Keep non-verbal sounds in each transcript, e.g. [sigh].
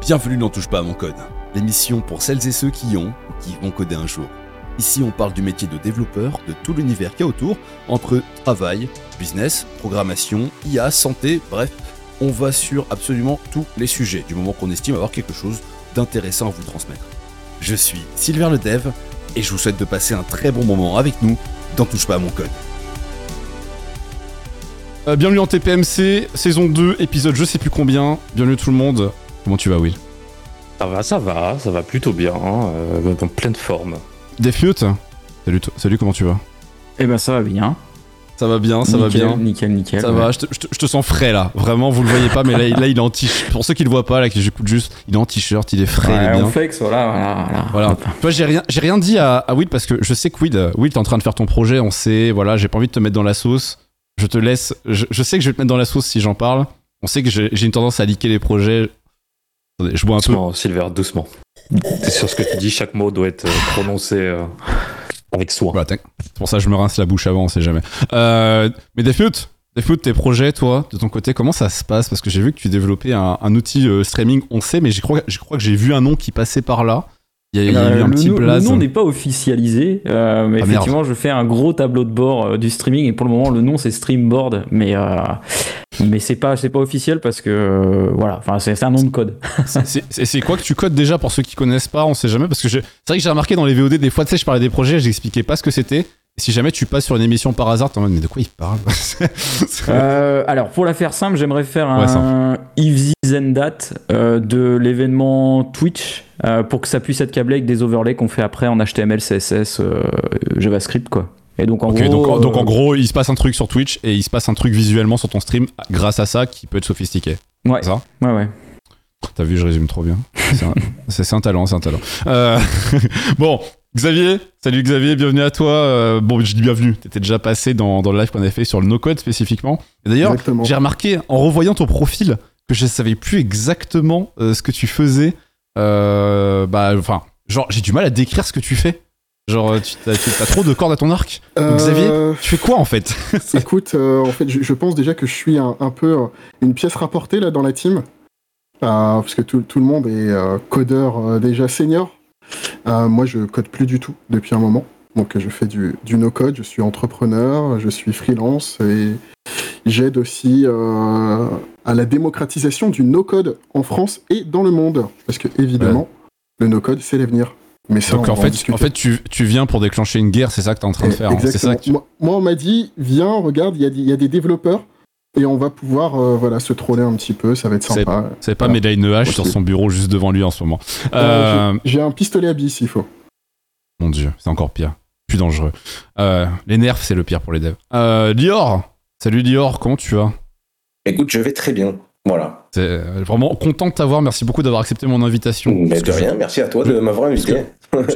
Bienvenue dans Touche pas à mon code, l'émission pour celles et ceux qui ont ou qui vont coder un jour. Ici, on parle du métier de développeur, de tout l'univers qu'il y a autour, entre travail, business, programmation, IA, santé, bref, on va sur absolument tous les sujets, du moment qu'on estime avoir quelque chose d'intéressant à vous transmettre. Je suis Sylvain le Dev, et je vous souhaite de passer un très bon moment avec nous dans Touche pas à mon code. Euh, bienvenue en TPMC, saison 2, épisode je sais plus combien. Bienvenue tout le monde. Comment tu vas, Will? Ça va, ça va, ça va plutôt bien, euh, en pleine forme. Defmute Salut, toi- salut, comment tu vas? Eh ben ça va bien. Ça va bien, ça nickel, va bien. Nickel, nickel. Ça ouais. va, je te, je te- je te sens frais là. Vraiment, vous le voyez pas, mais là, il- là il est en t-shirt. Pour ceux qui le voient pas, là, qui j'écoute juste, il est en t-shirt, il est frais, il est bien. on flex, voilà, voilà, voilà. Voilà. Toi, j'ai rien, j'ai rien dit à, à Will parce que je sais que Will, euh, Will, t'es en train de faire ton projet, on sait, voilà, j'ai pas envie de te mettre dans la sauce. Je te laisse, je, je sais que je vais te mettre dans la sauce si j'en parle. On sait que j'ai j'ai une tendance à liker les projets. Attendez, je bois un peu. Doucement, Silver, doucement. C'est sur ce que tu dis, chaque mot doit être euh, prononcé euh, avec soin. Voilà, t'in- c'est pour ça que je me rince la bouche avant, on sait jamais. Euh, mais Defmute, Defmute, tes projets, toi, de ton côté, comment ça se passe? Parce que j'ai vu que tu développais un, un outil euh, streaming, on sait, mais je crois, je crois que j'ai vu un nom qui passait par là. Il y a, il y a eu un le, petit nom- le blaze. nom n'est pas officialisé, euh, mais Ah, effectivement, je fais un gros tableau de bord euh, du streaming et pour le moment, le nom c'est Streamboard, mais euh, mais c'est pas c'est pas officiel parce que euh, voilà, enfin c'est un nom de code. [laughs] C'est- quoi que tu codes déjà pour ceux qui connaissent pas On sait jamais parce que c'est vrai que j'ai remarqué dans les VOD des fois tu sais je parlais des projets, j'expliquais pas ce que c'était. Si jamais tu passes sur une émission par hasard, t'es en mode mais de quoi il parle [laughs] Euh, alors pour la faire simple, j'aimerais faire Ouais, un and that euh, de l'événement Twitch euh, pour que ça puisse être câblé avec des overlays qu'on fait après en HTML, CSS, euh, JavaScript quoi. Et donc en gros, donc, en- donc en gros il se passe un truc sur Twitch et il se passe un truc visuellement sur ton stream grâce à ça qui peut être sophistiqué. ouais, ça ouais ouais. T'as vu, je résume trop bien. C'est un, [laughs] talent, c'est un talent. Euh, [laughs] bon, Xavier, salut Xavier, bienvenue à toi. Euh, bon, je dis bienvenue. T'étais déjà passé dans, dans le live qu'on avait fait sur le no-code spécifiquement. Et d'ailleurs, j'ai remarqué en revoyant ton profil que je savais plus exactement euh, ce que tu faisais. Euh, bah, enfin, genre, j'ai du mal à décrire ce que tu fais. Genre, tu as, tu as trop de cordes à ton arc. Donc, Xavier, tu fais quoi en fait? [laughs] Écoute, en fait, je, je pense déjà que je suis un, un peu une pièce rapportée là dans la team, parce que tout, tout le monde est codeur déjà senior. Euh, moi, je code plus du tout depuis un moment. Donc, je fais du, du no-code, je suis entrepreneur, je suis freelance et j'aide aussi euh, à la démocratisation du no-code en France et dans le monde. Parce que, évidemment, le no-code, c'est l'avenir. Mais ça, Donc on en fait, en fait tu, tu viens pour déclencher une guerre, c'est ça que t'es en train de faire. hein. Ça que tu- moi, on m'a dit, viens, regarde, y, il y a des développeurs et on va pouvoir euh, voilà, se troller un petit peu, ça va être sympa. C'est pas Voilà. Médaille une hache sur son bureau juste devant lui en ce moment. Euh, Euh, j'ai- un pistolet à billes s'il faut. Mon dieu, c'est encore pire. Plus dangereux. Euh, les nerfs, c'est le pire pour les devs. Euh, Lior Salut Lior, comment tu vas? Écoute, je vais très bien. Voilà. C'est vraiment content de t'avoir. Merci beaucoup d'avoir accepté mon invitation. Mais de rien, merci à toi de m'avoir invité.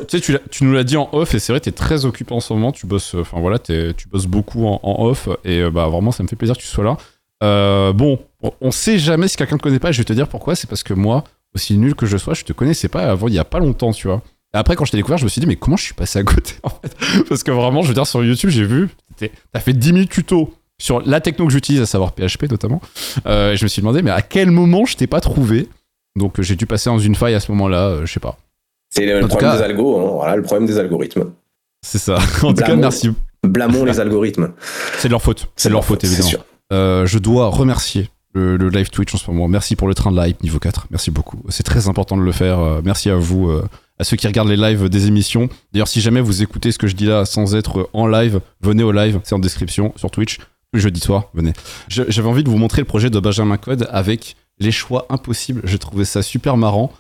Tu sais, tu, nous l'as dit en off, et c'est vrai, t'es très occupé en ce moment. Tu bosses, euh, enfin voilà, tu bosses beaucoup en, off, et euh, bah vraiment, ça me fait plaisir que tu sois là. Euh, bon, on- sait jamais si quelqu'un te connaît pas. Je vais te dire pourquoi. C'est parce que moi, aussi nul que je sois, je te connaissais pas avant il y a pas longtemps, tu vois. Après, quand je t'ai découvert, je me suis dit, mais comment je suis passé à côté [laughs] en fait? Parce que vraiment, je veux dire, sur YouTube, j'ai vu, t'as fait 10 000 tutos sur la techno que j'utilise, à savoir PHP notamment. Et je me suis demandé, mais à quel moment je t'ai pas trouvé? Donc, j'ai dû passer dans une faille à ce moment-là, euh, je sais pas. C'est le En problème cas- des algos, hein. voilà, le problème des algorithmes. C'est ça. [laughs] En tout cas, merci. Blâmons les [laughs] algorithmes. C'est de leur faute. C'est de leur faute, c'est évidemment. sûr. Euh, je dois remercier le, le live Twitch en ce moment. Merci pour le train de la hype niveau 4. Merci beaucoup. C'est très important de le faire. Euh, merci à vous, euh, à ceux qui regardent les lives des émissions. D'ailleurs, si jamais vous écoutez ce que je dis là sans être en live, venez au live. C'est en description sur Twitch. Jeudis soirs, venez. J'avais envie de vous montrer le projet de Benjamin Code avec les choix impossibles. J'ai trouvé ça super marrant.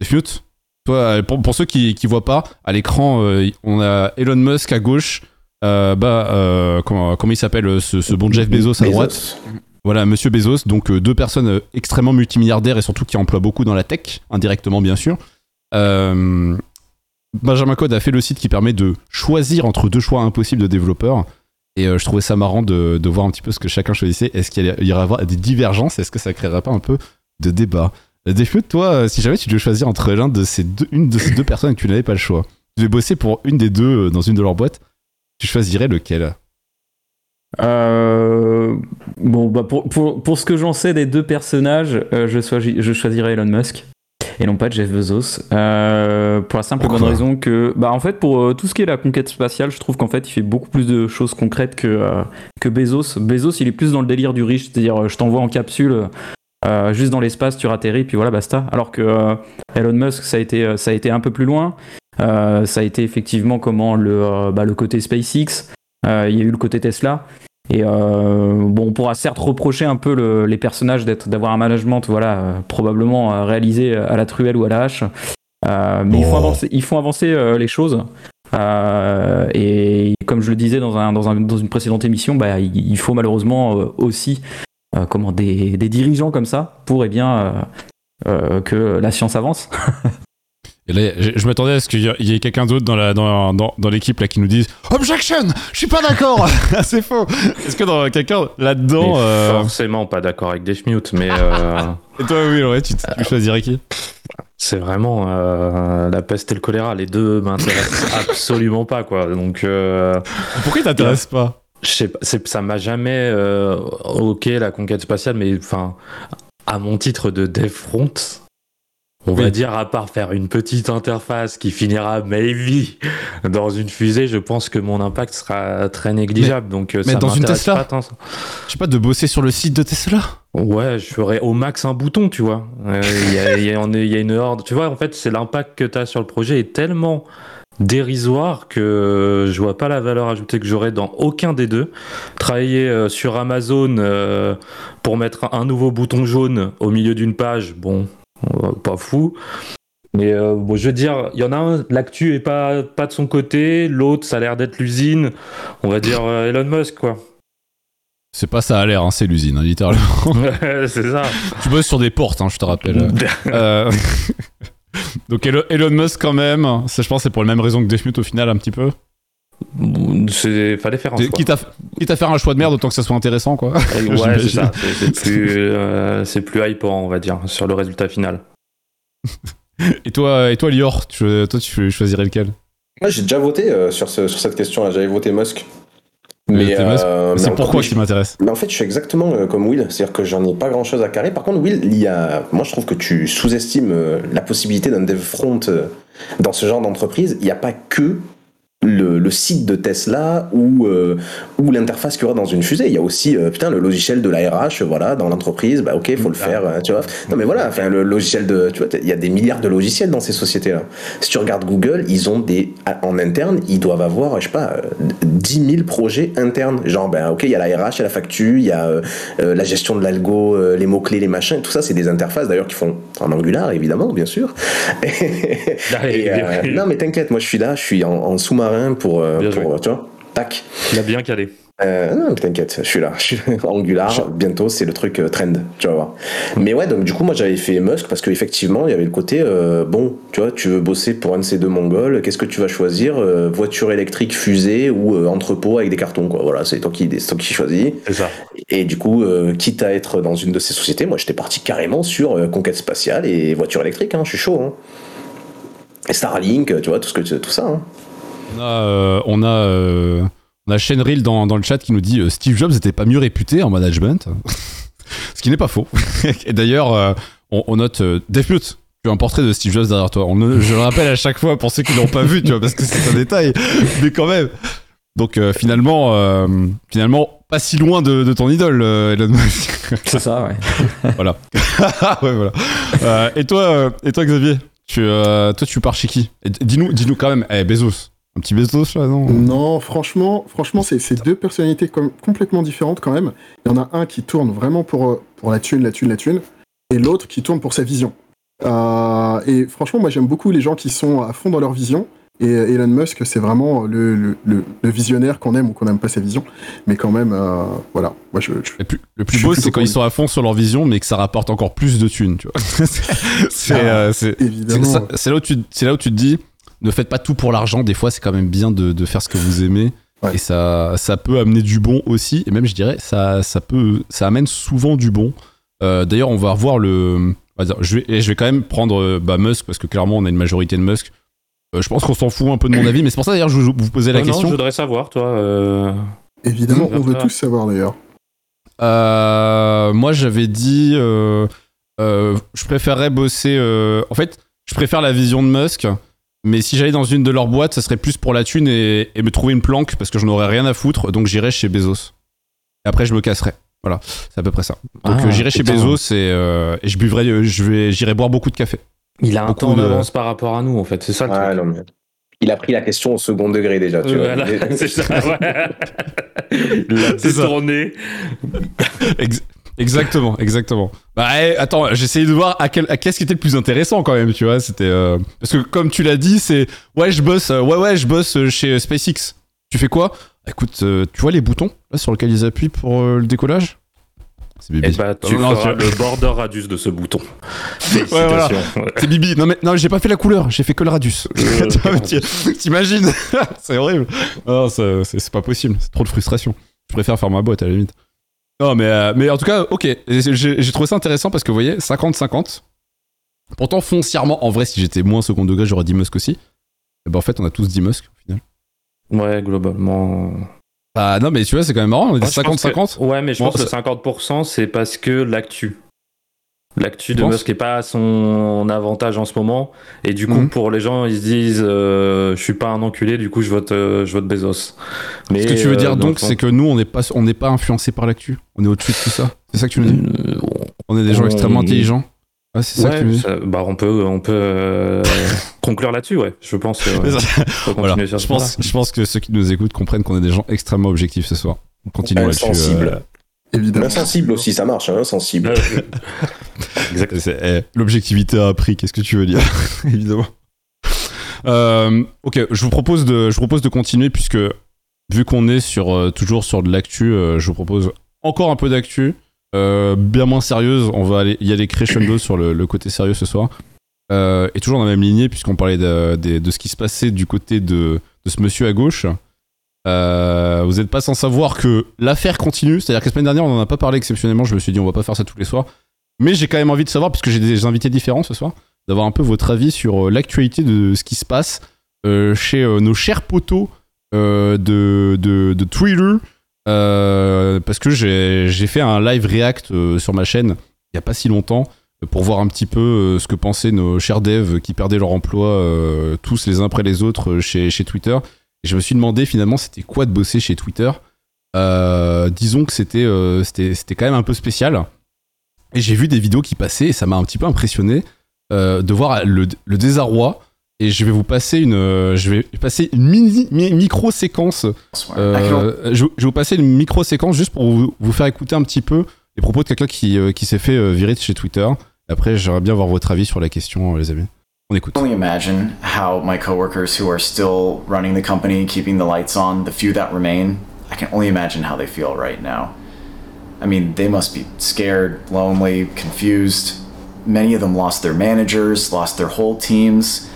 Defmute, toi, euh, pour, pour ceux qui, qui voient pas, à l'écran, euh, on a Elon Musk à gauche. Euh, bah, euh, comment, comment il s'appelle ce, ce bon Jeff Bezos à droite Bezos. voilà, Monsieur Bezos, donc deux personnes extrêmement multimilliardaires et surtout qui emploient beaucoup dans la tech, indirectement bien sûr. Benjamin Code a fait le site qui permet de choisir entre deux choix impossibles de développeurs. Et je trouvais ça marrant de, de voir un petit peu ce que chacun choisissait. Est-ce qu'il y avoir des divergences? Est-ce que ça créerait pas un peu de débat? Defute, toi, euh, si jamais tu devais choisir entre l'un de ces deux, une de ces deux personnes et que tu n'avais pas le choix, tu devais bosser pour une des deux euh, dans une de leurs boîtes, tu choisirais lequel? Euh, bon, bah pour, pour, pour ce que j'en sais des deux personnages, euh, je, choisis- je choisirais Elon Musk. et non pas Jeff Bezos. Euh, pour la simple bonne raison que, bah en fait, pour tout ce qui est la conquête spatiale, je trouve qu'en fait, il fait beaucoup plus de choses concrètes que que Bezos. Bezos, il est plus dans le délire du riche, c'est-à-dire, je t'envoie en capsule. Euh, juste dans l'espace, tu atterris, puis voilà, basta. Alors que euh, Elon Musk, ça a été, euh, ça a été un peu plus loin. Euh, ça a été effectivement comment le, bah, le côté SpaceX. Il y a eu le côté Tesla. Et bon, on pourra certes reprocher un peu le- les personnages d'être, d'avoir un management, voilà, probablement réalisé à la truelle ou à la hache. Mais il faut Oh. avancer, il faut avancer les choses. Euh, et comme je le disais dans, un, dans, un- dans une précédente émission, bah, il, faut malheureusement aussi comment, des, des dirigeants comme ça pour eh bien, euh, euh, que la science avance. [laughs] Et là, je, je m'attendais à ce qu'il y ait- quelqu'un d'autre dans la dans, dans, dans l'équipe là qui nous dise Objection Je suis pas d'accord [laughs] [laughs] C'est faux Est-ce que dans quelqu'un là-dedans. Euh, Forcément pas d'accord avec Defmute, mais euh, Et toi, oui, ouais, tu, tu choisirais qui? c'est vraiment euh, la peste et le choléra. Les deux m'intéressent absolument pas, quoi. Donc, euh, Pourquoi il t'intéresse pas? Je sais pas, c'est- ça m'a jamais. euh, ok, la conquête spatiale, mais enfin, à mon titre de dev front. On va dire, à part faire une petite interface qui finira maybe dans une fusée, je pense que mon impact sera très négligeable. donc, euh, mais ça dans une Tesla pas tant. Je sais pas, de bosser sur le site de Tesla Ouais, je ferais au max un bouton, tu vois. Euh, Il y, y a une horde. Tu vois, en fait, c'est l'impact que tu as sur le projet est tellement dérisoire que je vois pas la valeur ajoutée que j'aurais dans aucun des deux. Travailler euh, sur Amazon euh, pour mettre un nouveau bouton jaune au milieu d'une page, bon, euh, pas fou. Mais euh, bon, je veux dire, il y en a un, l'actu est pas, pas de son côté, l'autre, ça a l'air d'être l'usine. On va dire euh, Elon Musk, quoi. C'est pas ça à l'air, hein, c'est l'usine, hein, littéralement. [laughs] c'est ça. tu bosses sur des portes, hein, je te rappelle. [laughs] Euh, [laughs] Donc Elon, Musk quand même, ça, je pense que c'est pour la même raison que Defmute au final un petit peu. C'est fallait faire un C'est- choix. Quitte à, quitte à faire un choix de merde, autant que ça soit intéressant quoi. Ouais, [laughs] c'est ça. C'est plus, euh, c'est plus hypant, on va dire, sur le résultat final. [laughs] Et toi, et toi Lior, tu, toi tu choisirais lequel? Moi, j'ai déjà voté euh, sur, ce- sur cette question-là. J'avais voté Musk. Mais, euh, C'est pourquoi plus, qui m'intéresse. Mais en fait, je suis exactement euh, comme Will, c'est-à-dire que j'en ai pas grand-chose à carrer. Par contre, Will, il y a, moi, je trouve que tu sous-estimes euh, la possibilité d'un dev front dans ce genre d'entreprise. Il n'y a pas que le, le site de Tesla ou, euh, ou l'interface qu'il y aura dans une fusée. Il y a aussi, euh, putain, le logiciel de la RH, voilà, dans l'entreprise. Bah, ok, faut le faire, euh, tu vois. Non, mais voilà, enfin, le logiciel de, tu vois, il y a des milliards de logiciels dans ces sociétés-là. Si tu regardes Google, ils ont des, en interne, ils doivent avoir, je sais pas, euh, 10 000 projets internes. Genre, ben, ok, il y a la RH, il y a la facture, il y a euh, la gestion de l'algo, les mots-clés, les machins, tout ça, c'est des interfaces d'ailleurs qui font en Angular, évidemment, bien sûr. [laughs] Et, non, mais t'inquiète, moi je suis là, je suis en, en sous-marin pour, euh, Bien pour tu vois, tac. Il a bien calé. Euh, non, t'inquiète, je suis là. Je suis [laughs] Angular, bientôt, c'est le truc euh, trend, tu vas voir. Mais ouais, donc du coup, moi j'avais fait Musk parce qu'effectivement, il y avait le côté, euh, bon, tu vois, tu veux bosser pour un de ces deux mongols, qu'est-ce que tu vas choisir euh, Voiture électrique, fusée ou entrepôt avec des cartons, quoi. Voilà, c'est toi qui, toi qui choisis. C'est ça. Et du coup, quitte à être dans une de ces sociétés, moi j'étais parti carrément sur conquête spatiale et voiture électrique, hein, je suis chaud. Hein. Et Starlink, tu vois, tout, ce que, tout ça. Hein. On a, euh, on a, euh, on a Shenril dans, dans le chat qui nous dit euh, Steve Jobs n'était pas mieux réputé en management. [laughs] Ce qui n'est pas faux. [laughs] Et d'ailleurs, on, on note Defmute. Tu as un portrait de Steve Jobs derrière toi. On je le rappelle à chaque fois pour ceux qui l'ont pas vu, tu vois, parce que c'est un détail, mais quand même. Donc euh, finalement, euh, finalement, pas si loin de, de ton idole, euh, Elon Musk. [laughs] C'est ça, ouais. voilà. ouais, voilà. Et toi, et toi, Xavier, tu, toi, tu pars chez qui? Dis-nous, dis-nous quand même. Eh, Bezos. Un petit Bezos là, non? Non, franchement, franchement, c'est c'est deux personnalités com- complètement différentes quand même. Il y en a un qui tourne vraiment pour, euh, pour la thune, la thune, la thune, et l'autre qui tourne pour sa vision. Euh, et franchement, moi j'aime beaucoup les gens qui sont à fond dans leur vision. Et euh, Elon Musk, c'est vraiment le, le, le- le visionnaire qu'on aime ou qu'on n'aime pas sa vision. Mais quand même, euh, voilà. Moi, je, je- Le plus, le plus Je suis beau, c'est quand ils sont à fond sur leur vision, mais que ça rapporte encore plus de thunes, tu vois. [laughs] c'est Ah, euh, là, où tu- c'est là où tu te dis, ne faites pas tout pour l'argent. Des fois, c'est quand même bien de, de faire ce que vous aimez. Ouais. Et ça, ça peut amener du bon aussi. Et même, je dirais, ça, ça, peut, ça amène souvent du bon. Euh, D'ailleurs, on va revoir le. Je vais, je vais quand même prendre euh, bah, Musk, parce que clairement, on a une majorité de Musk. Euh, je pense qu'on s'en fout un peu de mon avis, mais c'est pour ça d'ailleurs je vous, vous posais la Non, non, question. je voudrais savoir, toi. euh, évidemment, on veut tous savoir d'ailleurs. Euh, moi, j'avais dit. euh, euh, je préférerais bosser. euh, en fait, je préfère la vision de Musk. Mais si j'allais dans une de leurs boîtes, ça serait plus pour la thune et, et me trouver une planque parce que je n'aurais rien à foutre. Donc j'irais chez Bezos. Et après, je me casserais. Voilà, c'est à peu près ça. Donc Ah, euh, j'irai chez. Bezos et, euh, et je buvrai, euh, je vais, j'irai boire beaucoup de café. Il a un Beaucoup temps de- d'avance par rapport à nous, en fait. C'est ça le Ouais, truc. non, mais Il a pris la question au second degré déjà. Tu vois. Voilà, [laughs] c'est ça, ouais. [laughs] Il a Exactement, exactement. Bah eh, attends, j'essayais de voir à quel, à qu'est-ce qui était le plus intéressant quand même, tu vois. C'était euh, parce que comme tu l'as dit, c'est ouais je bosse, euh, ouais ouais je bosse euh, chez SpaceX. Tu fais quoi? Écoute, euh, tu vois les boutons là sur lesquels ils appuient pour euh, le décollage? C'est Et Bibi. bah, tu Non, feras tu- le border radius de ce bouton. [laughs] voilà. Félicitations. Ouais. C'est Bibi. Non mais non, j'ai pas fait la couleur, j'ai fait que le radius. [laughs] [laughs] T'imagines? C'est horrible. Non, c'est pas possible. C'est trop de frustration. Je préfère faire ma boîte à la limite. Non, mais, euh, mais en tout cas, ok. J'ai trouvé ça intéressant parce que vous voyez, 50-50. Pourtant, foncièrement, en vrai, si j'étais moins second degré, j'aurais dit Musk aussi. Et ben, en fait, on a tous dit Musk au final. Ouais, globalement. Bah non, mais tu vois, c'est quand même marrant. On pense 50-50. que- Ouais, mais je Bon, pense que ça- 50%, c'est parce que l'actu. L'actu de Musk n'est pas à son avantage en ce moment. Et du coup, Mhm. pour les gens, ils se disent euh, Je suis pas un enculé, du coup, je vote, euh, je vote Bezos. Mais, Ce que tu veux euh, dire dans donc, c'est que nous, on n'est pas, on n'est pas influencé par l'actu. On est au-dessus de tout ça. C'est ça que tu nous dis Euh, On est des gens on- extrêmement intelligents. Ouais, c'est ça que tu ça- bah, on peut, on peut euh, [laughs] conclure là-dessus, ouais. Je pense que, ouais, Voilà. Je pense, je pense que ceux qui nous écoutent comprennent qu'on est des gens extrêmement objectifs ce soir. On continue là-dessus. Évidemment. Insensible aussi, ça marche, hein, insensible. point-là. [laughs] Exactement. c'est- eh, L'objectivité a appris, qu'est-ce que tu veux dire [laughs] Évidemment. Euh, ok, je vous, propose de, je vous propose de continuer puisque vu qu'on est sur, euh, toujours sur de l'actu, euh, je vous propose encore un peu d'actu. euh, bien moins sérieuse, on va aller, y aller crescendo sur le, le côté sérieux ce soir. Euh, et toujours dans la même lignée, puisqu'on parlait de, de- de ce qui se passait du côté de, de ce monsieur à gauche. Euh, vous n'êtes pas sans savoir que l'affaire continue, c'est-à-dire que la semaine dernière on n'en a pas parlé exceptionnellement, je me suis dit on va pas faire ça tous les soirs. Mais j'ai quand même envie de savoir, puisque j'ai des invités différents ce soir, d'avoir un peu votre avis sur euh, l'actualité de ce qui se passe euh, chez nos chers poteaux de, Twitter. Parce que j'ai fait un live react sur ma chaîne il n'y a pas si longtemps pour voir un petit peu ce que pensaient nos chers devs qui perdaient leur emploi tous les uns après les autres chez Twitter. Et je me suis demandé finalement c'était quoi de bosser chez Twitter? Euh, disons que c'était euh, c'était quand même un peu spécial. Et j'ai vu des vidéos qui passaient et ça m'a un petit peu impressionné euh, de voir le, le désarroi. Et je vais vous passer une, euh, je vais passer une mini, mi- micro séquence. Je, je vais vous passer une micro séquence juste pour vous, vous faire écouter un petit peu les propos de quelqu'un qui, qui s'est fait virer de chez Twitter. Après, j'aimerais bien voir votre avis sur la question, les amis. On écoute. I can only imagine how my coworkers who are still running the company, keeping the lights on, the few that remain, I can only imagine how they feel right now. I mean, they must be scared, lonely, confused. Many of them lost their managers, lost their whole teams.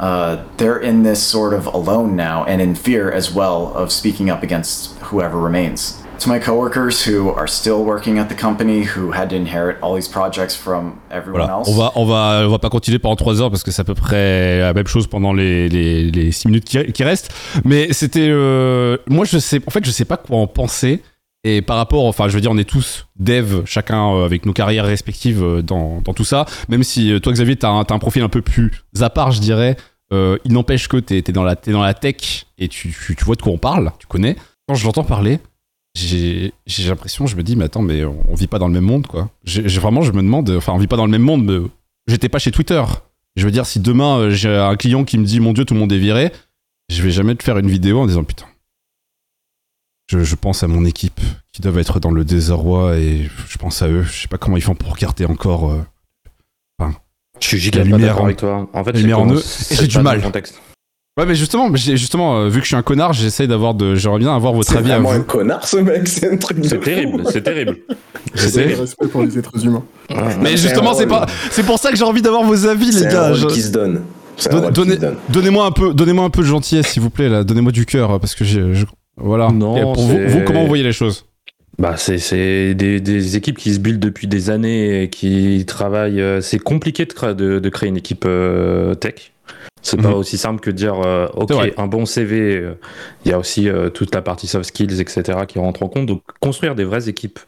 Uh, they're in this sort of alone now and in fear as well of speaking up against whoever remains. To my coworkers who are still working at the company, who had to inherit all these projects from everyone Voilà. else. On va, on va, on va pas continuer pendant 3 heures parce que c'est à peu près la même chose pendant les, les, les 6 minutes qui, qui restent. Mais c'était, euh, moi je sais, en fait je sais pas quoi en penser. Et par rapport, enfin je veux dire, on est tous devs, chacun euh, avec nos carrières respectives euh, dans, dans tout ça. Même si toi Xavier, t'as un, t'as un profil un peu plus à part, je dirais. Euh, il n'empêche que t'es es dans, la- t'es dans la tech et tu, tu, tu vois de quoi on parle, tu connais. Quand je l'entends parler, j'ai l'impression, je me dis, mais attends, mais on, on vit pas dans le même monde, quoi. Vraiment, je me demande, enfin, on vit pas dans le même monde, mais j'étais pas chez Twitter. Je veux dire, si demain euh, j'ai un client qui me dit, mon Dieu, tout le monde est viré, je vais jamais te faire une vidéo en disant, putain. Je, je pense à mon équipe qui doivent être dans le désarroi et je pense à eux. Je sais pas comment ils font pour garder encore. euh, Je suis giga lumière en- avec toi. En fait, lumière en eux, j'ai du mal. Ouais, mais justement, justement, euh, vu que je suis un connard, j'essaye d'avoir de, j'aimerais bien avoir votre C'est avis à vraiment un vous. connard ce mec, c'est un truc de C'est terrible, c'est terrible. C'est respect pour les êtres humains. Ouais. Mais C'est justement, un c'est pas, c'est pour ça que j'ai envie d'avoir vos avis, les C'est un gars. Je- qui se donne. C'est un Donne- donnez- se donne. Donnez-moi un peu, donnez-moi un peu de gentillesse, s'il vous plaît, là. Donnez-moi du cœur, parce que j'ai, je- voilà. Non, Et pour vous, c'est- vous, comment vous voyez les choses? Bah, c'est c'est des, des équipes qui se build depuis des années et qui travaillent. euh, C'est compliqué de, créer- de, de créer une équipe euh, tech. C'est pas Mhm. aussi simple que de dire euh, ok un bon CV. euh, Il y a aussi euh, toute la partie soft skills etc qui rentre en compte. Donc construire des vraies équipes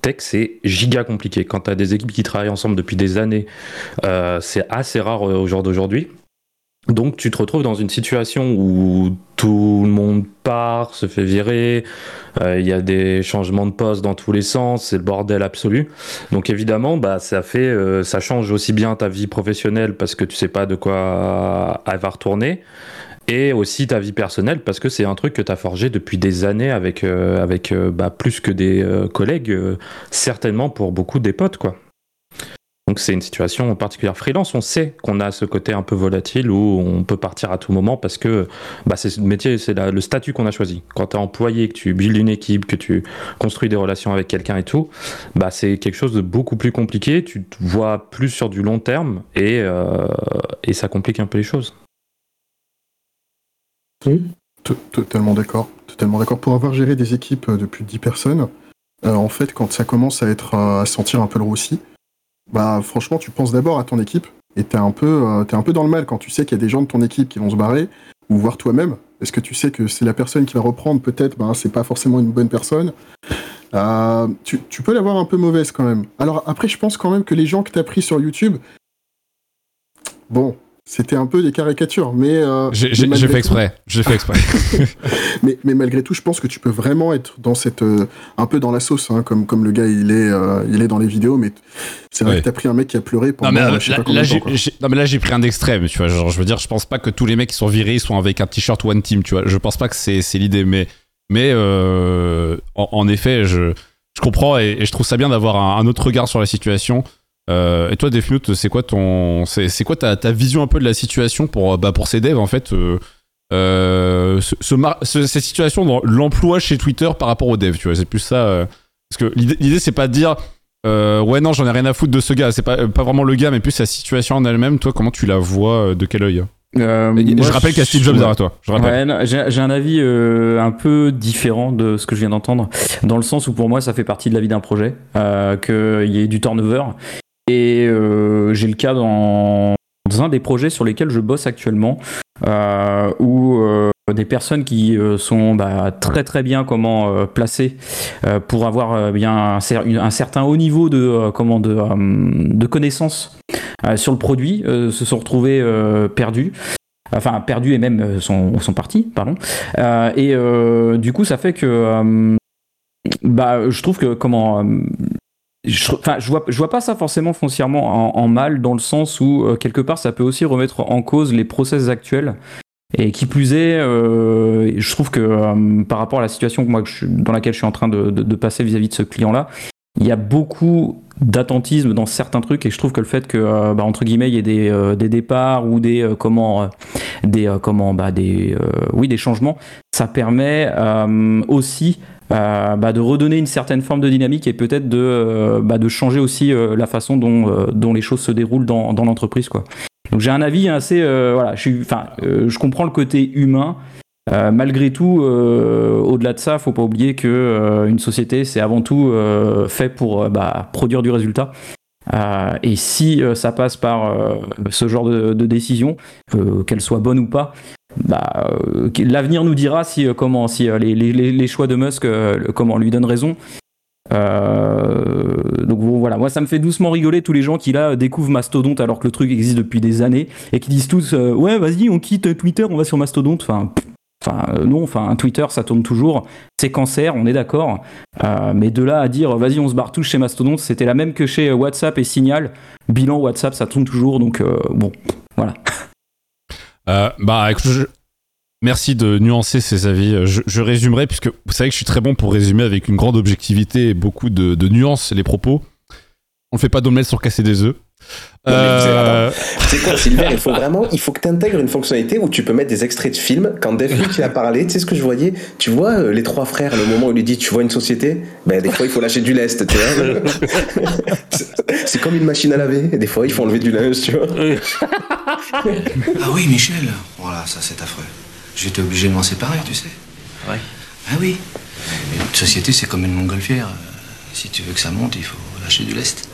tech, c'est giga compliqué. Quand tu as des équipes qui travaillent ensemble depuis des années, c'est assez rare au jour d'aujourd'hui. Donc tu te retrouves dans une situation où tout le monde part, se fait virer, euh, il y a des changements de poste dans tous les sens, c'est le bordel absolu. Donc évidemment, bah ça fait, euh, ça change aussi bien ta vie professionnelle parce que tu sais pas de quoi elle va retourner, et aussi ta vie personnelle parce que c'est un truc que tu as forgé depuis des années avec, euh, avec bah, plus que des collègues, certainement pour beaucoup des potes quoi. Donc c'est une situation particulière. Freelance, on sait qu'on a ce côté un peu volatile où on peut partir à tout moment parce que bah, c'est le métier, c'est le statut qu'on a choisi. Quand tu es employé, que tu builds une équipe, que tu construis des relations avec quelqu'un et tout, bah, c'est quelque chose de beaucoup plus compliqué. Tu te vois plus sur du long terme et, euh, et ça complique un peu les choses. Totalement d'accord. Totalement d'accord. Pour avoir géré des équipes euh, depuis 10 personnes, euh, en fait, quand ça commence à être à sentir un peu le roussi, bah franchement, tu penses d'abord à ton équipe et t'es un peu, euh, es un peu dans le mal quand tu sais qu'il y a des gens de ton équipe qui vont se barrer ou voir toi-même. Est-ce que tu sais que c'est la personne qui va reprendre peut-être, ben c'est pas forcément une bonne personne? Euh, tu, tu, peux l'avoir un peu mauvaise quand même. Alors après, je pense quand même que les gens que t'as pris sur YouTube, bon, c'était un peu des caricatures, mais euh, j'ai fait exprès. J'ai fait exprès. [laughs] mais, mais, malgré tout, je pense que tu peux vraiment être dans cette euh, un peu dans la sauce, hein, comme comme le gars il est euh, il est dans les vidéos, mais c'est vrai que t'as pris un mec qui a pleuré pendant. Non mais, euh, je sais pas là, j'ai, non mais là j'ai pris un extrême, tu vois. Genre je veux dire, je pense pas que tous les mecs qui sont virés sont avec un t-shirt one team, tu vois. Je pense pas que c'est c'est l'idée, mais mais en, en, effet, je je comprends et, et, je trouve ça bien d'avoir un, un autre regard sur la situation. Euh, et toi, Defmute, c'est quoi ton, c'est quoi ta, ta, vision un peu de la situation pour, bah, pour ces devs en fait, euh, euh ce, ce, cette situation dans l'emploi chez Twitter par rapport aux devs, tu vois, c'est plus ça. Euh, parce que l'idée, c'est pas de dire, ouais non, j'en ai rien à foutre de ce gars, c'est pas, pas vraiment le gars, mais plus sa situation en elle-même. Toi, comment tu la vois, de quel œil? Euh, je rappelle qu'il y a Steve Jobs derrière toi. J'ai un avis euh, un peu différent de ce que je viens d'entendre, dans le sens où pour moi ça fait partie de la vie d'un projet, euh, qu'il y ait du turnover et euh, j'ai le cas dans, un des projets sur lesquels je bosse actuellement, euh, où euh, des personnes qui sont bah, très très bien comment placées pour avoir bien un, certain haut niveau de comment de, de connaissances sur le produit se sont retrouvés perdus enfin perdus et même sont, sont partis, pardon. et du coup, ça fait que bah, je trouve que comment je, je vois, je vois pas ça forcément foncièrement en, mal, dans le sens où, euh, quelque part, ça peut aussi remettre en cause les process actuels. Et qui plus est, euh, je trouve que euh, par rapport à la situation que moi, dans laquelle je suis en train de, de, passer vis-à-vis de ce client-là, il y a beaucoup d'attentisme dans certains trucs et je trouve que le fait que bah, entre guillemets il y ait des, des départs ou des comment des comment bah, des oui des changements ça permet aussi euh, bah, de redonner une certaine forme de dynamique et peut-être de, euh, bah, changer aussi euh, la façon dont, les choses se déroulent dans, l'entreprise. Quoi. Donc j'ai un avis assez... voilà, je comprends le côté humain. malgré tout, au-delà de ça, faut pas oublier que une société, c'est avant tout fait pour bah, produire du résultat. et si ça passe par ce genre de, de décision, qu'elle soit bonne ou pas, bah, euh, l'avenir nous dira si euh, comment si euh, les, choix de Musk comment lui donnent raison. donc voilà, moi ça me fait doucement rigoler tous les gens qui là découvrent Mastodonte alors que le truc existe depuis des années et qui disent tous ouais vas-y on quitte Twitter on va sur Mastodonte. Enfin Enfin, non, enfin, Twitter, ça tourne toujours. C'est cancer, on est d'accord. mais de là à dire, vas-y, on se barre tous chez Mastodonte, c'était la même que chez WhatsApp et Signal. Bilan WhatsApp, ça tourne toujours, donc bon, voilà. [laughs] Euh, bah, merci de nuancer ces avis. Je, résumerai, puisque vous savez que je suis très bon pour résumer avec une grande objectivité et beaucoup de nuances les propos. On ne fait pas d'omelette sur casser des œufs. Euh... C'est quoi, Sylvain Il faut vraiment, il faut que tu intègres une fonctionnalité où tu peux mettre des extraits de films. Quand Dave qui a parlé, tu sais ce que je voyais? Tu vois euh, les trois frères, le moment où il lui dit Tu vois une société? Ben des fois il faut lâcher du lest, tu vois. [laughs] C'est comme une machine à laver. Des fois il faut enlever du linge, tu vois. ah oui, Michel. Voilà, ça c'est affreux. J'étais obligé de m'en séparer, tu sais. Ouais. Ah oui. une société c'est comme une montgolfière. Si tu veux que ça monte, il faut lâcher du lest.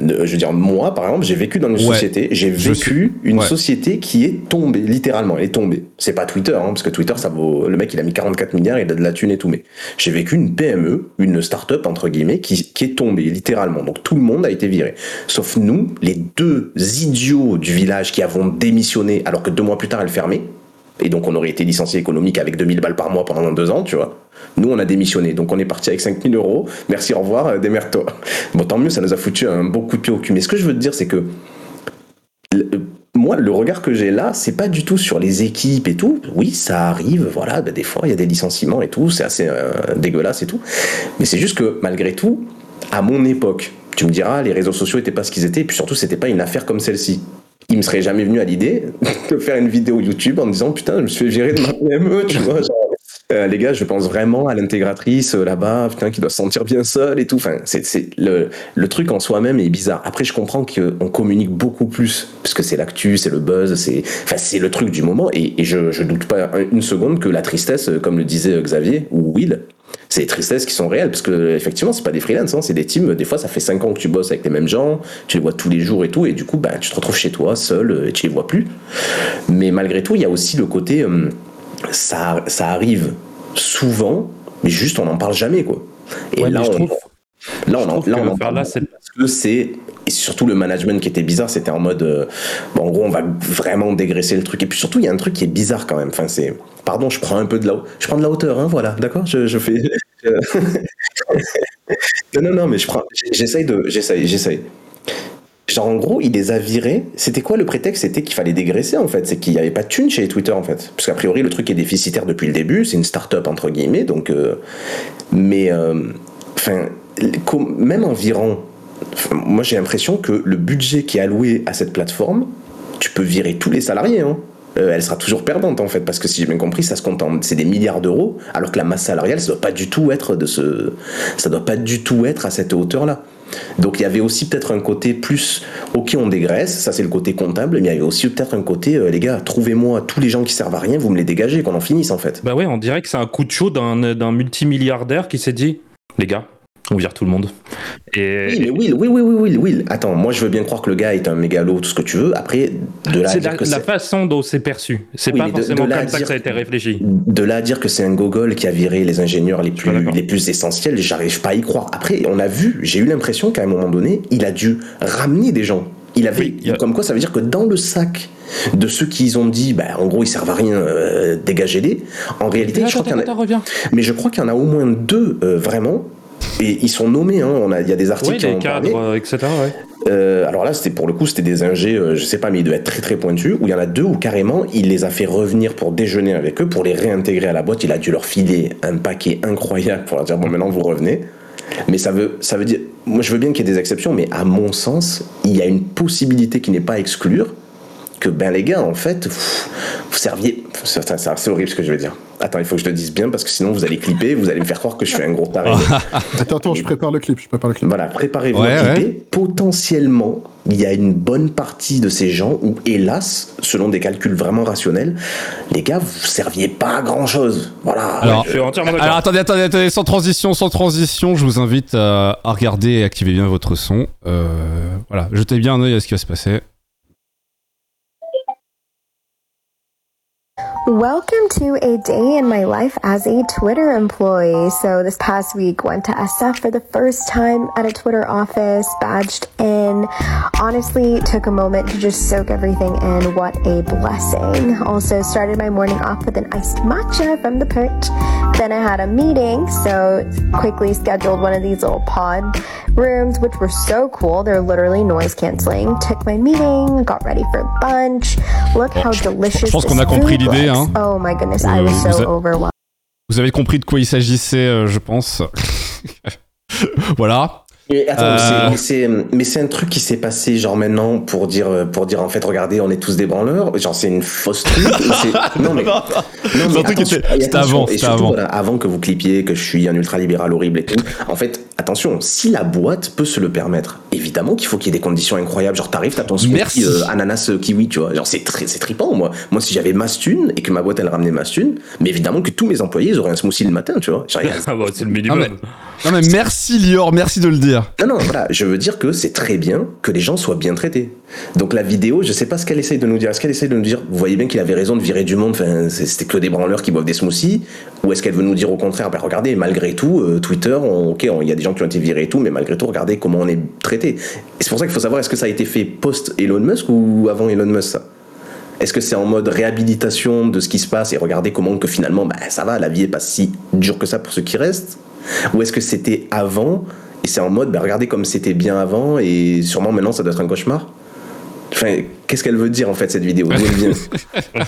Je veux dire, moi, par exemple, j'ai vécu dans une Ouais. société, j'ai vécu une ouais. société qui est tombée, littéralement, elle est tombée. C'est pas Twitter, hein, parce que Twitter, ça vaut, le mec, il a mis 44 milliards, il a de la thune et tout, mais j'ai vécu une PME, une start-up, entre guillemets, qui, qui est tombée, littéralement. Donc tout le monde a été viré. Sauf nous, les deux idiots du village qui avons démissionné, alors que deux mois plus tard, elle fermait. Et donc on aurait été licencié économique avec 2000 balles par mois pendant deux ans, tu vois. Nous, on a démissionné, donc on est parti avec 5000 euros. Merci, au revoir, euh, démerde-toi. [laughs] Bon, tant mieux, ça nous a foutu un bon coup de pied au cul. Mais ce que je veux te dire, c'est que le- moi, le regard que j'ai là, c'est pas du tout sur les équipes et tout. Oui, ça arrive, voilà, ben, des fois, il y a des licenciements et tout, c'est assez euh, dégueulasse et tout. Mais c'est juste que, malgré tout, à mon époque, tu me diras, les réseaux sociaux étaient pas ce qu'ils étaient, et puis surtout, c'était pas une affaire comme celle-ci. Il me serait jamais venu à l'idée [laughs] de faire une vidéo YouTube en disant putain, je me suis fait de ma PME, tu vois. euh, les gars, je pense vraiment à l'intégratrice euh, là-bas, putain, qui doit se sentir bien seule et tout. Enfin, c'est, c'est le, le truc en soi-même est bizarre. Après, je comprends qu'on communique beaucoup plus, parce que c'est l'actu, c'est le buzz, c'est, enfin, c'est le truc du moment. Et, et je, je doute pas une seconde que la tristesse, euh, comme le disait Xavier ou Will, c'est des tristesses qui sont réelles, parce que effectivement, c'est pas des freelances, hein, c'est des teams. Des fois, ça fait 5 ans que tu bosses avec les mêmes gens, tu les vois tous les jours et tout, et du coup, bah, tu te retrouves chez toi, seul, euh, et tu les vois plus. Mais malgré tout, il y a aussi le côté, euh, ça, ça arrive souvent, mais juste on n'en parle jamais, quoi. Et Ouais, là, on, trouve- là, on, en, là, on parle là, c'est- c'est et surtout le management qui était bizarre, c'était en mode euh, bon, en gros, on va vraiment dégraisser le truc. Et puis surtout, il y a un truc qui est bizarre quand même. Enfin, c'est pardon, je prends un peu de la, je prends de la hauteur, hein, voilà, d'accord, je, je fais. [laughs] non, non, non, mais je prends, j'essaye de, j'essaye, j'essaye. Genre en gros, il les a virés. C'était quoi le prétexte? C'était qu'il fallait dégraisser en fait. C'est qu'il n'y avait pas de thune chez Twitter en fait. Parce qu'a priori, le truc est déficitaire depuis le début. C'est une start-up entre guillemets. Donc, euh, mais euh, enfin, com- même en virant, enfin, moi j'ai l'impression que le budget qui est alloué à cette plateforme, tu peux virer tous les salariés. Hein. Euh, elle sera toujours perdante en fait parce que si j'ai bien compris ça se compte c'est des milliards d'euros alors que la masse salariale ça doit pas du tout être de ce ça doit pas du tout être à cette hauteur là donc il y avait aussi peut-être un côté plus ok on dégraisse ça c'est le côté comptable mais il y avait aussi peut-être un côté euh, les gars trouvez-moi tous les gens qui servent à rien vous me les dégagez qu'on en finisse en fait Bah ouais, on dirait que c'est un coup de chaud d'un multimilliardaire qui s'est dit les gars, on vire tout le monde. Et oui mais Will oui oui oui oui Will attends moi je veux bien croire que le gars est un mégalo tout ce que tu veux après de là à c'est dire la, que la façon dont c'est perçu. C'est Oui, pas de- forcément de là à comme ça que dire- ça a été réfléchi. de là à dire que c'est un gogol qui a viré les ingénieurs les plus, les plus essentiels, j'arrive pas à y croire. Après, on a vu, j'ai eu l'impression qu'à un moment donné, il a dû ramener des gens. Il avait, Oui, il y a- comme quoi, ça veut dire que dans le sac de ceux qui ont dit, bah, en gros, ils servent à rien, euh, dégagez-les. En réalité, je crois qu'il y en a, reviens. mais je crois qu'il y en a au moins deux euh, vraiment. Et ils sont nommés, hein, on a, il y a des articles Oui, qui en parlé. cadres, euh, etc. Ouais. Euh, alors là, c'était pour le coup, c'était des ingés, euh, je sais pas, mais ils devaient être très très pointus. Où il y en a deux où carrément, il les a fait revenir pour déjeuner avec eux, pour les réintégrer à la boîte. Il a dû leur filer un paquet incroyable pour leur dire bon, maintenant vous revenez. Mais ça veut, ça veut dire, moi je veux bien qu'il y ait des exceptions, mais à mon sens, il y a une possibilité qui n'est pas à exclure que ben les gars, en fait, pff, vous serviez. C'est horrible ce que je vais dire. Attends, il faut que je le dise bien parce que sinon vous allez clipper, vous allez me faire croire que je suis un gros taré. [laughs] Attends, attends, je prépare le clip, je prépare le clip. Voilà, préparez-vous Ouais, à clipper. Potentiellement, il y a une bonne partie de ces gens où, hélas, selon des calculs vraiment rationnels, les gars, vous serviez pas à grand chose. Voilà. Alors, Je suis entièrement d'accord. Alors attendez, attendez, attendez, sans transition, sans transition, je vous invite à, à regarder et activer bien votre son. Euh, voilà, jetez bien un œil à ce qui va se passer. Welcome to a day in my life as a Twitter employee. So this past week went to SF for the first time at a Twitter office, badged in. Honestly, took a moment to just soak everything in. What a blessing. Also started my morning off with an iced matcha from the perch. Then I had a meeting, so quickly scheduled one of these little pod rooms, which were so cool. They're literally noise canceling. Took my meeting, got ready for lunch. Look how oh, delicious je pense qu'on this a compris food l'idée. Hein. Oh my goodness, I Euh, was vous so a- overwhelmed. Vous avez compris de quoi il s'agissait, euh, je pense. [laughs] voilà. Mais attends, Euh. mais c'est- mais mais un truc qui s'est passé genre maintenant pour dire pour dire en fait regardez on est tous des branleurs genre c'est une fausse truc [laughs] non mais non truc qui attention, était- et avant, et surtout, avant. voilà, avant que vous clipiez que je suis un ultra libéral horrible et tout en fait attention si la boîte peut se le permettre évidemment qu'il faut qu'il y ait des conditions incroyables. Genre, t'arrives, t'as ton smoothie Merci. euh, ananas euh, kiwi, tu vois. Genre, c'est très, c'est trippant, moi. Moi, si j'avais Mastune et que ma boîte, elle ramenait Mastune, mais évidemment que tous mes employés, ils auraient un smoothie le matin, tu vois. Genre, [laughs] Ah bah, c'est le minimum. Non, Non mais merci Lior, merci de le dire. Non, non, voilà, je veux dire que c'est très bien que les gens soient bien traités. Donc la vidéo, je sais pas ce qu'elle essaye de nous dire. Est-ce qu'elle essaye de nous dire, vous voyez bien qu'il avait raison de virer du monde, enfin, c'était que des branleurs qui boivent des smoothies Ou est-ce qu'elle veut nous dire au contraire, ben regardez, malgré tout, euh, Twitter, on- ok, on- il y a des gens qui ont été virés et tout, mais malgré tout, regardez comment on est traité. C'est pour ça qu'il faut savoir, est-ce que ça a été fait post-Elon Musk ou avant Elon Musk, est-ce que c'est en mode réhabilitation de ce qui se passe et regardez comment que finalement bah, ça va, la vie est pas si dure que ça pour ceux qui restent? Ou est-ce que c'était avant et c'est en mode bah, regardez comme c'était bien avant et sûrement maintenant ça doit être un cauchemar? Enfin, qu'est-ce qu'elle veut dire en fait cette vidéo? D'où elle vient? [laughs]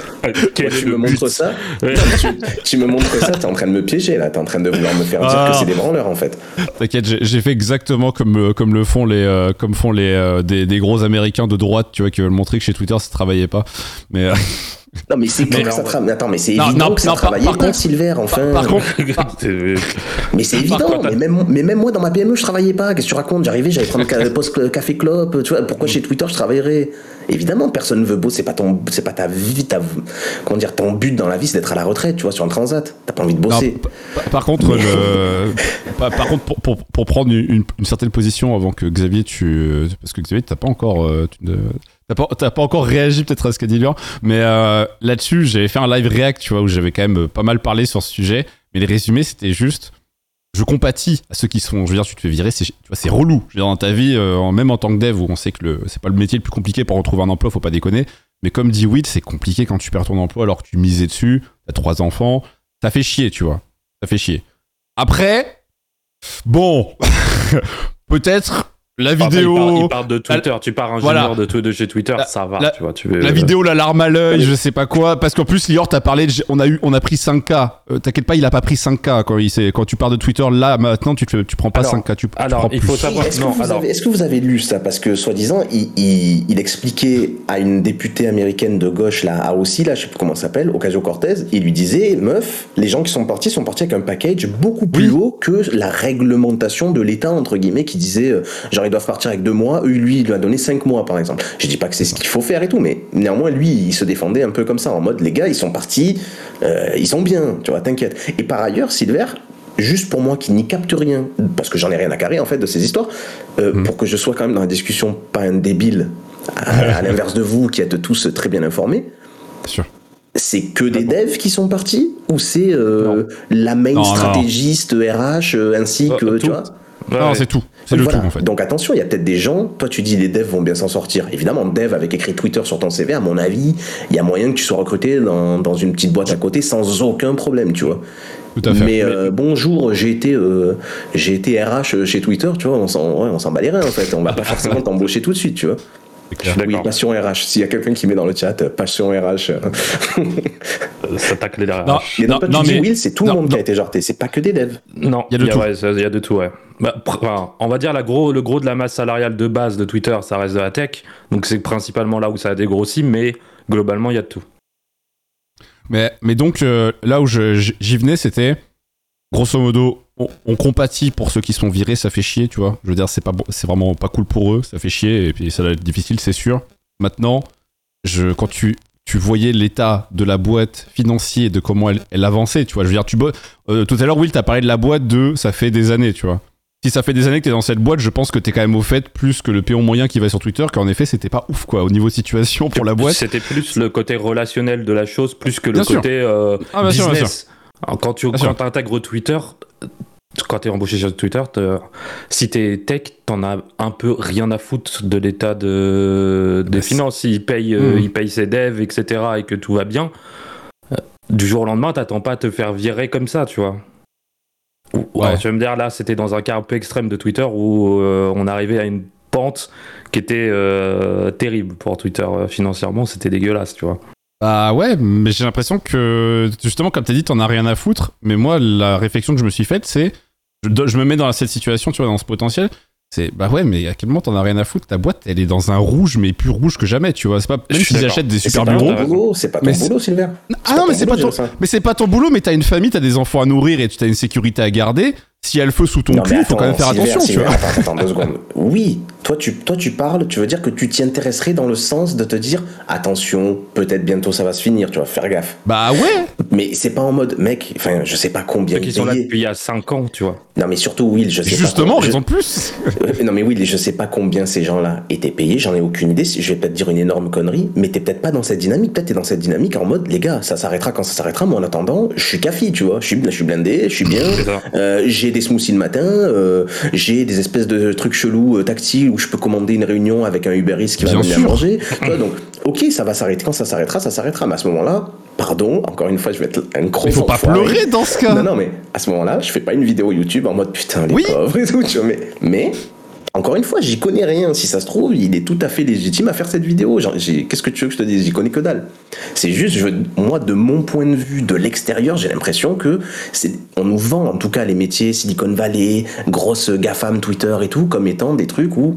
Quel Toi, est tu me montres ça? Ouais. Tu, tu me montres ça, t'es en train de me piéger là, t'es en train de vouloir me faire dire Ah. que c'est des branleurs en fait. T'inquiète, j'ai- fait exactement comme, euh, comme le font les, euh, comme font les, euh, des, des gros américains de droite, tu vois, qui veulent montrer que chez Twitter ça travaillait pas. Mais euh, Non mais c'est clair que ça travaille. Attends mais c'est évident non, que ça non, par- travaillait par pas, contre- Silver. Enfin. par contre, [laughs] Mais c'est évident, contre, mais même, mais même moi dans ma PME je travaillais pas, qu'est-ce que tu racontes? J'arrivais, j'allais prendre ca- [laughs] post café clope, tu vois, pourquoi chez Twitter je travaillerais? Évidemment, personne ne veut bosser, c'est pas ton c'est pas ta vie, ta comment dire, ton but dans la vie c'est d'être à la retraite, tu vois, sur un transat. T'as pas envie de bosser. pa- par contre, le- [laughs] par, contre, pour, pour, pour prendre une, une certaine position avant que Xavier, tu, parce que Xavier, t'as pas encore, euh, tu ne- t'as pas, t'as pas encore réagi peut-être à ce qu'a dit Lior, mais euh, là-dessus, j'avais fait un live react, tu vois, où j'avais quand même pas mal parlé sur ce sujet, mais les résumés, c'était juste, je compatis à ceux qui sont, je veux dire, tu te fais virer, c'est, tu vois, c'est relou. Je veux dire, dans ta vie, euh, même en tant que dev, où on sait que le, c'est pas le métier le plus compliqué pour retrouver un emploi, faut pas déconner. Mais comme dit Witt, c'est compliqué quand tu perds ton emploi alors que tu misais dessus, t'as trois enfants, ça fait chier, tu vois. Ça fait chier. Après, bon, [laughs] peut-être la Enfin, vidéo. il, part, il part de Twitter, tu pars un Voilà. de, chez Twitter, La- ça va, la- tu vois. Tu veux, La vidéo, la larme à l'œil, je sais pas quoi. Parce qu'en plus, Lior, t'as parlé, de- on a eu, on a pris 5K. Euh, T'inquiète pas, il a pas pris 5K quand il s'est- quand tu pars de Twitter. Là, maintenant, tu, te- tu prends pas Alors- 5K, tu, tu alors, prends il plus. faut savoir- Est-ce que, vous alors- avez- est-ce que vous avez lu ça? Parce que soi-disant, il, il- il expliquait à une députée américaine de gauche, là, à aussi, là, je sais plus comment elle s'appelle, Ocasio-Cortez, il lui disait, meuf, les gens qui sont partis sont partis avec un package beaucoup plus Oui. haut que la réglementation de l'État, entre guillemets, qui disait, euh, genre, ils doivent partir avec deux mois, eux, lui, il lui a donné cinq mois, par exemple. Je dis pas que c'est ce qu'il faut faire et tout, mais néanmoins, lui, il se défendait un peu comme ça, en mode, les gars, ils sont partis, euh, ils sont bien, tu vois, t'inquiète. Et par ailleurs, Silver, juste pour moi qui n'y capte rien, parce que j'en ai rien à carrer en fait de ces histoires, euh, Hmm. pour que je sois quand même dans la discussion pas un débile, à, à [laughs] l'inverse de vous qui êtes tous très bien informés, Bien sûr. c'est que des devs qui sont partis ou c'est euh, la main Non, non. stratégiste RH ainsi que tout. tu vois? Ouais, Non, ouais. c'est tout. C'est le Voilà. tout, en fait. Donc attention, il y a peut-être des gens, toi tu dis les devs vont bien s'en sortir. Évidemment, dev avec écrit Twitter sur ton CV, à mon avis, il y a moyen que tu sois recruté dans, dans une petite boîte à côté sans aucun problème, tu vois. Tout à fait. Mais euh, bonjour, j'ai été, euh, j'ai été RH chez Twitter, tu vois, on s'en, ouais, on s'en bat les reins en fait. On va pas forcément [laughs] t'embaucher tout de suite, tu vois. Oui, passion RH. S'il y a quelqu'un qui met dans le chat euh, passion RH, euh, Ça tacle les Non, mais non, non, non, tu dis mais Will, c'est tout non, le monde qui a été jarté, c'est pas que des devs. Non, Il y a de tout. ouais, il y a de tout, ouais. Bah, pr- enfin, on va dire la gros, le gros de la masse salariale de base de Twitter, ça reste de la tech. Donc c'est principalement là où ça a dégrossi, mais globalement, il y a de tout. Mais, mais donc, euh, là où j'y venais, c'était, grosso modo, on, on compatit pour ceux qui sont virés, ça fait chier, tu vois. Je veux dire, c'est pas c'est vraiment pas cool pour eux, ça fait chier, et puis ça va être difficile, c'est sûr. Maintenant, je, quand tu, tu voyais l'état de la boîte financier, de comment elle, elle avançait, tu vois. Je veux dire, tu euh, tout à l'heure, Will, t'as parlé de la boîte de ça fait des années, tu vois. Si ça fait des années que t'es dans cette boîte, je pense que t'es quand même au fait plus que le péon moyen qui va sur Twitter, qu'en effet, c'était pas ouf, quoi, au niveau situation pour la boîte. C'était plus le côté relationnel de la chose, plus que le Bien sûr. côté euh, Ah, bien sûr, bien business. Alors, quand tu quand intègres Twitter, quand tu es embauché sur Twitter, te- si tu es tech, t'en as un peu rien à foutre de l'état de, des finances. S'il paye, euh, il paye ses devs, etc., et que tout va bien, euh, du jour au lendemain, t'attends pas à te faire virer comme ça, tu vois. Ou- ou Ouais. alors, tu vas me dire, là, c'était dans un cas un peu extrême de Twitter où euh, on arrivait à une pente qui était euh, terrible pour Twitter financièrement, c'était dégueulasse, tu vois. Bah ouais, mais j'ai l'impression que justement, comme t'as dit, t'en as rien à foutre. Mais moi, la réflexion que je me suis faite, c'est je, me mets dans cette situation, tu vois, dans ce potentiel. C'est bah ouais, mais à quel moment t'en as rien à foutre? Ta boîte, elle est dans un rouge, mais plus rouge que jamais, tu vois. C'est pas Je même s'ils achètent des super bureaux. t'as boulot, c'est pas ton Mais c'est- boulot, Silver. Ah non, mais c'est pas ton, boulot, mais c'est pas ton boulot, mais t'as une famille, t'as des enfants à nourrir et tu as une sécurité à garder. S'il y a le feu sous ton Non, cul, mais il faut quand même faire attention, tu vois. Attends, attends, deux secondes. Oui, toi tu, toi tu parles, tu veux dire que tu t'y intéresserais dans le sens de te dire attention, peut-être bientôt ça va se finir, tu vas faire gaffe. Bah ouais Mais c'est pas en mode mec, enfin je sais pas combien ils sont là depuis il y a 5 ans, tu vois. Non mais surtout Will, je sais Justement, pas. raison je- de plus Euh, Non mais Will, je sais pas combien ces gens-là étaient payés, j'en ai aucune idée. Je vais peut-être dire une énorme connerie, mais t'es peut-être pas dans cette dynamique. Peut-être t'es dans cette dynamique en mode les gars, ça s'arrêtera quand ça s'arrêtera. Moi en attendant, je suis café, tu vois. Je suis, je suis blindé, je suis bien. C'est ça. Euh, j'ai des smoothies le matin, euh, j'ai des espèces de trucs chelous euh, tactiles où je peux commander une réunion avec un Uber Eats qui va venir manger. [laughs] Donc, ok, ça va s'arrêter. Quand ça s'arrêtera, ça s'arrêtera. Mais à ce moment-là, pardon, encore une fois, je vais être un gros Il faut pas pleurer dans ce cas Non, non, mais à ce moment-là, je fais pas une vidéo YouTube en mode putain, les Oui. pauvres et tout, tu vois, mais, mais, encore une fois, j'y connais rien. Si ça se trouve, il est tout à fait légitime à faire cette vidéo. Qu'est-ce que tu veux que je te dise? J'y connais que dalle. C'est juste, moi, de mon point de vue, de l'extérieur, j'ai l'impression que on nous vend, en tout cas, les métiers Silicon Valley, grosse GAFAM, Twitter et tout, comme étant des trucs où,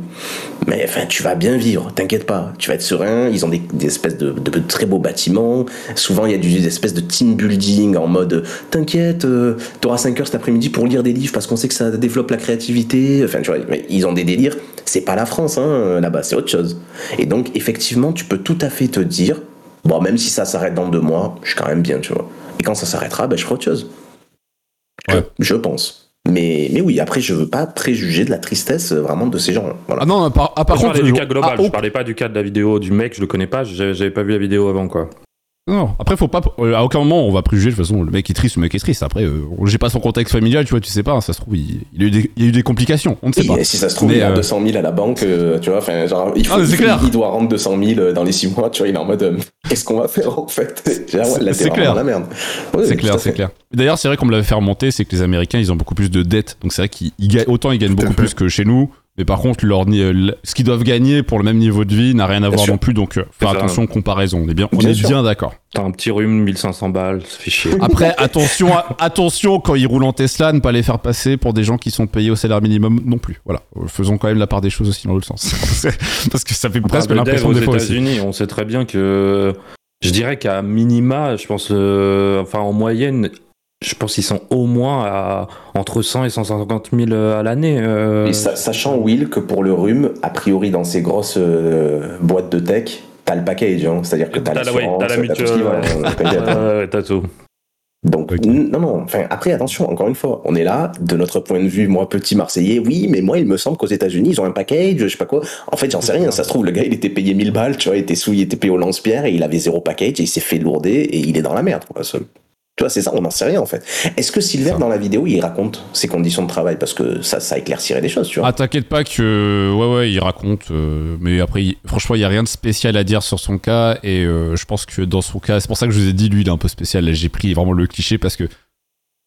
mais enfin, tu vas bien vivre, t'inquiète pas, tu vas être serein. Ils ont des, des espèces de, de- de très beaux bâtiments. Souvent, il y a du- des espèces de team building en mode, t'inquiète, euh, t'auras 5 heures cet après-midi pour lire des livres parce qu'on sait que ça développe la créativité. Enfin, tu vois, mais ils ont des délires. C'est pas la France, hein, là-bas, c'est autre chose. Et donc, effectivement, tu peux tout à fait te dire, bon, même si ça s'arrête dans deux mois, je suis quand même bien, tu vois. Et quand ça s'arrêtera, ben, je ferai autre chose. Ouais. Je pense. Mais, mais oui, après, je veux pas préjuger de la tristesse euh, vraiment de ces gens. Voilà. Ah non, à par, à par je contre... parlais du cas global, ah, je parlais pas du cas de la vidéo du mec, je le connais pas, j'avais pas vu la vidéo avant quoi. Non, après faut pas euh, à aucun moment on va préjuger de toute façon le mec est triste, le mec est triste. Après euh, j'ai pas son contexte familial, tu vois, tu sais pas, ça se trouve il, il a, eu des, il a eu des complications, on ne sait Oui, pas. et si ça se trouve, Mais, il a euh, 200 000 à la banque, euh, tu vois, enfin, genre, il, faut, Ah, mais c'est il, faut- clair. il doit rendre 200 000 dans les 6 mois, tu vois, il est en mode, euh, qu'est-ce qu'on va faire en fait? C'est [laughs] clair. la merde. C'est clair, c'est clair. D'ailleurs, c'est vrai qu'on me l'avait fait remonter, c'est que les Américains, ils ont beaucoup plus de dettes. Donc c'est vrai qu'ils autant ils gagnent beaucoup plus que chez nous, mais par contre, leur, euh, ce qu'ils doivent gagner pour le même niveau de vie n'a rien à voir sûr. non plus. Donc euh, faire attention aux comparaisons. On est bien, on Bien d'accord. T'as un petit rhume, 1500 balles, ça fait chier. Après, attention, à- attention quand ils roulent en Tesla, ne pas les faire passer pour des gens qui sont payés au salaire minimum non plus. Voilà, faisons quand même la part des choses aussi dans l'autre sens. [laughs] Parce que ça fait presque l'impression aux des fois aussi. États-Unis, on sait très bien que je dirais qu'à minima, je pense, euh, enfin en moyenne, je pense qu'ils sont au moins à entre 100 et 150 000 à l'année. euh. Et sa- sachant, Will, que pour le rhume, a priori, dans ces grosses euh, boîtes de tech, t'as le package, hein, c'est-à-dire que t'as la- ouais, l'assurance, t'as la mutuelle, hein, hein. Ouais, [laughs] ouais, t'as tout. Donc, non, non, enfin, après, attention, encore une fois, on est là, de notre point de vue, moi, petit Marseillais, oui, mais moi, il me semble qu'aux États-Unis, ils ont un package, je sais pas quoi. En fait, j'en sais rien, ça se trouve, le gars, il était payé 1000 balles, tu vois, il était sous, il était payé au lance-pierre, et il avait zéro package, et il s'est fait lourder, et il est dans la merde, quoi. ça. Tu vois, c'est ça, on n'en sait rien, en fait. Est-ce que Silver, dans la vidéo, il raconte ses conditions de travail? Parce que ça, ça éclaircirait des choses, tu vois. Ah, t'inquiète pas que. Ouais, ouais, il raconte. euh, mais après, il- franchement, il y a rien de spécial à dire sur son cas. Et euh, je pense que dans son cas, c'est pour ça que je vous ai dit, lui, il est un peu spécial. J'ai pris vraiment le cliché parce que.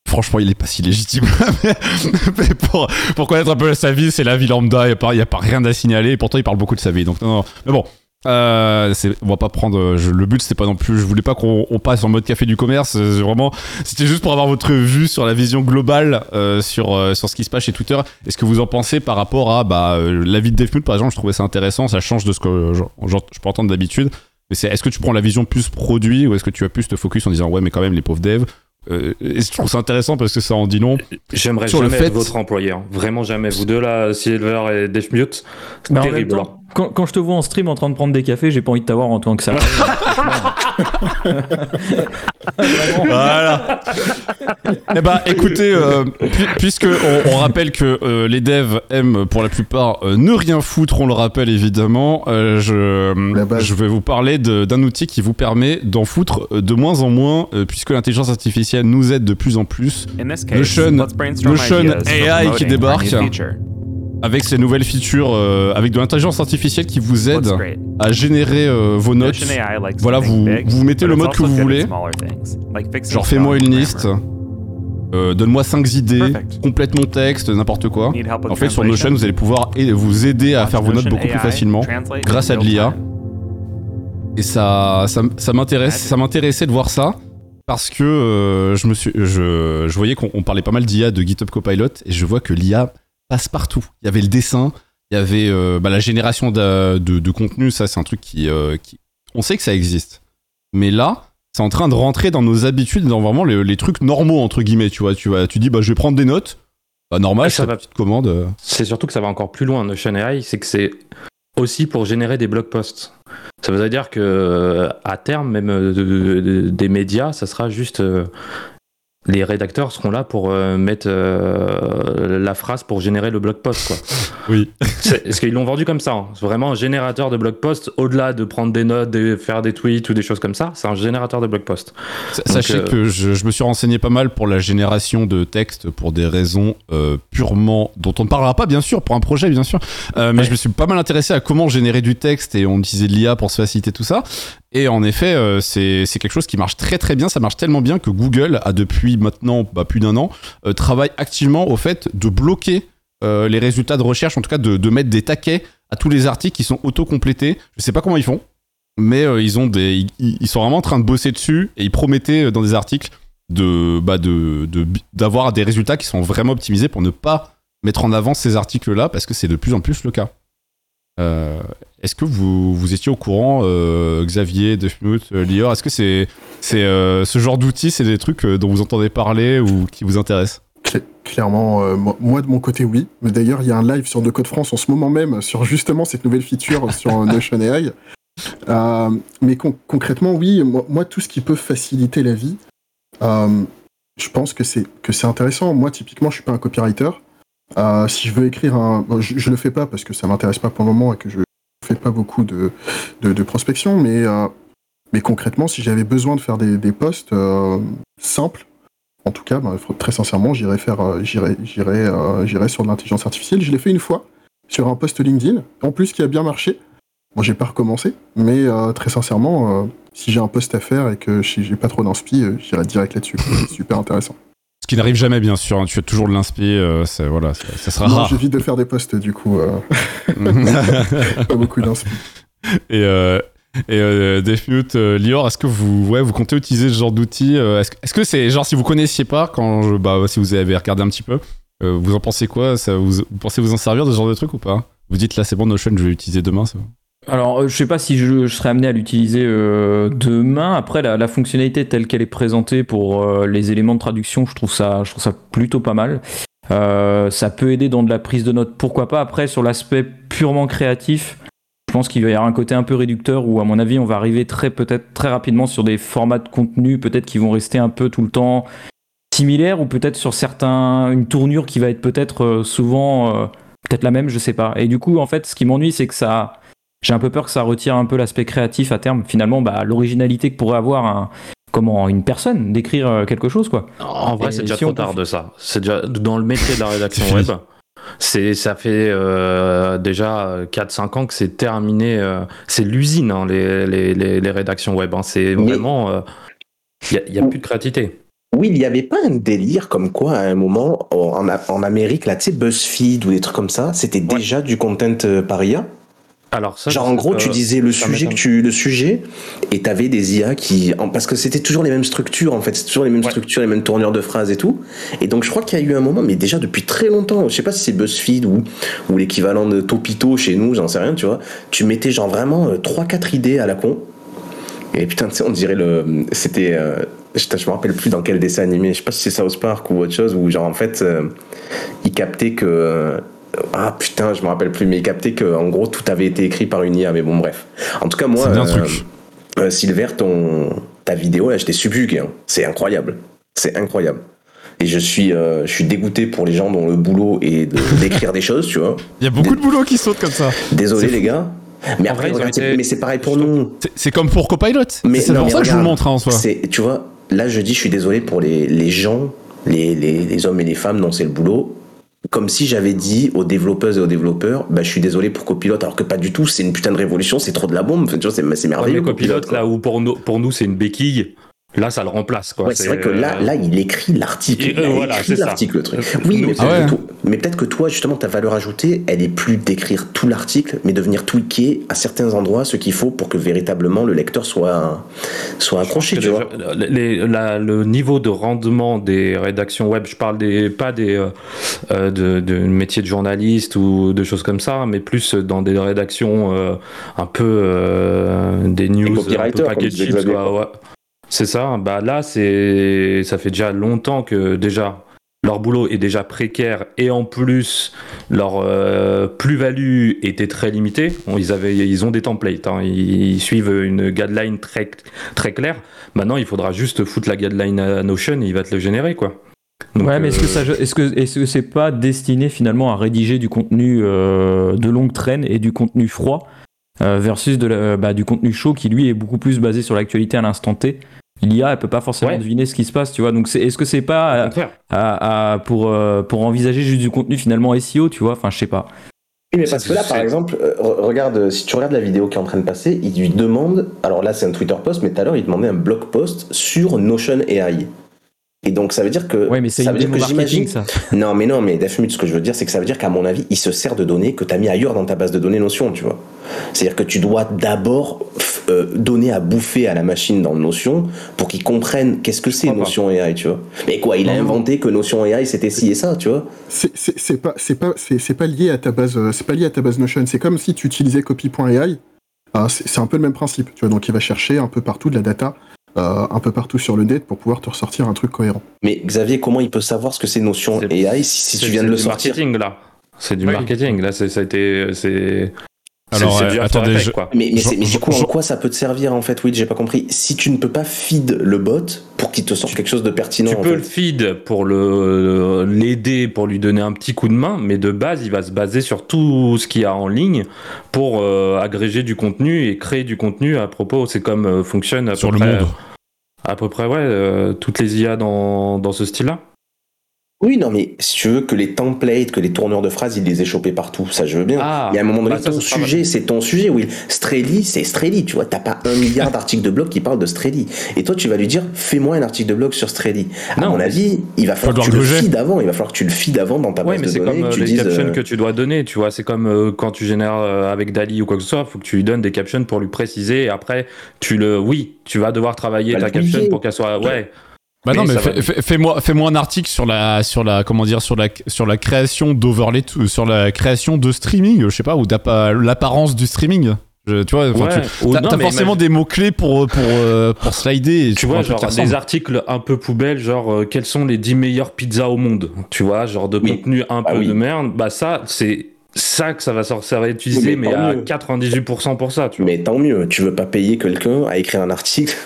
Franchement, il est pas si légitime. [laughs] mais pour, pour connaître un peu sa vie, c'est la vie lambda. Il n'y a, pas- y a pas rien à signaler. Et pourtant, il parle beaucoup de sa vie. Donc, non, non. Mais bon. Euh, c'est- on va pas prendre. euh, je- le but, c'est pas non plus. Je voulais pas qu'on on passe en mode café du commerce. euh, Vraiment, c'était juste pour avoir votre vue sur la vision globale euh, sur, euh, sur ce qui se passe chez Twitter. Et ce que vous en pensez par rapport à bah, euh, la vie de Defmute, par exemple, je trouvais ça intéressant. Ça change de ce que je, je- je peux entendre d'habitude. Mais c'est est-ce que tu prends la vision plus produit ou est-ce que tu as plus te focus en disant ouais, mais quand même, les pauvres devs. Euh, et je trouve ça intéressant parce que ça en dit long. J'aimerais Sur le jamais fait- être votre employeur. Vraiment jamais. Vous deux là, Silver et Defmute, c'est en même terrible. temps, quand, quand je te vois en stream en train de prendre des cafés, j'ai pas envie de t'avoir en tant que ça. [laughs] Voilà. eh bah, écoutez, euh, pu- puisque on, on rappelle que euh, les devs aiment pour la plupart euh, ne rien foutre, on le rappelle évidemment. euh, je, vais vous parler d'un outil qui vous permet d'en foutre de moins en moins, euh, puisque l'intelligence artificielle nous aide de plus en plus Notion- Notion AI qui débarque. Avec ces nouvelles features, euh, avec de l'intelligence artificielle qui vous aide à générer euh, vos notes. Voilà, vous, vous mettez le mode que vous voulez. Genre, fais-moi une liste. Euh, Donne-moi 5 idées, complète mon texte, n'importe quoi. En fait, sur Notion, vous allez pouvoir vous aider à faire vos notes beaucoup plus facilement grâce à de l'IA. Et ça, ça, ça m'intéressait de voir ça parce que euh, je me suis, je, je voyais qu'on on parlait pas mal d'IA de GitHub Copilot et je vois que l'IA passe partout. Il y avait le dessin, il y avait euh, bah, la génération de, de, de contenu, ça c'est un truc qui, euh, qui, on sait que ça existe, mais là c'est en train de rentrer dans nos habitudes, dans vraiment les, les trucs normaux entre guillemets. Tu vois, tu vas, tu dis bah je vais prendre des notes. Bah, normal, Ça c'est va. petite commande. euh. C'est surtout que ça va encore plus loin, Notion AI, c'est que c'est aussi pour générer des blog posts. Ça veut dire que à terme, même de- de- des médias, ça sera juste euh, les rédacteurs seront là pour euh, mettre euh, la phrase pour générer le blog post. Quoi. [laughs] Oui. [laughs] C'est- Parce qu'ils l'ont vendu comme ça. hein. C'est vraiment un générateur de blog post, au-delà de prendre des notes, de faire des tweets ou des choses comme ça. C'est un générateur de blog post. Sa- Sachez euh, que je, je me suis renseigné pas mal pour la génération de texte pour des raisons euh, purement dont on ne parlera pas bien sûr pour un projet bien sûr, Euh, mais Ouais. je me suis pas mal intéressé à comment générer du texte et on utilisait de l'IA pour se faciliter tout ça. Et en effet, euh, c'est quelque chose qui marche très très bien. Ça marche tellement bien que Google a depuis maintenant bah, plus d'un an euh, travaille activement au fait de bloquer euh, les résultats de recherche, en tout cas de, mettre des taquets à tous les articles qui sont auto-complétés. Je sais pas comment ils font, mais ils ont des, ils, sont vraiment en train de bosser dessus et ils promettaient dans des articles bah d'avoir des résultats qui sont vraiment optimisés pour ne pas mettre en avant ces articles-là parce que c'est de plus en plus le cas. Euh, est-ce que vous, vous étiez au courant, euh, Xavier, Defmute, euh, Lior Est-ce que c'est, c'est ce genre d'outils, c'est des trucs dont vous entendez parler ou qui vous intéressent? Cla- Clairement, moi, de mon côté, oui. Mais d'ailleurs, il y a un live sur De Code France en ce moment même sur justement cette nouvelle feature sur Notion AI. Mais con- concrètement, oui, moi, tout ce qui peut faciliter la vie, je pense que c'est que c'est intéressant. Moi, typiquement, je suis pas un copywriter. Euh, si je veux écrire un, je, je le fais pas parce que ça m'intéresse pas pour le moment et que je fais pas beaucoup de prospection, mais euh, mais concrètement, si j'avais besoin de faire des, des posts euh, simples, en tout cas, ben, très sincèrement, j'irais faire, sur de l'intelligence artificielle. Je l'ai fait une fois sur un post LinkedIn, en plus qui a bien marché. Bon, j'ai pas recommencé, mais très sincèrement, si j'ai un post à faire et que j'ai pas trop d'inspi, j'irai direct là-dessus. C'est super intéressant. Ce qui n'arrive jamais, bien sûr. hein. Tu as toujours de l'inspi. euh, voilà, ça, ça sera Non, rare. j'évite de faire des posts, du coup, euh, [laughs] pas beaucoup d'inspi. Et, euh, et euh, Defmute, euh, Lior, est-ce que vous, ouais, vous comptez utiliser ce genre d'outils Est-ce que- c'est genre si vous connaissiez pas, quand je, bah, si vous avez regardé un petit peu, vous en pensez quoi ça, vous, vous pensez vous en servir de ce genre de truc ou pas? Vous dites là c'est bon Notion, je vais l'utiliser demain. Ça. Alors, euh, je sais pas si je, serais amené à l'utiliser euh, demain. Après, la, fonctionnalité telle qu'elle est présentée pour euh, les éléments de traduction, je trouve ça, je trouve ça plutôt pas mal. Ça peut aider dans de la prise de notes, pourquoi pas? Après, sur l'aspect purement créatif, je pense qu'il va y avoir un côté un peu réducteur où, à mon avis, on va arriver très peut-être très rapidement sur des formats de contenu peut-être qui vont rester un peu tout le temps similaires ou peut-être sur certains une tournure qui va être peut-être souvent peut-être la même, je sais pas. Et du coup, en fait, ce qui m'ennuie, c'est que ça j'ai un peu peur que ça retire un peu l'aspect créatif à terme. Finalement, bah, l'originalité que pourrait avoir un, comment, une personne d'écrire euh, quelque chose, quoi. En vrai, c'est déjà si trop tard peut- de ça. C'est déjà dans le métier de la rédaction [laughs] web. C'est, ça fait euh, déjà 4-5 ans que c'est terminé. euh, c'est l'usine, hein, les, les, les, les rédactions web. hein. C'est Mais- vraiment. Il n'y a, plus de créativité. Oui, il n'y avait pas un délire comme quoi, à un moment, en, en Amérique, là, tu sais, BuzzFeed ou des trucs comme ça, c'était déjà du content euh, par IA Alors, ça, Genre en gros, tu disais le sujet que tu le sujet et t'avais des IA qui parce que c'était toujours les mêmes structures en fait, c'est toujours les mêmes Ouais. structures, les mêmes tournures de phrases et tout. Et donc je crois qu'il y a eu un moment, mais déjà depuis très longtemps, je sais pas si c'est BuzzFeed ou ou l'équivalent de Topito chez nous, j'en sais rien, tu vois. Tu mettais genre vraiment euh, trois quatre idées à la con. Et putain, tu sais, on dirait le c'était euh, je, je me rappelle plus dans quel dessin animé, je sais pas si c'est South Park ou autre chose où genre en fait euh, ils captaient que euh, ah putain, je me rappelle plus, mais captaient que en gros tout avait été écrit par une IA. Mais bon, bref. En tout cas, moi, C'est bien un euh, truc. euh, Silver, ton ta vidéo là, j'étais subjugué. hein. C'est incroyable, c'est incroyable. Et je suis, euh, je suis dégoûté pour les gens dont le boulot est de- [laughs] d'écrire des choses, tu vois. Il y a beaucoup de boulot qui saute comme ça. Désolé les gars. Mais En après, vrai, regarde, été- mais c'est pareil pour nous. C'est- comme pour Copilot. Mais c'est pour mais ça que je vous montre hein, en soi. C'est, tu vois, là je dis, je suis désolé pour les, les gens, les, les, les hommes et les femmes dont c'est le boulot. Comme si j'avais dit aux développeuses et aux développeurs, bah, je suis désolé pour copilote, alors que pas du tout, c'est une putain de révolution, c'est trop de la bombe, Enfin, tu vois, c'est, Ouais, merveilleux. mais copilote, quoi. là où pour nous, pour nous c'est une béquille, là ça le remplace. Quoi. Ouais, c'est vrai que là, euh, là, il écrit l'article. Euh, voilà, c'est l'article, le truc. Euh, Oui, nous, mais peut-être, Ah ouais. que toi, que justement, ta valeur ajoutée, elle est plus d'écrire tout l'article, mais de venir tweaker à certains endroits ce qu'il faut pour que véritablement le lecteur soit, soit accroché, que tu vois. les- les- la- le niveau de rendement des rédactions web, je parle des, pas des euh, de, de métiers de journaliste ou de choses comme ça, mais plus dans des rédactions euh, un peu euh, des news, un peu quoi, ouais. C'est ça. Bah là, c'est ça fait déjà longtemps que déjà leur boulot est déjà précaire et en plus leur euh, plus-value était très limitée. Bon, ils, avaient, ils ont des templates, hein. ils, ils suivent une guideline très, très claire. Maintenant, il faudra juste foutre la guideline à Notion et il va te le générer. quoi. Donc, ouais, mais est-ce que euh, est-ce que, est-ce que c'est pas destiné finalement à rédiger du contenu euh, de longue traîne et du contenu froid versus de la- bah, du contenu chaud qui lui est beaucoup plus basé sur l'actualité à l'instant T? L'IA, elle peut pas forcément Ouais. deviner ce qui se passe, tu vois. Donc, c'est, est-ce que c'est pas au à- contraire. à- à- pour euh, pour envisager juste du contenu finalement SEO, tu vois? Enfin, je sais pas. Oui, mais parce que là, par exemple, euh, re- regarde, euh, si tu regardes la vidéo qui est en train de passer, il lui demande, alors là c'est un Twitter post, mais tout à l'heure il demandait un blog post sur Notion AI. Et donc ça veut dire que Ouais, mais c'est ça une veut dire démo que marketing, j'imagine. ça. Non, mais non, mais Defmute, ce que je veux dire, c'est que ça veut dire qu'à mon avis, il se sert de données que tu as mis ailleurs dans ta base de données Notion, tu vois. C'est-à-dire que tu dois d'abord euh, donner à bouffer à la machine dans Notion pour qu'il comprenne qu'est-ce que c'est crois pas. Notion AI, tu vois. Mais quoi, il a inventé que Notion AI c'était ci et ça, tu vois. C'est- pas, c'est pas, c'est c'est pas lié à ta base, euh, c'est pas lié à ta base Notion. C'est comme si tu utilisais copy.ai. Ah, c'est un peu le même principe, tu vois. Donc il va chercher un peu partout de la data, euh, un peu partout sur le net pour pouvoir te ressortir un truc cohérent. Mais Xavier, comment il peut savoir ce que c'est Notion C'est- AI si, tu viens de c'est le du sortir? marketing là. C'est du Oui. marketing. Là, c'est- ça a été. C'est. Alors, c'est- c'est euh, attendez, je- quoi. Mais, mais, Je- c'est- mais je- du coup, je- en quoi ça peut te servir en fait Oui, j'ai pas compris. Si tu ne peux pas feed le bot pour qu'il te sorte quelque chose de pertinent, Tu en peux fait. le feed pour le l'aider, pour lui donner un petit coup de main, mais de base, il va se baser sur tout ce qu'il y a en ligne pour euh, agréger du contenu et créer du contenu à propos. C'est comme euh, fonctionne à sur peu le près, monde. à peu près, ouais, euh, toutes les IA dans, dans ce style-là. Oui, non, mais si tu veux que les templates, que les tourneurs de phrases, ils les aient chopés partout, ça je veux bien. Ah, Il y a un moment donné, bah, ton sujet, c'est ton sujet, Will. Strelly, c'est Strelly, tu vois. T'as pas un milliard [laughs] d'articles de blog qui parlent de Strelly. Et toi, tu vas lui dire, fais-moi un article de blog sur Strelly. À Non, mon avis, il va falloir que tu le le gruger. feed avant. Il va falloir que tu le feed avant dans ta Ouais, base mais de c'est données. comme que euh, les dises, captions euh, que tu dois donner, tu vois. C'est comme euh, quand tu génères euh, avec Dali ou quoi que ce soit, faut que tu lui donnes des captions pour lui préciser. Et après, tu le, oui, tu vas devoir travailler Bah, ta caption pour qu'elle soit, ouais. Bah non, Mais ça fais- fais- fais-moi fais-moi un article sur la sur la comment dire sur la sur la création d'overlay t- sur la création de streaming, je sais pas ou l'apparence du streaming. Je- tu vois, Ouais. t'as non, t'as mais forcément imagine- des mots clés pour pour euh, pour slider. Et Tu vois genre des articles un peu poubelles, genre euh, quelles sont les 10 meilleures pizzas au monde, tu vois, genre de Oui. contenu un Bah peu oui. de merde. Bah ça, c'est ça que ça va, ça va être utilisé, Oui, mais mais, à mieux. 98% pour ça, tu vois. Mais tant mieux, tu veux pas payer quelqu'un à écrire un article.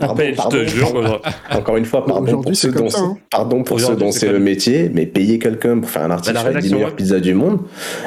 Pardon, je te jure, [laughs] Encore une fois, pardon pour ceux dont hein. pardon pour ceux Aujourd'hui, dont c'est le métier, mais payer quelqu'un pour faire un article la sur les 10 rédaction, meilleures ouais. pizzas du monde,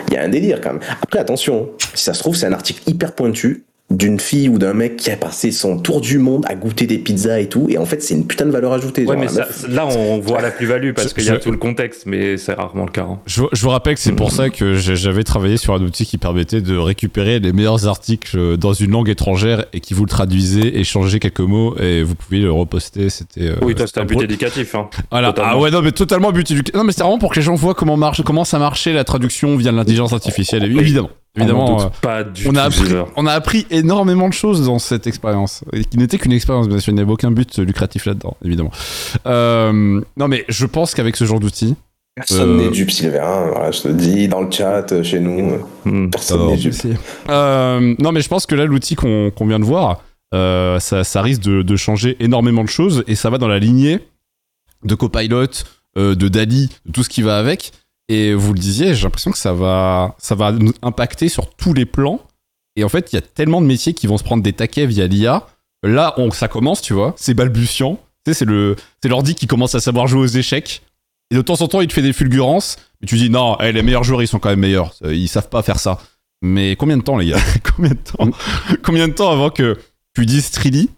il y a un délire quand même. Après, attention, si ça se trouve, c'est un article hyper pointu d'une fille ou d'un mec qui a passé son tour du monde à goûter des pizzas et tout, et en fait, c'est une putain de valeur ajoutée. ouais, mais la ça- meuf- là, on [laughs] voit la plus-value parce qu'il y a je- tout le contexte, mais c'est rarement le cas. hein. Je, je vous rappelle que c'est pour ça que j'avais travaillé sur un outil qui permettait de récupérer les meilleurs articles dans une langue étrangère et qui vous le traduisait et changeait quelques mots et vous pouviez le reposter. C'était. euh, Oui, c'est un c'était but éducatif. Hein. Voilà. Totalement. Ah ouais, non, mais totalement but éducatif. Non, mais c'est vraiment pour que les gens voient comment marche, comment ça marchait la traduction via l'intelligence artificielle. Et évidemment, On euh, pas du on a, appris, Ziller. on a appris énormément de choses dans cette expérience, qui n'était qu'une expérience, bien sûr, il n'y avait aucun but lucratif là-dedans, évidemment. Euh, non, mais je pense qu'avec ce genre d'outil, Personne Euh, n'est dupe, Sylvain. voilà, je te le dis dans le chat, euh, chez nous, euh, Hmm. personne n'est dupe. Euh, non, mais je pense que là, l'outil qu'on vient de voir, euh, ça, ça risque de, de changer énormément de choses et ça va dans la lignée de Copilot, euh, de Dali, de tout ce qui va avec. Et vous le disiez, j'ai l'impression que ça va, ça va nous impacter sur tous les plans. Et en fait, il y a tellement de métiers qui vont se prendre des taquets via l'IA. Là, on, ça commence, tu vois, c'est balbutiant. Tu sais, c'est le, c'est l'ordi qui commence à savoir jouer aux échecs. Et de temps en temps, il te fait des fulgurances. Mais tu dis, non, eh, les meilleurs joueurs, ils sont quand même meilleurs. Euh, Ils savent pas faire ça. Mais combien de temps, les gars? [laughs] Combien de temps? Combien de temps avant que tu dises Trilly?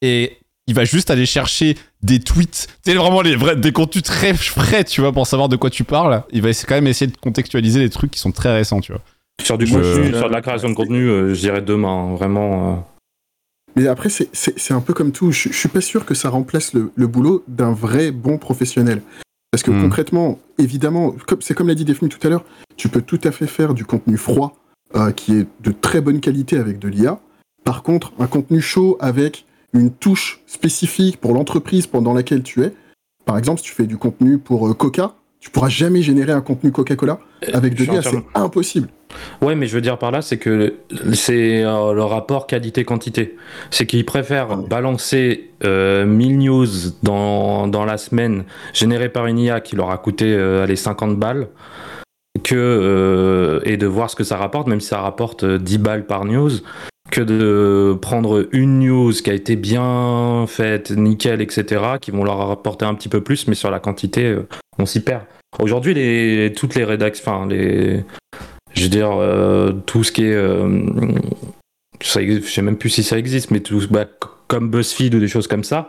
Et il va juste aller chercher des tweets, sais, vraiment les vrais, des contenus très frais, tu vois, pour savoir de quoi tu parles. Il va essayer- quand même essayer de contextualiser les trucs qui sont très récents, tu vois. Sur du Je- contenu, sur de la création de contenu, euh, je dirais demain, hein, vraiment. euh. Mais après, c'est- c'est c'est un peu comme tout. Je, je suis pas sûr que ça remplace le, le boulot d'un vrai bon professionnel. Parce que Hmm. concrètement, évidemment, comme- c'est comme l'a dit Defnu tout à l'heure, tu peux tout à fait faire du contenu froid euh, qui est de très bonne qualité avec de l'IA. Par contre, un contenu chaud avec une touche spécifique pour l'entreprise pendant laquelle tu es. Par exemple, si tu fais du contenu pour euh, Coca, Tu pourras jamais générer un contenu Coca-Cola avec de l'IA, c'est impossible. Ouais, mais je veux dire par là, c'est que c'est euh, le rapport qualité-quantité. C'est qu'ils préfèrent balancer euh, 1000 news dans, dans la semaine générées par une IA qui leur a coûté euh, allez, 50 balles que, euh, et de voir ce que ça rapporte, même si ça rapporte euh, 10 balles par news, que de prendre une news qui a été bien faite, nickel, etc., qui vont leur rapporter un petit peu plus, mais sur la quantité, euh, on s'y perd. Aujourd'hui, toutes les rédactions, enfin, je veux dire, euh, tout ce qui est. euh, ça je sais même plus si ça existe, mais tout, bah, comme BuzzFeed ou des choses comme ça,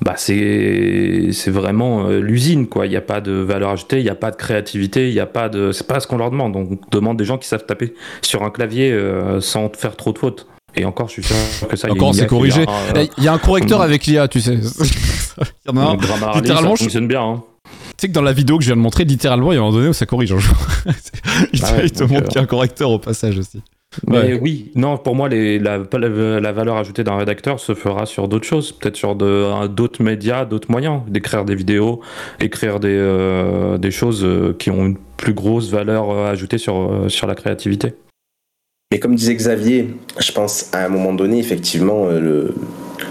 bah c'est vraiment euh, l'usine, quoi. Il n'y a pas de valeur ajoutée, il n'y a pas de créativité, il n'y a pas de. C'est pas ce qu'on leur demande. On demande des gens qui savent taper sur un clavier sans faire trop de fautes. Et encore, je suis sûr que ça. Encore, c'est corrigé. euh, Il y a un correcteur avec l'IA, tu sais. [laughs] Il y en a un. Grammarly, littéralement, ça fonctionne bien. hein. Tu sais que dans la vidéo que je viens de montrer, littéralement, il y a un moment donné où ça corrige un jour. [laughs] il te, Ah ouais, montre euh, qu'il y a un correcteur au passage aussi. Mais Ouais. oui, non, pour moi, les, la, la, la valeur ajoutée d'un rédacteur se fera sur d'autres choses, peut-être sur d'autres médias, d'autres moyens, d'écrire des vidéos, écrire des, euh, des choses euh, qui ont une plus grosse valeur ajoutée sur, sur la créativité. Mais comme disait Xavier, je pense à un moment donné, effectivement, euh, le-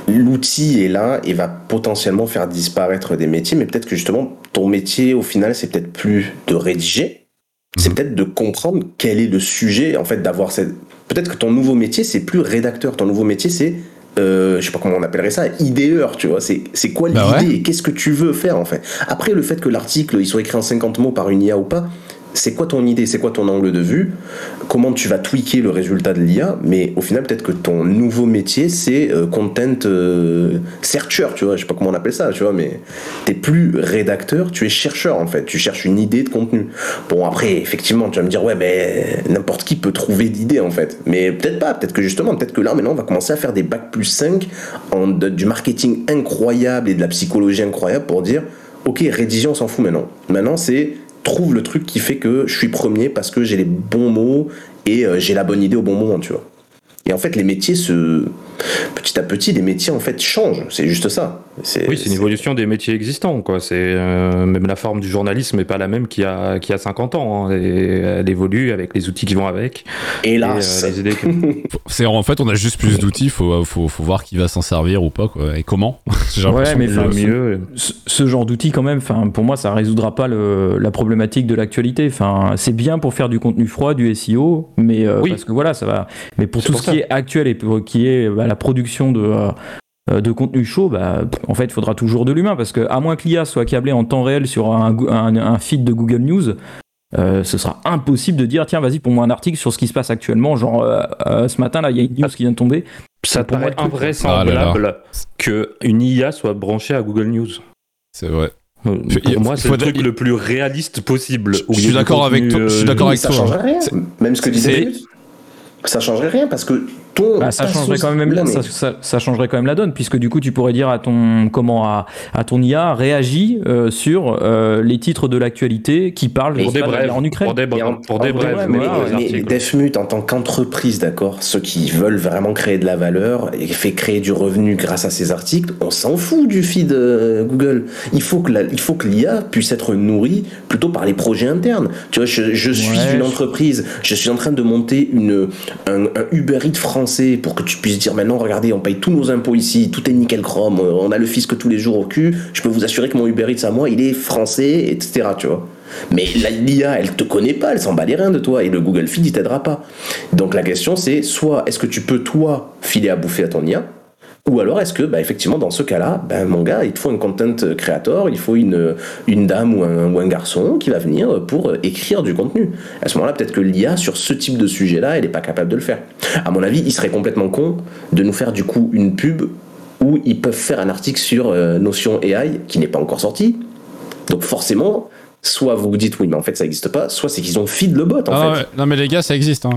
l'outil est là et va potentiellement faire disparaître des métiers, mais peut-être que justement, ton métier, au final, c'est peut-être plus de rédiger, c'est peut-être de comprendre quel est le sujet, en fait, d'avoir cette... Peut-être que ton nouveau métier, c'est plus rédacteur, ton nouveau métier, c'est... Euh, je sais pas comment on appellerait ça, idéeur, tu vois. C'est c'est quoi l'idée Bah ouais. et qu'est-ce que tu veux faire en fait? Après, le fait que l'article il soit écrit en 50 mots par une IA ou pas, c'est quoi ton idée, c'est quoi ton angle de vue, comment tu vas tweaker le résultat de l'IA, mais au final, peut-être que ton nouveau métier, c'est euh, content euh, searcher, tu vois, je sais pas comment on appelle ça, tu vois, mais t'es plus rédacteur, tu es chercheur en fait, tu cherches une idée de contenu. Bon, après, effectivement, tu vas me dire, ouais, mais n'importe qui peut trouver d'idées en fait, mais peut-être pas, peut-être que justement, peut-être que là, maintenant, on va commencer à faire des bacs plus 5 en, de- du marketing incroyable et de la psychologie incroyable pour dire, ok, rédiger, on s'en fout maintenant. Maintenant, c'est trouve le truc qui fait que je suis premier parce que j'ai les bons mots et euh, j'ai la bonne idée au bon moment, tu vois. Et en fait, les métiers se. Petit à petit, les métiers en fait changent. C'est juste ça. C'est, Oui, c'est une évolution des métiers existants, quoi. C'est euh, même la forme du journalisme n'est pas la même qu'il y a, qu'il y a 50 ans. hein. Et elle évolue avec les outils qui vont avec. Hélas. Et, euh, les idées que- [laughs] C'est en fait, on a juste plus d'outils. Faut, faut, faut voir qui va s'en servir ou pas, quoi, et comment. [laughs] J'ai Ouais, mais enfin, mieux. ce, ce genre d'outil quand même, enfin, pour moi, ça résoudra pas le- la problématique de l'actualité. Enfin, c'est bien pour faire du contenu froid, du SEO, mais euh, Oui. parce que voilà, ça va. Mais pour C'est tout pour ce ça. qui est actuel et qui est bah, la production de euh, de contenu chaud, bah, en fait, il faudra toujours de l'humain parce que à moins que l'IA soit câblée en temps réel sur un, go- un, un feed de Google News. euh, ce sera impossible de dire tiens vas-y pour moi un article sur ce qui se passe actuellement genre euh, euh, ce matin là il y a une news qui vient de tomber Ça pour moi, paraît invraisemblable qu'une IA soit branchée à Google News. C'est vrai. Euh, Je- Pour il- moi, c'est le faut- truc il- le plus réaliste possible. Je- suis d'accord avec toi- je suis d'accord avec ça toi. Même ce que disait. Ça changerait rien parce que ton. Bah, ça changerait quand même Non, mais- ça, ça- ça changerait quand même la donne puisque du coup tu pourrais dire à ton comment à, à ton IA réagis euh, sur euh, les titres de l'actualité qui parlent Pour des brèves. en Ukraine. Pour des, en- pour des brèves. mais, voilà, mais articles. Defmute, en tant qu'entreprise, d'accord, ceux qui veulent vraiment créer de la valeur et fait créer du revenu grâce à ces articles, on s'en fout du feed euh, Google. Il faut que la- il faut que l'IA puisse être nourrie plutôt par les projets internes. Tu vois, je, je suis Ouais, une je- entreprise, je suis en train de monter une, un, un Uber Eats français pour que tu puisses dire maintenant, regardez, on paye tous nos impôts ici, tout est nickel chrome, euh, on a le fisc tous les jours au cul, je peux vous assurer que mon Uber Eats à moi, il est français, etc. Tu vois. Mais l'IA, elle te connaît pas, elle s'en bat les reins de toi, et le Google Feed, il t'aidera pas. Donc la question, c'est soit est-ce que tu peux, toi, filer à bouffer à ton IA, ou alors est-ce que, bah, effectivement, dans ce cas-là, ben, mon gars, il te faut un content creator, il faut une, une dame ou un, ou un garçon qui va venir pour euh, écrire du contenu. À ce moment-là, peut-être que l'IA, sur ce type de sujet-là, elle n'est pas capable de le faire. À mon avis, il serait complètement con de nous faire du coup une pub où ils peuvent faire un article sur euh, Notion AI qui n'est pas encore sorti. Donc forcément, soit vous vous dites oui, mais en fait ça n'existe pas, soit c'est qu'ils ont feed le bot en Ah fait. ouais. Non mais les gars, ça existe. hein.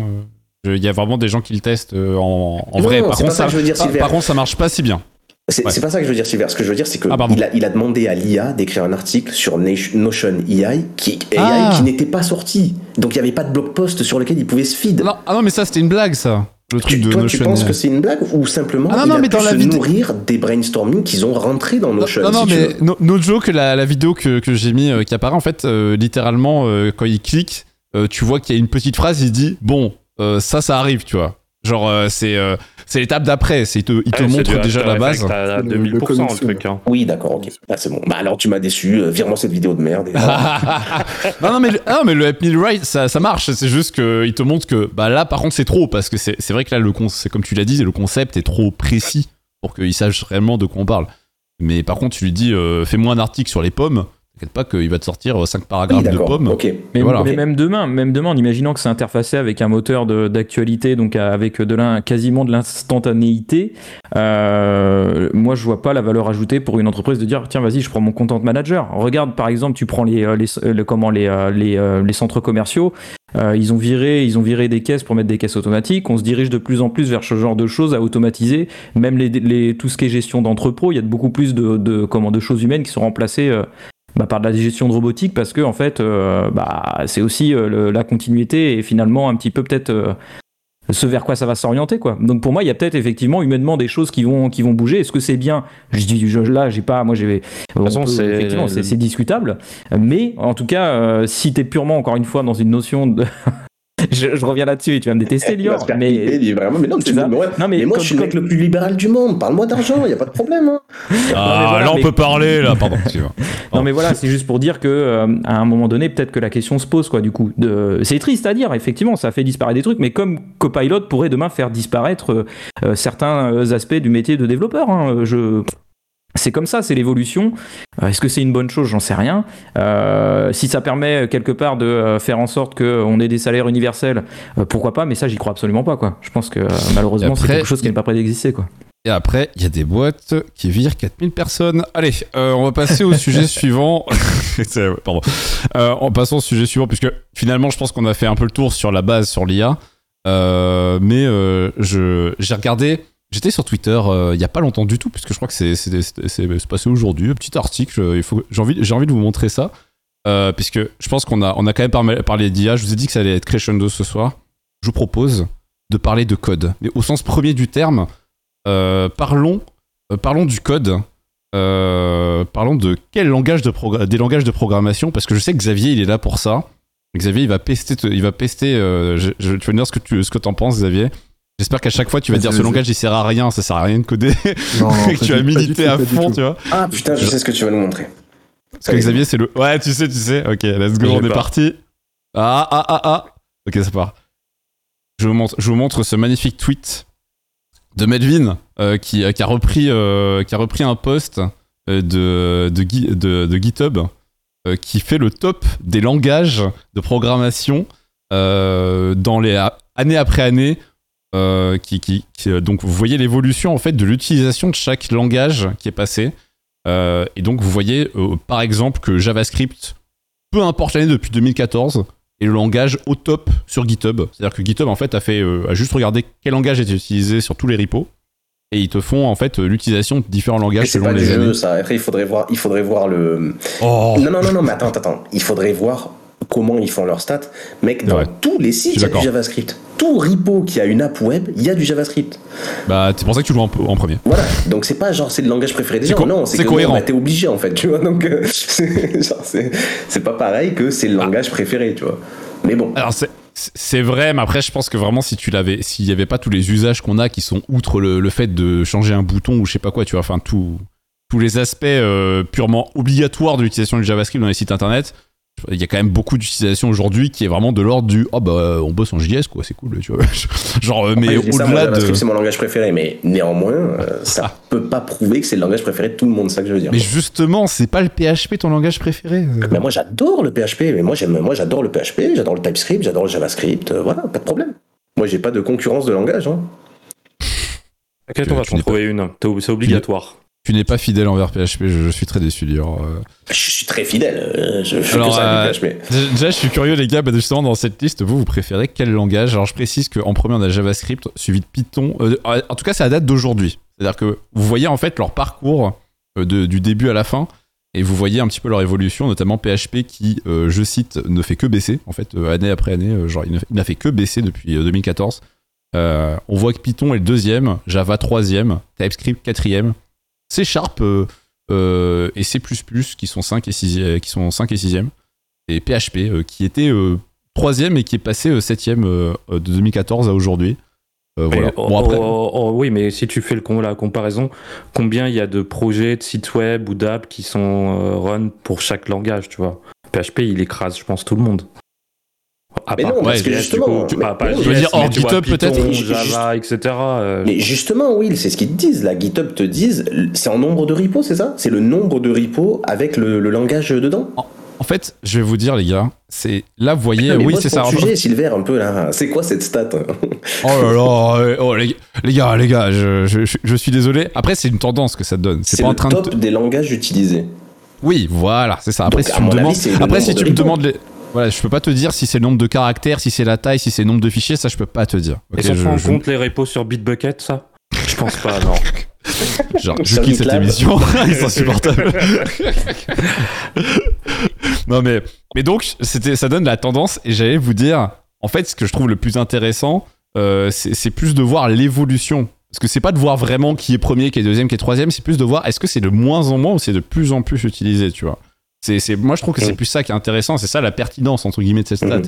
Il y a vraiment des gens qui le testent euh, en, en Non, vrai. non, Par contre, ça que je veux dire, par- Silver. par contre, ça marche pas si bien. C'est Ouais. pas ça que je veux dire, Silver. Ce que je veux dire, c'est qu'il Ah, a, il a demandé à l'IA d'écrire un article sur Notion AI qui, AI Ah. qui n'était pas sorti. Donc il n'y avait pas de blog post sur lequel il pouvait se feed. Non, ah non, mais ça c'était une blague, ça. le truc Tu, de toi, tu Notion. penses que c'est une blague ou simplement Ah non, il non, a mais pu dans la se nourrir des brainstorming qu'ils ont rentrés dans Notion Non, non, si tu mais no, no joke, la, la vidéo que, que j'ai mis euh, qui apparaît, en fait, euh, littéralement, euh, quand il clique, tu vois qu'il y a une petite phrase, il dit Bon, euh, ça, ça arrive, tu vois. Genre, euh, c'est euh, c'est l'étape d'après, c'est il te, il te montre déjà la base. À Le- le 2000% le, truc. hein. Oui, d'accord, ok. Ah, c'est bon. Bah alors tu m'as déçu. euh, Vire-moi cette vidéo de merde. et- [laughs] non, non, mais, le- ah non, mais le Help Me Right, ça, ça marche. C'est juste qu'il te montre que bah, là, par contre, c'est trop. Parce que c'est c'est vrai que là, le con- c'est comme tu l'as dit, le concept est trop précis pour qu'il sache réellement de quoi on parle. Mais par contre, tu lui dis euh, Fais-moi un article sur les pommes. T'inquiète pas qu'il va te sortir 5 Oui, paragraphes de pommes. Mais, Voilà. mais même demain, même demain, en imaginant que c'est interfacé avec un moteur de- d'actualité, donc avec de quasiment de l'instantanéité, euh, moi je vois pas la valeur ajoutée pour une entreprise de dire tiens vas-y je prends mon content manager. Regarde par exemple tu prends les, euh, les, euh, le- comment les euh, les, euh, les centres commerciaux, euh, ils ont viré ils ont viré des caisses pour mettre des caisses automatiques. On se dirige de plus en plus vers ce genre de choses à automatiser. Même les, les tout ce qui est gestion d'entrepôt, il y a beaucoup plus de, de comment de choses humaines qui sont remplacées. euh, bah, par de la gestion de robotique parce que en fait euh, bah, c'est aussi euh, le- la continuité et finalement un petit peu peut-être euh, ce vers quoi ça va s'orienter quoi. Donc pour moi il y a peut-être effectivement humainement des choses qui vont qui vont bouger. Est-ce que c'est bien? Je dis je- là j'ai pas moi j'ai on façon, peut- c'est- discutable. Mais en tout cas si t'es purement encore une fois dans une notion de [laughs] [laughs] je, je reviens là-dessus et tu vas me détester Lior mais piper, il dit vraiment, mais non, mais ouais. non mais, Mais moi, quand- je suis le quand- mec le plus libéral du monde. Parle-moi d'argent, il y a pas de problème. hein. Ah, Non, mais voilà, là, on mais- peut parler, là, pardon. [laughs] Non mais voilà, c'est juste pour dire que euh, à un moment donné, peut-être que la question se pose quoi. Du coup, de... c'est triste à dire. Effectivement, ça fait disparaître des trucs, mais comme Copilot pourrait demain faire disparaître euh, euh, certains euh, aspects du métier de développeur. hein. Je c'est comme ça, c'est l'évolution. Euh, Est-ce que c'est une bonne chose? J'en sais rien. Euh, si ça permet euh, quelque part de faire en sorte qu'on ait des salaires universels, euh, pourquoi pas? Mais ça, j'y crois absolument pas. Quoi. Je pense que euh, malheureusement, c'est quelque chose qui n'est pas prêt d'exister. Quoi. Et après, il y a des boîtes qui virent 4000 personnes. Allez, on va passer au sujet [laughs] suivant. [laughs] Pardon. En passant au sujet suivant, puisque finalement, je pense qu'on a fait un peu le tour sur la base, sur l'IA. Mais je- j'ai regardé, j'étais sur Twitter euh, il y a pas longtemps du tout, puisque je crois que c'est passé aujourd'hui. Un petit article, euh, j'ai envie, envie de vous montrer ça. Euh, puisque je pense qu'on a, on a quand même parlé, d'IA. Je vous ai dit que ça allait être crescendo ce soir. Je vous propose de parler de code, mais au sens premier du terme. Parlons, parlons du code. Parlons de quel langage de des langages de programmation, parce que je sais que Xavier il est là pour ça. Xavier il va pester, te- il va pester. tu vas me dire ce que tu ce que t'en penses, Xavier. J'espère qu'à chaque fois tu vas dire ce langage il sert à rien, ça sert à rien de coder, Non, [laughs] non, et que tu vas militer à fond, tu vois. Ah putain, je sais ce que tu vas nous montrer. Parce que Xavier c'est le. Ouais, tu sais, tu sais. Ok, let's go, on est parti. Ah ah ah ah. Ok, ça part. Je vous montre, je vous montre ce magnifique tweet de Melvin euh, qui, qui a repris euh, qui a repris un post euh, de, de, Gui- de, de GitHub euh, qui fait le top des langages de programmation euh, dans les année après année. Euh, qui, qui, qui- euh, donc vous voyez l'évolution en fait de l'utilisation de chaque langage qui est passé. Euh, et donc vous voyez euh, par exemple que JavaScript, peu importe l'année depuis 2014, est le langage au top sur GitHub. C'est-à-dire que GitHub en fait a fait a juste regardé quel langage était utilisé sur tous les repos et ils te font en fait l'utilisation de différents langages selon pas les années. jeu, ça. Après, il faudrait voir, il faudrait voir le. Oh, Non, non, non, non, mais attends, attends, attends. Il faudrait voir comment ils font leurs stats. Mec, dans Ouais. tous les sites, il y a du. JavaScript. Tout repo qui a une app web, il y a du JavaScript. bah c'est pour ça que tu joues en, en premier. Voilà. Donc c'est pas genre c'est le langage préféré des gens. non, c'est cohérent. bah, t'es obligé en fait, tu vois. Donc euh, [laughs] c'est pas pareil que c'est le langage préféré, tu vois. Mais bon. Alors c'est c'est vrai, mais après je pense que vraiment si tu l'avais, s'il y avait pas tous les usages qu'on a qui sont outre le, le fait de changer un bouton ou je sais pas quoi, tu vois, enfin tout, tous les aspects euh, purement obligatoires de l'utilisation du JavaScript dans les sites internet, il y a quand même beaucoup d'utilisation aujourd'hui qui est vraiment de l'ordre du oh bah on bosse en JS quoi, c'est cool, tu vois. [laughs] Genre euh, mais au-delà JavaScript, de c'est mon langage préféré, mais néanmoins, euh, ça peut pas prouver que c'est le langage préféré de tout le monde, c'est ça que je veux dire. mais justement, c'est pas le PHP ton langage préféré. euh. Mais moi j'adore le PHP, mais moi j'aime, moi j'adore le PHP, j'adore le TypeScript, j'adore le JavaScript, euh, voilà, pas de problème. Moi j'ai pas de concurrence de langage. Hein. T'inquiète, on va t'en trouver une? T'es- C'est obligatoire. Tu n'es pas fidèle envers PHP, je, je suis très déçu d'ailleurs. euh. Je suis très fidèle, euh, je, je fais Alors, que ça euh, PHP. Déjà, déjà, je suis curieux, les gars, bah, justement, dans cette liste, vous, vous préférez quel langage? Alors, je précise qu'en premier, on a JavaScript, suivi de Python. Euh, en tout cas, c'est à date d'aujourd'hui. C'est-à-dire que vous voyez, en fait, leur parcours euh, de- du début à la fin, et vous voyez un petit peu leur évolution, notamment PHP qui, euh, je cite, ne fait que baisser, en fait, euh, année après année. euh, genre, il n'a fait que baisser depuis euh, 2014. Euh, on voit que Python est le deuxième, Java troisième, TypeScript quatrième, C Sharp euh, euh, et C++ qui sont 5 et 6 qui sont 5 et 6e et PHP euh, qui était euh, troisième et qui est passé euh, septième euh, de 2014 à aujourd'hui. Euh, voilà. oh, Bon, après, oh, oh, oui, mais si tu fais le, la comparaison, combien il y a de projets, de sites web ou d'apps qui sont euh, run pour chaque langage, tu vois? PHP, il écrase, je pense, tout le monde. À Mais part non, parce que justement, coup, tu- mais- ah, pas mais non, je veux dire, mais hors GitHub, peut-être. Java, etc. euh, Mais justement, Will, c'est ce qu'ils te disent. La GitHub te disent, c'est en nombre de repos, c'est ça? C'est le nombre de repos avec le, le langage dedans? En fait, je vais vous dire, les gars, c'est là, vous voyez, [laughs] Mais oui, c'est ça. sujet, Silver, un peu là. C'est quoi cette stat? [laughs] Oh là là, euh, oh, les, les gars, les gars, je, je- je- je suis désolé. Après, c'est une tendance que ça donne. C'est pas le en train de. top te- des langages utilisés. Oui, voilà, c'est ça. Après, Donc, si tu me demandes, après, si de tu me demandes les, voilà, je peux pas te dire si c'est le nombre de caractères, si c'est la taille, si c'est le nombre de fichiers, ça, je peux pas te dire. Et je- prend en je- compte les repos sur Bitbucket, ça? Je pense pas, non. [laughs] Genre, je quitte cette émission, [laughs] c'est insupportable. [laughs] non mais, mais donc, c'était, ça donne la tendance, et j'allais vous dire, en fait, ce que je trouve le plus intéressant, euh, c'est, c'est plus de voir l'évolution. Parce que c'est pas de voir vraiment qui est premier, qui est deuxième, qui est troisième, c'est plus de voir est-ce que c'est de moins en moins ou c'est de plus en plus utilisé, tu vois. C'est, c'est, moi, je trouve que c'est Mm. plus ça qui est intéressant, c'est ça la pertinence, entre guillemets, de cette stat. Mhm.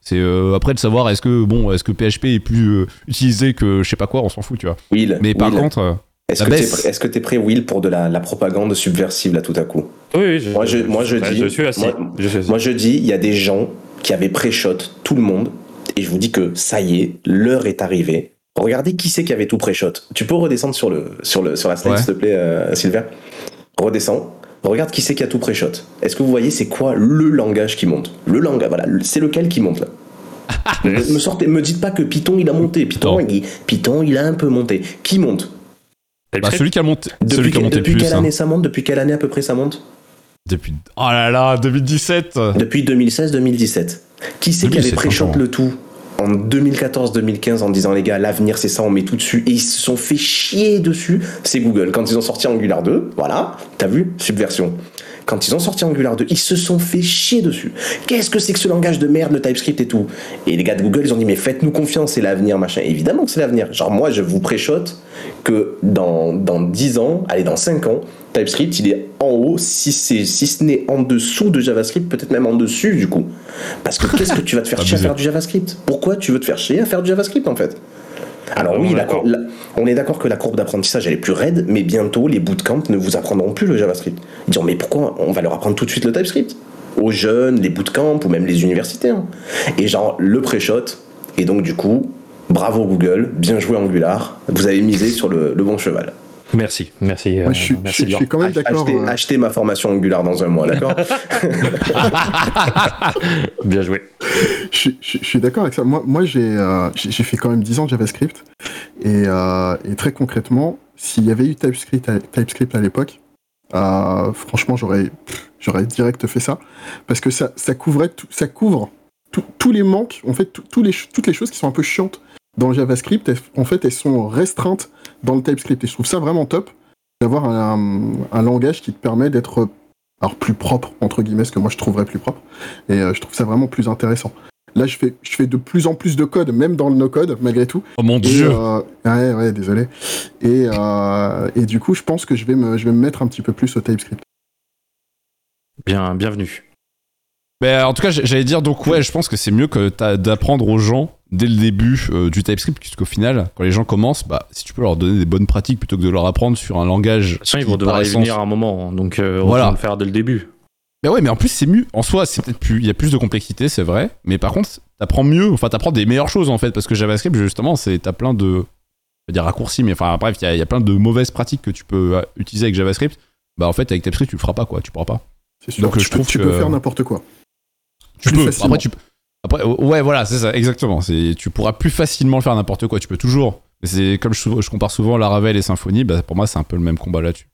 C'est euh, après de savoir est-ce que bon est-ce que PHP est plus euh, utilisé que je sais pas quoi on s'en fout tu vois Will, mais par Will, contre euh, est-ce que prêt- est-ce que t'es prêt, Will, pour de la, la propagande subversive là tout à coup? Oui, oui, je, Moi, je- moi, je dis- je suis assis. moi- je suis assis. Moi, je dis, il y a des gens qui avaient pré-shot tout le monde, et je vous dis que ça y est, l'heure est arrivée. Regardez qui c'est qui avait tout pré-shot. Tu peux redescendre sur, le, sur, le, sur la slide, Ouais. s'il te plaît, euh, Sylvain? Redescends. Regarde qui c'est qui a tout pré-shot. Est-ce que vous voyez, c'est quoi le langage qui monte? Le langage, voilà, c'est lequel qui monte là? [laughs] Me, me sortez, me dites pas que Python il a monté. Python, il, Python, il a un peu monté. Qui monte? Bah, celui qui a monté Depuis, celui qui a monté depuis plus quelle hein. année ça monte? Depuis quelle année à peu près ça monte? Depuis. Oh là là, 2017 Depuis 2016-2017. Qui c'est qui avait 2017 pré-shot le tout? En 2014-2015 en disant les gars, l'avenir c'est ça, on met tout dessus. Et ils se sont fait chier dessus. C'est Google. Quand ils ont sorti Angular 2, voilà, t'as vu Subversion. Quand ils ont sorti Angular 2, ils se sont fait chier dessus. Qu'est-ce que c'est que ce langage de merde, le TypeScript et tout? Et les gars de Google, ils ont dit mais faites-nous confiance, c'est l'avenir, machin. Évidemment que c'est l'avenir. Genre moi, je vous pré-shot que dans, dans 10 ans, allez, dans 5 ans, TypeScript, il est en haut, si, c'est, si ce n'est en dessous de JavaScript, peut-être même en dessus du coup. Parce que qu'est-ce que tu vas te faire [laughs] chier à faire du JavaScript? Pourquoi tu veux te faire chier à faire du JavaScript en fait? Alors oui, On est la d'accord. cour- la- on est d'accord que la courbe d'apprentissage elle est plus raide, mais bientôt les bootcamps ne vous apprendront plus le JavaScript. Ils diront mais pourquoi on va leur apprendre tout de suite le TypeScript? Aux jeunes, les bootcamps ou même les universitaires. Et genre le pré-shot, et donc du coup, bravo Google, bien joué Angular, vous avez misé sur le, le bon cheval. Merci, merci. euh, Moi, je suis, merci je- je suis quand même d'accord. achetez, euh, achetez ma formation Angular dans un mois, d'accord [laughs] [laughs] Bien joué. Je, suis- je- je suis d'accord avec ça. Moi, moi j'ai euh, j'ai fait quand même 10 ans de JavaScript. Et, euh, et très concrètement, s'il y avait eu TypeScript à, TypeScript à l'époque, euh, franchement, j'aurais j'aurais direct fait ça. Parce que ça, ça, couvrait tout- ça couvre tout- tous les manques, en fait, tout- les, toutes les choses qui sont un peu chiantes dans le JavaScript, elles- en fait, elles sont restreintes dans le TypeScript. Et je trouve ça vraiment top d'avoir un, un langage qui te permet d'être alors plus propre entre guillemets, ce que moi je trouverais plus propre. Et euh, je trouve ça vraiment plus intéressant. Là, je fais, je fais de plus en plus de code, même dans le no-code, malgré tout. Oh mon Et, dieu euh, ouais, ouais, désolé. Et, euh, et du coup, je pense que je vais, me, je vais me mettre un petit peu plus au TypeScript. Bien, bienvenue. Ben, en tout cas, j'allais dire, donc ouais, je pense que c'est mieux que d'apprendre aux gens dès le début euh, du TypeScript, puisqu'au final, quand les gens commencent, bah, si tu peux leur donner des bonnes pratiques plutôt que de leur apprendre sur un langage. De toute façon, ils vont devoir y venir à un moment, hein, donc euh, Voilà. voilà. le faire dès le début. Ben ouais, mais en plus, c'est mieux. En soi, c'est peut-être plus. Il y a plus de complexité, c'est vrai. Mais par contre, t'apprends mieux. Enfin, t'apprends des meilleures choses, en fait. Parce que JavaScript, justement, c'est t'as plein de. Je vais dire raccourcis, mais enfin, bref, il y, a- il y a plein de mauvaises pratiques que tu peux euh, utiliser avec JavaScript. Bah, en fait, avec TypeScript, tu le feras pas, quoi. Tu pourras pas. C'est sûr. Donc, tu je peux, trouve tu que- peux faire n'importe quoi. Tu Plus peux. facilement. Après, tu peux- Après, ouais, voilà, c'est ça, exactement. C'est, tu pourras plus facilement le faire n'importe quoi. Tu peux toujours. Mais C'est comme je, je compare souvent Laravel et Symfony. Bah, pour moi, c'est un peu le même combat là-dessus.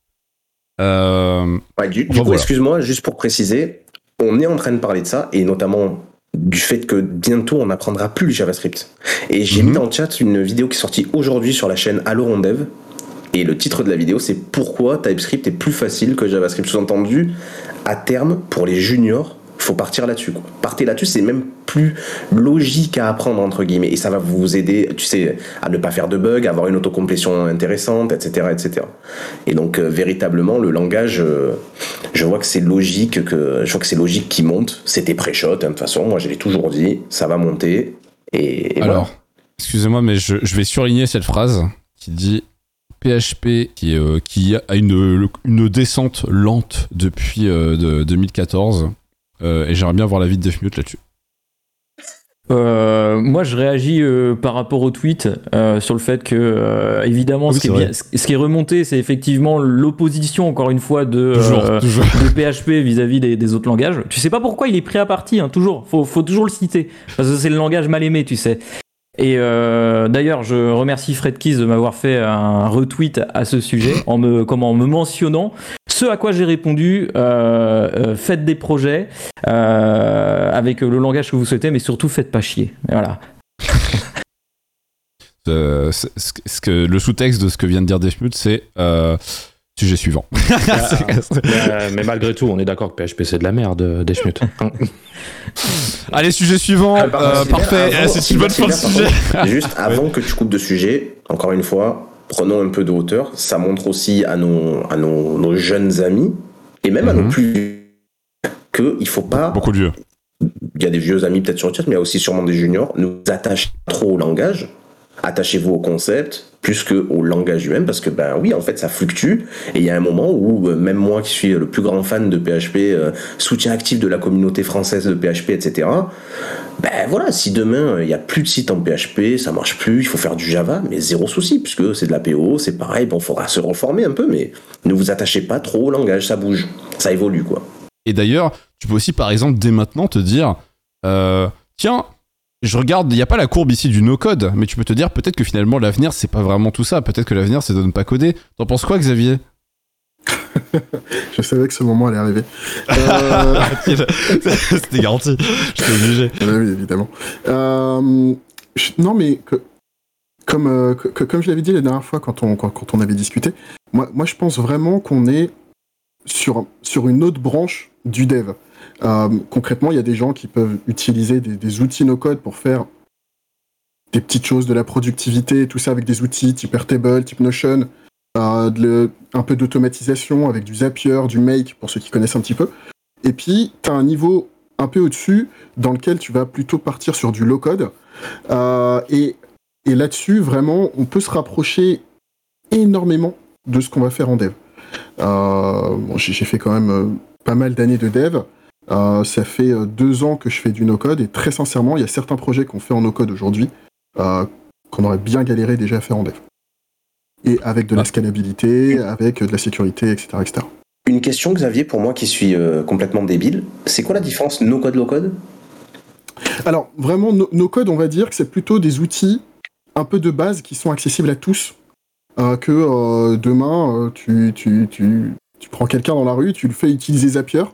Euh, Ouais, du, coup, voilà. excuse-moi, juste pour préciser, on est en train de parler de ça, et notamment du fait que bientôt on n'apprendra plus le JavaScript. Et j'ai Mhm. mis dans le chat une vidéo qui est sortie aujourd'hui sur la chaîne Allo Rondev, et le titre de la vidéo c'est Pourquoi TypeScript est plus facile que JavaScript? Sous-entendu, à terme, pour les juniors, faut partir là-dessus. Partez là-dessus, c'est même plus logique à apprendre entre guillemets, et ça va vous aider, tu sais, à ne pas faire de bugs, à avoir une autocomplétion intéressante, etc., etc. Et donc euh, véritablement, le langage, euh, je vois que c'est logique que je vois que c'est logique qu'il monte. C'était pré-shot, hein, de toute façon. Moi, je l'ai toujours dit, ça va monter. Et. Alors, excusez-moi, mais je, vais surligner cette phrase qui dit PHP qui, euh, qui a une, une descente lente depuis euh, de- 2014. Euh, et j'aimerais bien voir la vie de Defmute là-dessus. Euh, moi, je réagis euh, par rapport au tweet euh, sur le fait que, évidemment, Oui, ce, qui est c'est bien- vrai. ce qui est remonté, c'est effectivement l'opposition, encore une fois, de, Toujours, toujours. de PHP vis-à-vis des, des autres langages. Tu sais pas pourquoi il est pris à partie, hein, toujours. Faut, faut toujours le citer. Parce que c'est le langage mal aimé, tu sais. Et euh, d'ailleurs, je remercie Fred Keys de m'avoir fait un retweet à ce sujet en me, comment, en me mentionnant. Ce à quoi j'ai répondu, euh, euh, faites des projets avec le langage que vous souhaitez, mais surtout faites pas chier. Voilà. [laughs] Que- le sous-texte de ce que vient de dire Defmute, c'est sujet suivant. [laughs] mais, euh, mais malgré tout, on est d'accord que PHP c'est de la merde, euh, des schmutz. [laughs] Allez, sujet suivant. Ah, Euh, parfait. avant- c'est une bonne fin de Sylvain, sujet. Juste [laughs] avant que tu coupes de sujet, encore une fois, prenons un peu de hauteur. Ça montre aussi à nos, à nos, nos jeunes amis, et même à Mhm. nos plus vieux, qu'il faut pas. Beaucoup de vieux. Il y a des vieux amis peut-être sur le chat, mais il y a aussi sûrement des juniors. Attachez pas trop au langage. Attachez-vous au concept plus que au langage lui-même, parce que ben oui, en fait, ça fluctue. Et il y a un moment où euh, même moi, qui suis le plus grand fan de PHP, euh, soutien actif de la communauté française de PHP, etc. Ben voilà, si demain euh, il y a plus de sites en PHP, ça marche plus, il faut faire du Java, mais zéro souci, puisque c'est de la PO, c'est pareil. Bon, faudra se reformer un peu, mais ne vous attachez pas trop au langage, ça bouge, ça évolue quoi. Et d'ailleurs, tu peux aussi, par exemple, dès maintenant te dire tiens, je regarde, il n'y a pas la courbe ici du no-code, mais tu peux te dire peut-être que finalement l'avenir, c'est pas vraiment tout ça. Peut-être que l'avenir, c'est de ne pas coder. T'en penses quoi, Xavier? [laughs] Je savais que ce moment allait arriver. Euh, [laughs] C'était garanti. J'étais obligé. oui, oui, évidemment. Euh, non, mais que- comme, euh, que- comme je l'avais dit la dernière fois quand on, quand, quand on avait discuté, moi, moi je pense vraiment qu'on est sur, sur une autre branche du dev. Euh, concrètement, il y a des gens qui peuvent utiliser des, outils no-code pour faire des petites choses, de la productivité, tout ça avec des outils type Airtable, type Notion, euh, un peu d'automatisation avec du Zapier, du Make, pour ceux qui connaissent un petit peu. Et puis, tu as un niveau un peu au-dessus dans lequel tu vas plutôt partir sur du low-code. Euh, et là-dessus, vraiment, on peut se rapprocher énormément de ce qu'on va faire en dev. J'ai fait quand même pas mal d'années de dev. Euh, ça fait euh, deux ans que je fais du no-code et très sincèrement, il y a certains projets qu'on fait en no-code aujourd'hui euh, qu'on aurait bien galéré déjà à faire en dev. Et avec de la Ah. scalabilité, avec de la sécurité, etc. etc. Une question, Xavier, pour moi qui suis euh, complètement débile, c'est quoi la différence no-code, low-code? Alors, vraiment, no- no-code, on va dire que c'est plutôt des outils un peu de base qui sont accessibles à tous. Euh, que euh, demain, tu, tu, tu, tu prends quelqu'un dans la rue, tu le fais utiliser Zapier,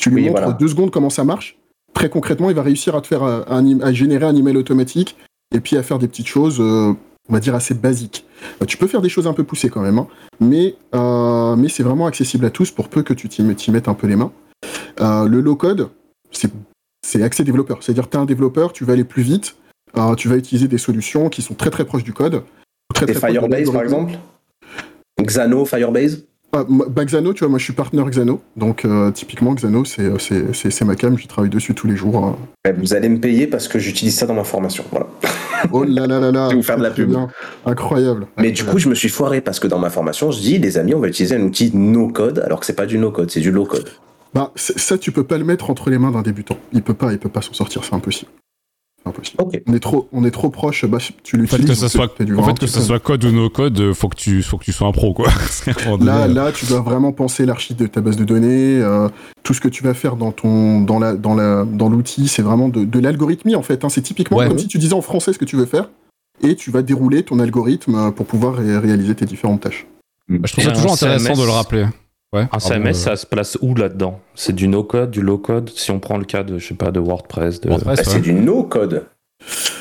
tu lui Oui, montres voilà. deux secondes comment ça marche. Très concrètement, il va réussir à te faire euh, un, im- à générer un email automatique et puis à faire des petites choses, euh, on va dire assez basiques. Euh, tu peux faire des choses un peu poussées quand même, hein, mais, euh, mais c'est vraiment accessible à tous pour peu que tu t'y met- t'y mettes un peu les mains. Euh, le low-code, c'est c'est accès développeur. C'est-à-dire que tu es un développeur, tu vas aller plus vite, tu vas utiliser des solutions qui sont très très proches du code. Très, Et très proches de Firebase, par exemple? Xano, Firebase? Ah, moi, bah, Xano, tu vois, moi je suis partenaire Xano, donc euh, typiquement Xano, c'est, euh, c'est, ma cam, j'y travaille dessus tous les jours. hein. Vous allez me payer parce que j'utilise ça dans ma formation. Voilà. Oh là là là là, [laughs] Je vais vous faire de la pub. bien. Incroyable. Mais du coup, je me suis foiré parce que dans ma formation, je dis, les amis, on va utiliser un outil no-code, alors que c'est pas du no-code, c'est du low-code. Bah, ça, tu peux pas le mettre entre les mains d'un débutant. Il peut pas, il peut pas s'en sortir, c'est impossible. Impossible. On est trop, on est trop proche. Bah, tu En l'utilises. fait, que ça tu soit, fais du en fait, que ça soit code ou no code, euh, faut que tu, faut que tu sois un pro, quoi. [laughs] Là, là, tu dois vraiment penser l'archi de ta base de données. euh, tout ce que tu vas faire dans ton, dans la, dans la, dans l'outil, c'est vraiment de, de l'algorithmie en fait. hein. C'est typiquement Ouais. comme si tu disais en français ce que tu veux faire et tu vas dérouler ton algorithme euh, pour pouvoir ré- réaliser tes différentes tâches. Bah, je trouve ça toujours intéressant de le rappeler. Ouais. Un CMS, euh, ça se place où là-dedans? C'est du no-code, du low-code? Si on prend le cas de, je sais pas, de WordPress, de... WordPress, Bah, ouais. c'est du no-code.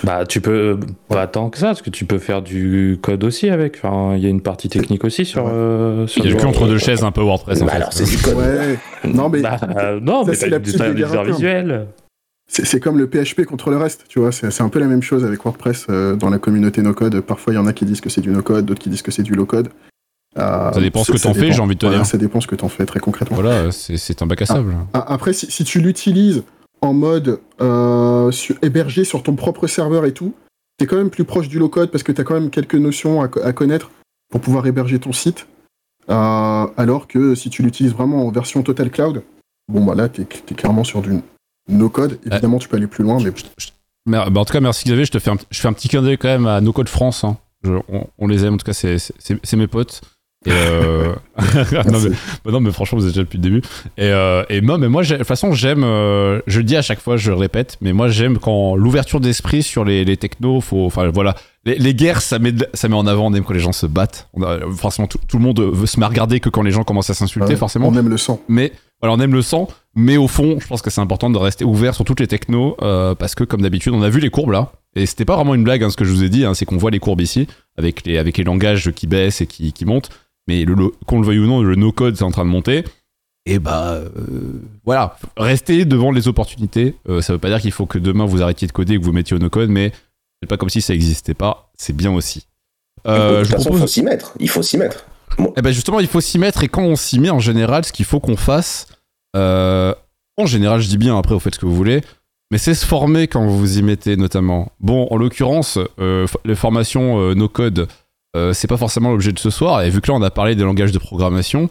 Bah, tu peux pas tant que ça, parce que tu peux faire du code aussi avec. Enfin, il y a une partie technique aussi sur. euh, sur Il y a le du- cul entre deux chaises un peu WordPress en Bah fait. alors c'est du code. Ouais. Non, mais Bah, euh, non, Ça, mais c'est du visuel. c'est comme le PHP contre le reste, tu vois. C'est c'est un peu la même chose avec WordPress euh, dans la communauté no-code. Parfois, il y en a qui disent que c'est du no-code, d'autres qui disent que c'est du low-code. Euh, Ça dépend ce que t'en fais, j'ai envie de te Voilà, dire. Ça dépend ce que t'en fais très concrètement. Voilà, c'est un bac à sable. A- Après, si, si tu l'utilises en mode euh, sur- hébergé sur ton propre serveur et tout, t'es quand même plus proche du low-code parce que t'as quand même quelques notions à, co- à connaître pour pouvoir héberger ton site. Euh, alors que si tu l'utilises vraiment en version total cloud, bon bah là, t'es es clairement sur du no-code. Évidemment, tu peux aller plus loin, mais bah, en tout cas, merci Xavier. Je te fais un, je fais un petit clin d'œil quand même à No Code France. hein. Je- on, on les aime, en tout cas, c'est mes potes. Et euh... [laughs] non, mais, bah non, mais franchement, vous êtes déjà depuis le début. Et, euh, et moi, mais moi, de toute façon, j'aime. euh, je le dis à chaque fois, je le répète, mais moi, j'aime quand l'ouverture d'esprit sur les, les technos. Faut, enfin, voilà, les, les guerres, ça met, ça met en avant. On aime quand les gens se battent. On a- forcément, tout, tout le monde veut se met à regarder que quand les gens commencent à s'insulter, euh, forcément on aime le sang. mais voilà, on aime le sang, mais au fond, je pense que c'est important de rester ouvert sur toutes les technos euh, parce que comme d'habitude, on a vu les courbes là, et c'était pas vraiment une blague, hein, ce que je vous ai dit, hein, c'est qu'on voit les courbes ici avec les avec les langages qui baissent et qui, qui montent, mais qu'on le veuille ou non, le no code c'est en train de monter. Et bah euh, voilà, restez devant les opportunités. Euh, ça veut pas dire qu'il faut que demain vous arrêtiez de coder et que vous mettiez au no code, mais c'est pas comme si ça existait pas. C'est bien aussi. Euh, de je toute façon, il propose- faut s'y mettre. Il faut s'y mettre. eh ben justement, il faut s'y mettre et quand on s'y met en général, ce qu'il faut qu'on fasse, euh, en général, je dis bien, après vous faites ce que vous voulez, mais c'est se former quand vous vous y mettez notamment. Bon, en l'occurrence, les formations euh, no code, euh, c'est pas forcément l'objet de ce soir, et vu que là on a parlé des langages de programmation,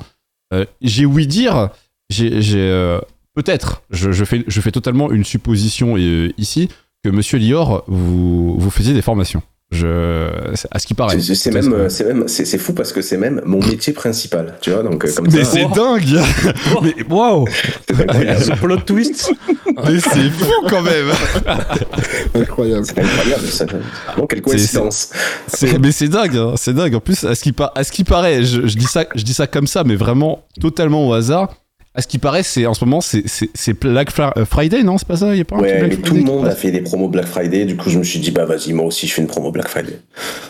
euh, j'ai ouï dire, j'ai euh, peut-être, je, je fais, je fais totalement une supposition ici, que monsieur Lior, vous, vous faisiez des formations. Je, à ce qui paraît. C'est- même, c'est même, c'est fou parce que c'est même mon métier principal, tu vois. Donc euh, comme Mais c'est dingue [laughs] Mais waouh. Ce plot twist. Mais c'est fou quand même [laughs] Incroyable. C'est incroyable. Ça. Bon, quelle coïncidence. C'est- Mais c'est dingue, hein, c'est dingue. En plus, à ce qui, à ce qui paraît, je, je dis ça, je dis ça comme ça, mais vraiment totalement au hasard. À ce qui paraît, c'est en ce moment, c'est- Black euh, Friday, non? C'est pas ça? Il y a pas un Black tout le monde a fait des promos Black Friday. Du coup, je me suis dit, bah vas-y, moi aussi, je fais une promo Black Friday.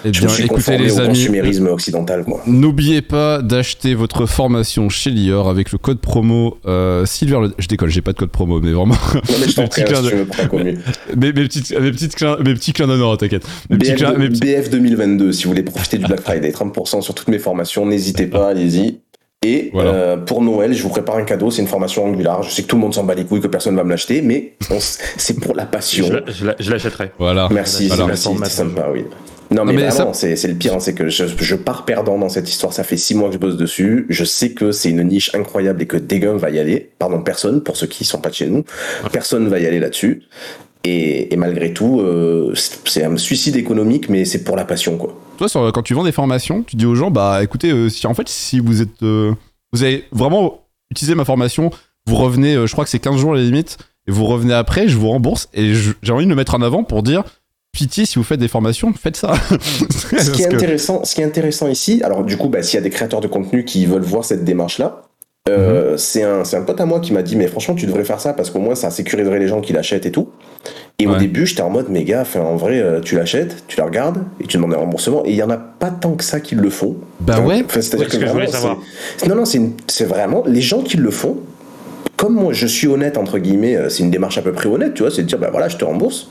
Eh Je bien, me suis écoutez les au amis, consumérisme occidental, quoi. n'oubliez pas d'acheter votre formation chez Lior avec le code promo euh, Silver. Je décolle, j'ai pas de code promo, mais vraiment. Non, mais je [laughs] t'en prie, si tu [laughs] mes, mes, petites, mes, petites clins, mes petits clins d'honneur, t'inquiète. BF, BF 2022, si vous voulez profiter du Black Friday, 30% sur toutes mes formations, n'hésitez pas, allez-y. Et Voilà. euh, pour Noël, je vous prépare un cadeau, c'est une formation Angular. Je sais que tout le monde s'en bat les couilles, que personne va me l'acheter, mais [laughs] c'est pour la passion. Je, la- je la- je l'achèterai. Voilà. Merci, Voilà. merci, c'est sympa, oui. Non, mais, ça- c'est le pire, hein, c'est que je, je pars perdant dans cette histoire. Ça fait six mois que je bosse dessus. Je sais que c'est une niche incroyable et que Degun va y aller. Pardon, personne, pour ceux qui sont pas de chez nous. Personne va y aller là-dessus. Et, et malgré tout, euh, c'est un suicide économique, mais c'est pour la passion, quoi. Toi, sur- quand tu vends des formations, tu dis aux gens, bah écoutez, euh, si en fait, si vous êtes, euh, vous avez vraiment utilisé ma formation, vous revenez, euh, je crois que c'est 15 jours à la limite, et vous revenez après, je vous rembourse, et j'ai envie de le mettre en avant pour dire, pitié, si vous faites des formations, faites ça. [laughs] Ce qui, est intéressant, ce qui est intéressant ici, alors du coup, bah, s'il y a des créateurs de contenu qui veulent voir cette démarche-là, euh, c'est un, c'est un pote à moi qui m'a dit, mais franchement, tu devrais faire ça parce qu'au moins, ça sécuriserait les gens qui l'achètent et tout. Et au début, j'étais en mode, mais gars, en vrai, euh, tu l'achètes, tu la regardes et tu demandes un remboursement. Et il y en a pas tant que ça qui le font. Bah ouais. enfin, C'est-à-dire Ouais, que, ce que je vraiment, voulais savoir. c'est- Non, non, c'est vraiment les gens qui le font. Comme moi, je suis honnête, entre guillemets, euh, c'est une démarche à peu près honnête, tu vois, c'est de dire, ben voilà, je te rembourse.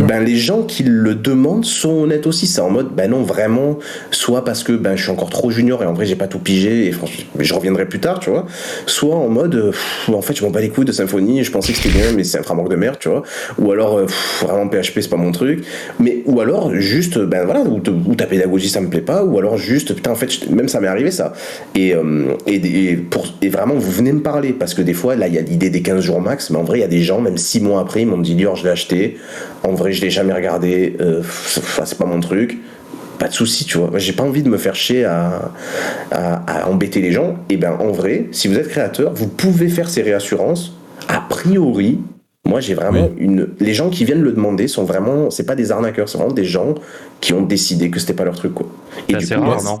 Ben, les gens qui le demandent sont honnêtes aussi. C'est en mode, ben non, vraiment, soit parce que ben, je suis encore trop junior et en vrai, j'ai pas tout pigé et je reviendrai plus tard, tu vois. Soit en mode, euh, en fait, je m'en bats les couilles de Symfony, je pensais que c'était bien, mais c'est un framework de merde, tu vois. Ou alors, euh, vraiment, PHP, c'est pas mon truc. Mais, ou alors, juste, ben voilà, ou, ta pédagogie, ça me plaît pas, ou alors juste, putain, en fait, même ça m'est arrivé, ça. Et, euh, et, et pour, et vraiment, vous venez me parler, parce que des fois, là, il y a l'idée des 15 jours max, mais en vrai, il y a des gens, même 6 mois après, ils m'ont dit, Lior, je l'ai acheté. Vrai, je l'ai jamais regardé, euh, c'est pas mon truc. Pas de souci, tu vois. J'ai pas envie de me faire chier à, à, à embêter les gens. Et ben, en vrai, si vous êtes créateur, vous pouvez faire ces réassurances. A priori, moi, j'ai vraiment une. Les gens qui viennent le demander sont vraiment. C'est pas des arnaqueurs, c'est vraiment des gens qui ont décidé que c'était pas leur truc, quoi. C'est assez coup, rare, moi, non?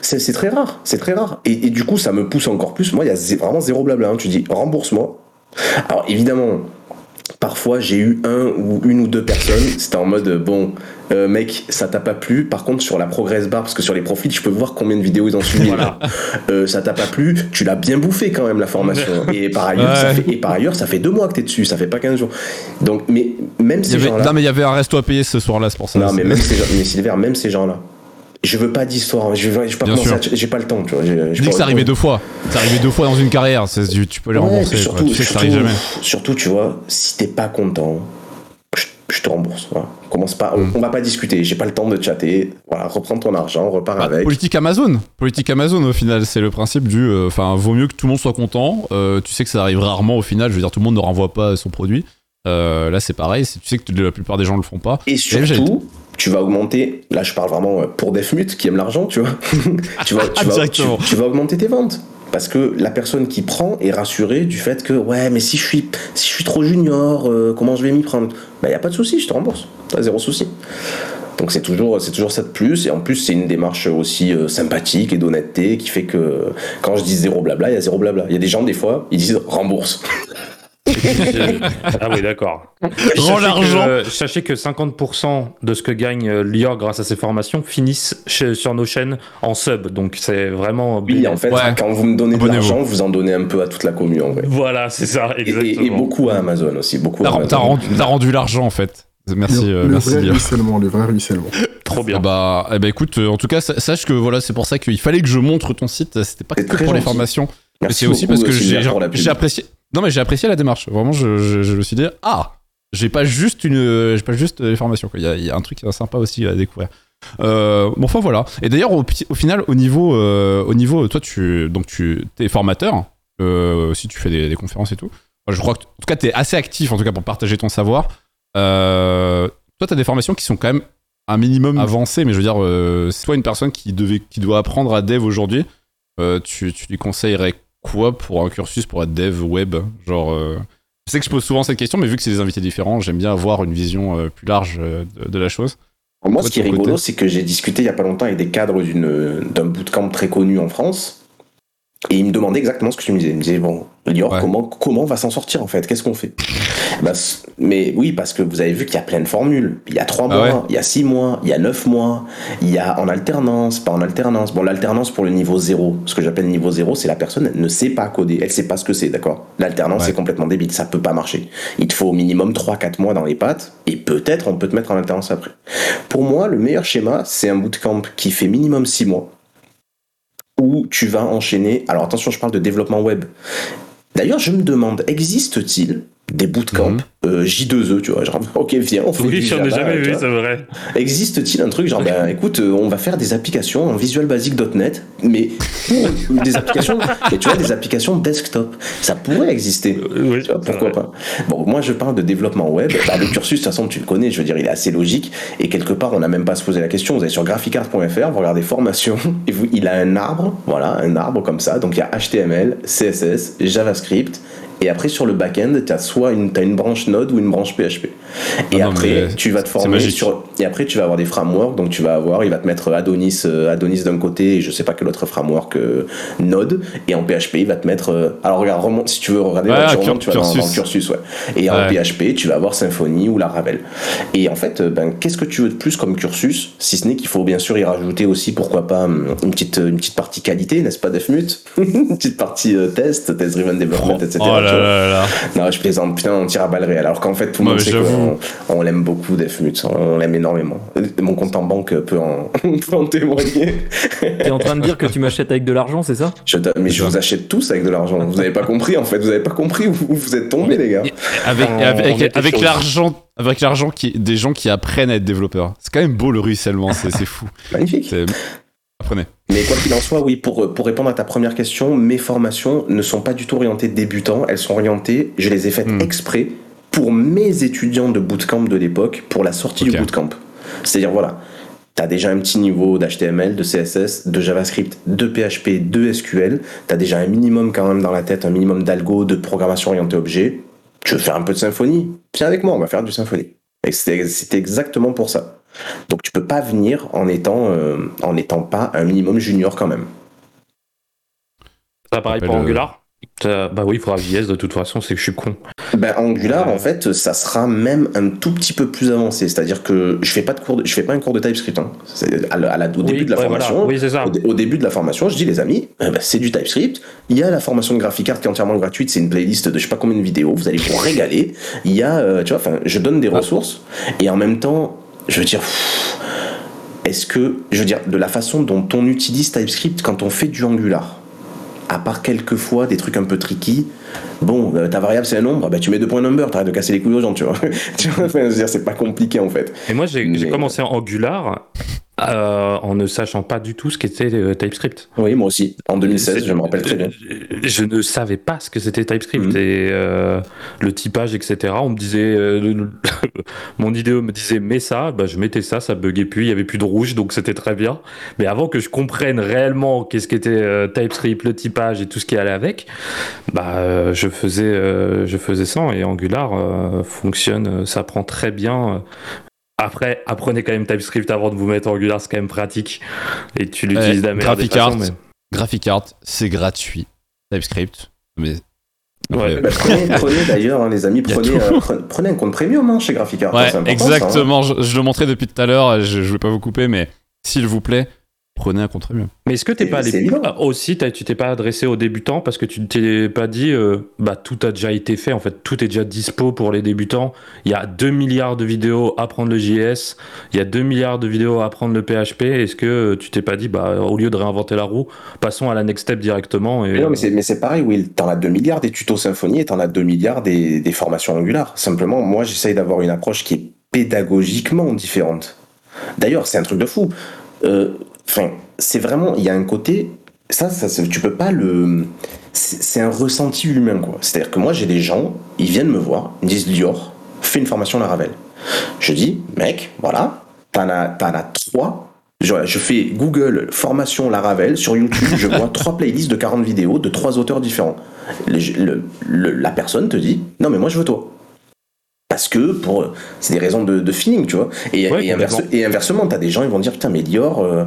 c'est c'est très rare, c'est très rare. Et, et du coup, ça me pousse encore plus. Moi, il y a zé- vraiment zéro blabla. hein. Tu dis rembourse-moi. Alors évidemment, parfois j'ai eu un ou une ou deux personnes, c'était en mode bon, euh, mec, ça t'a pas plu. Par contre, sur la progress bar, parce que sur les profils, je peux voir combien de vidéos ils ont suivi. [laughs] Euh, ça t'a pas plu, tu l'as bien bouffé quand même la formation. Et par ailleurs, ça fait, et par ailleurs, ça fait deux mois que t'es dessus, ça fait pas 15 jours. Donc, mais même ces gens-là. Non, mais il y avait un resto à payer ce soir-là, c'est pour ça. Non, mais même ces gens, mais Sylvain, même ces gens-là. Je veux pas d'histoire, je veux, je veux pas j'ai pas le temps, tu vois. Je dis que c'est arrivé deux fois. C'est arrivé deux fois dans une carrière. Tu, tu peux les Ouais, rembourser. surtout, Tu sais que ça arrive jamais. surtout, tu vois, si t'es pas content, je, je te rembourse. Voilà. Commence pas, Mm. on, on va pas discuter. J'ai pas le temps de chatter. Voilà, reprends ton argent, repars Bah, avec. politique Amazon. Politique Amazon, au final, c'est le principe du. euh, Enfin, vaut mieux que tout le monde soit content. Euh, tu sais que ça arrive rarement au final. Je veux dire, tout le monde ne renvoie pas son produit. Euh, là, c'est pareil. Tu sais que la plupart des gens le font pas. Et surtout, tu vas augmenter. Là, je parle vraiment euh, pour Defmute qui aime l'argent, tu vois. [laughs] tu, vas, tu, vas, tu, Directement. tu vas augmenter tes ventes. Parce que la personne qui prend est rassurée du fait que, ouais, mais si je suis, si je suis trop junior, euh, comment je vais m'y prendre? Bah, y a pas de souci, je te rembourse. T'as zéro souci. Donc c'est toujours, c'est toujours ça de plus. Et en plus, c'est une démarche aussi euh, sympathique et d'honnêteté qui fait que quand je dis zéro blabla, il y a zéro blabla. Il y a des gens, des fois, ils disent rembourse. [laughs] ah oui, d'accord. Rends Sachez l'argent. que- Sachez que 50% de ce que gagne euh, Lior grâce à ses formations finissent chez- sur nos chaînes en sub. Donc c'est vraiment. Oui, en fait, Ouais. quand vous me donnez de l'argent, vous en donnez un peu à toute la commune, en vrai. Voilà, c'est ça, Et, exactement. et- et beaucoup à Amazon aussi, beaucoup à T'as Amazon. t'as rendu, t'as rendu l'argent, en fait. Merci, le, euh, le merci vrai ruissellement, le vrai ruissellement. [laughs] Trop bien. Ah bah, eh bah, écoute, euh, en tout cas, sa- sache que voilà, c'est pour ça qu'il fallait que je montre ton site. C'était pas que pour les formations. Mais Merci c'est aussi parce beaucoup, que j'ai apprécié. Non, mais j'ai apprécié la démarche. Vraiment, je, je, je me suis dit, ah, j'ai pas juste une, j'ai pas juste les formations. Il y, a, il y a un truc sympa aussi à découvrir. Euh, bon, enfin voilà. Et d'ailleurs, au, final, au niveau, euh, au niveau, toi, tu, donc tu, es formateur. Euh, aussi, tu fais des, des conférences et tout. Je crois que, en tout cas, t'es assez actif, en tout cas, pour partager ton savoir. Euh, toi, t'as des formations qui sont quand même un minimum avancées, mais je veux dire, euh, c'est toi une personne qui devait, qui doit apprendre à dev aujourd'hui. Tu, tu lui conseillerais quoi pour un cursus pour être dev web Genre, euh, je sais que je pose souvent cette question, mais vu que c'est des invités différents, j'aime bien avoir une vision euh, plus large euh, de, de la chose. Moi, Toi, ce qui est rigolo, c'est que j'ai discuté il y a pas longtemps avec des cadres d'un bootcamp très connu en France. Et ils me demandaient exactement ce que tu me disais. Ils me disaient, bon, Lior, Ouais. comment, comment on va s'en sortir en fait? Qu'est-ce qu'on fait? Bah, Mais oui, parce que vous avez vu qu'il y a plein de formules. Il y a 3 Ah mois, ouais. il y a 6 mois, il y a 9 mois, il y a en alternance, pas en alternance. Bon, l'alternance pour le niveau 0, ce que j'appelle niveau 0, c'est la personne elle ne sait pas coder, elle sait pas ce que c'est, d'accord? L'alternance, Ouais. c'est complètement débile, ça peut pas marcher. Il te faut au minimum 3-4 mois dans les pattes, et peut-être on peut te mettre en alternance après. Pour moi, le meilleur schéma, c'est un bootcamp qui fait minimum 6 mois, où tu vas enchaîner. Alors attention, je parle de développement web. D'ailleurs, je me demande, existe-t-il des bootcamps Mhm. euh, J2E, tu vois, genre, [laughs] ok, viens, on fait Oui, du j'en ai jamais vu, c'est vrai. Existe-t-il un truc genre, ben [laughs] écoute, euh, on va faire des applications en Visual Basic.net, mais pour des applications, [laughs] mais tu vois, des applications desktop. Ça pourrait exister. Euh, oui, Tu vois, pourquoi vrai. pas Bon, moi je parle de développement web. Bah, le cursus, de toute façon, tu le connais, je veux dire, il est assez logique. Et quelque part, on n'a même pas à se poser la question. Vous allez sur graphicart.fr, vous regardez formation, et vous, il a un arbre, voilà, un arbre comme ça. Donc il y a HTML, CSS, JavaScript. Et après, sur le back-end, tu as soit une, t'as une branche Node ou une branche PHP. Et Ah non, après, mais tu vas te former sur. Et après, tu vas avoir des frameworks. Donc, tu vas avoir, il va te mettre Adonis, euh, Adonis d'un côté et je sais pas quel autre framework euh, Node. Et en PHP, il va te mettre. euh, alors, regarde, remonte, si tu veux regarder, Ouais, là, tu cur- remontes, tu vas dans, dans le cursus. ouais. Et en. PHP, tu vas avoir Symfony ou Laravel. Et en fait, euh, ben, qu'est-ce que tu veux de plus comme cursus Si ce n'est qu'il faut bien sûr y rajouter aussi, pourquoi pas, hum, une petite, une petite partie qualité, n'est-ce pas, Defmute? [laughs] Une petite partie euh, test, test-driven development, etc. Oh tu là vois. là là. Non, je plaisante, putain, on tire à balles réelles. Alors qu'en fait, tout le monde sait qu'on on l'aime beaucoup, Defmute. On l'aime énormément. Mon compte en banque peut en, [laughs] peut en témoigner. T'es en train de dire que tu m'achètes avec de l'argent, c'est ça? Je mais je vous achète tous avec de l'argent. Vous n'avez pas compris, en fait. Vous n'avez pas compris où vous vous êtes tombés, les gars. Avec, On- avec, l'argent, avec l'argent qui, des gens qui apprennent à être développeurs. C'est quand même beau le ruissellement, c'est fou. Magnifique. Apprenez. Mais quoi qu'il en soit, oui, pour, pour répondre à ta première question, mes formations ne sont pas du tout orientées débutants. Elles sont orientées, je les ai faites Hmm. exprès pour mes étudiants de bootcamp de l'époque, pour la sortie du bootcamp. C'est-à-dire, voilà, tu as déjà un petit niveau d'HTML, de CSS, de JavaScript, de PHP, de SQL. Tu as déjà un minimum quand même dans la tête, un minimum d'algo, de programmation orientée objet. Tu veux faire un peu de symphonie? Viens avec moi, on va faire du symphonie. Et c'était exactement pour ça. Donc tu peux pas venir en étant, euh, en étant pas un minimum junior quand même. Ça pareil pour euh, Angular? Bah oui, il faudra JS de toute façon, c'est que je suis con. Ben, Angular, Euh. en fait, ça sera même un tout petit peu plus avancé. C'est-à-dire que je fais pas de cours, de- je fais pas un cours de TypeScript. hein. C'est à la- à la- au début Oui, de la ouais, voilà. formation, Oui, c'est ça. au, dé- au début de la formation, je dis les amis, eh ben, c'est du TypeScript. Il y a la formation de GraphiCart qui est entièrement gratuite. C'est une playlist de je sais pas combien de vidéos. Vous allez vous régaler. Il y a, euh, tu vois, enfin, je donne des Ah. ressources et en même temps, je veux dire. Est-ce que, je veux dire, de la façon dont on utilise TypeScript quand on fait du Angular, à part quelques fois des trucs un peu tricky, bon, euh, ta variable c'est un nombre, bah tu mets deux points number, t'arrêtes de casser les couilles aux gens, tu vois. [laughs] tu vois, enfin, je veux dire, c'est pas compliqué en fait. Et moi, j'ai j'ai Mais- commencé en Angular euh, en ne sachant pas du tout ce qu'était euh, TypeScript. Oui, moi aussi, en 2016, je me rappelle très bien. Je ne savais pas ce que c'était TypeScript Mhm. et euh, le typage, etc. On me disait, euh, [laughs] mon idéo me disait mets ça, bah, je mettais ça, ça buguait plus, il y avait plus de rouge, donc c'était très bien. Mais avant que je comprenne réellement qu'est-ce qu'était euh, TypeScript, le typage et tout ce qui allait avec, bah, euh, je faisais, euh, je faisais ça et Angular euh, fonctionne, ça prend très bien. Après, apprenez quand même TypeScript avant de vous mettre en Angular, c'est quand même pratique. Et tu l'utilises la façons, mais- GraphiCart, c'est gratuit. TypeScript, mais Ouais. Bah, prenez, prenez d'ailleurs, hein, les amis, [laughs] prenez, euh, prenez, un compte premium hein, chez GraphiCart. Ouais, ça, hein. exactement. Je, je le montrais depuis tout à l'heure. Je, je vais pas vous couper, mais s'il vous plaît, prenez un premium. Mais est-ce que t'es pas allé. Ah, aussi tu t'es pas adressé aux débutants parce que tu t'es pas dit euh, bah tout a déjà été fait en fait tout est déjà dispo pour les débutants il y a 2 milliards de vidéos à apprendre le JS il y a 2 milliards de vidéos à apprendre le PHP est-ce que tu t'es pas dit bah au lieu de réinventer la roue passons à la next step directement et Mais non, mais c'est, mais c'est pareil, Will. T'en as 2 milliards des tutos Symfony et t'en as 2 milliards des, des formations Angular. Simplement, moi, j'essaye d'avoir une approche qui est pédagogiquement différente. D'ailleurs, c'est un truc de fou. Euh, Enfin, c'est vraiment, il y a un côté, ça, ça, tu peux pas le, c'est un ressenti humain, quoi. C'est-à-dire que moi, j'ai des gens, ils viennent me voir, ils me disent Lior, fais une formation Laravel. Je dis, mec, voilà, t'en as, as trois. Je, je fais Google formation Laravel sur YouTube, je vois trois playlists de 40 vidéos de trois auteurs différents. Le- le- la personne te dit, non mais moi je veux toi. Parce que pour c'est des raisons de, de feeling, tu vois. Et, Ouais, et, inverse- et inversement, t'as des gens ils vont dire putain mais Lior. euh,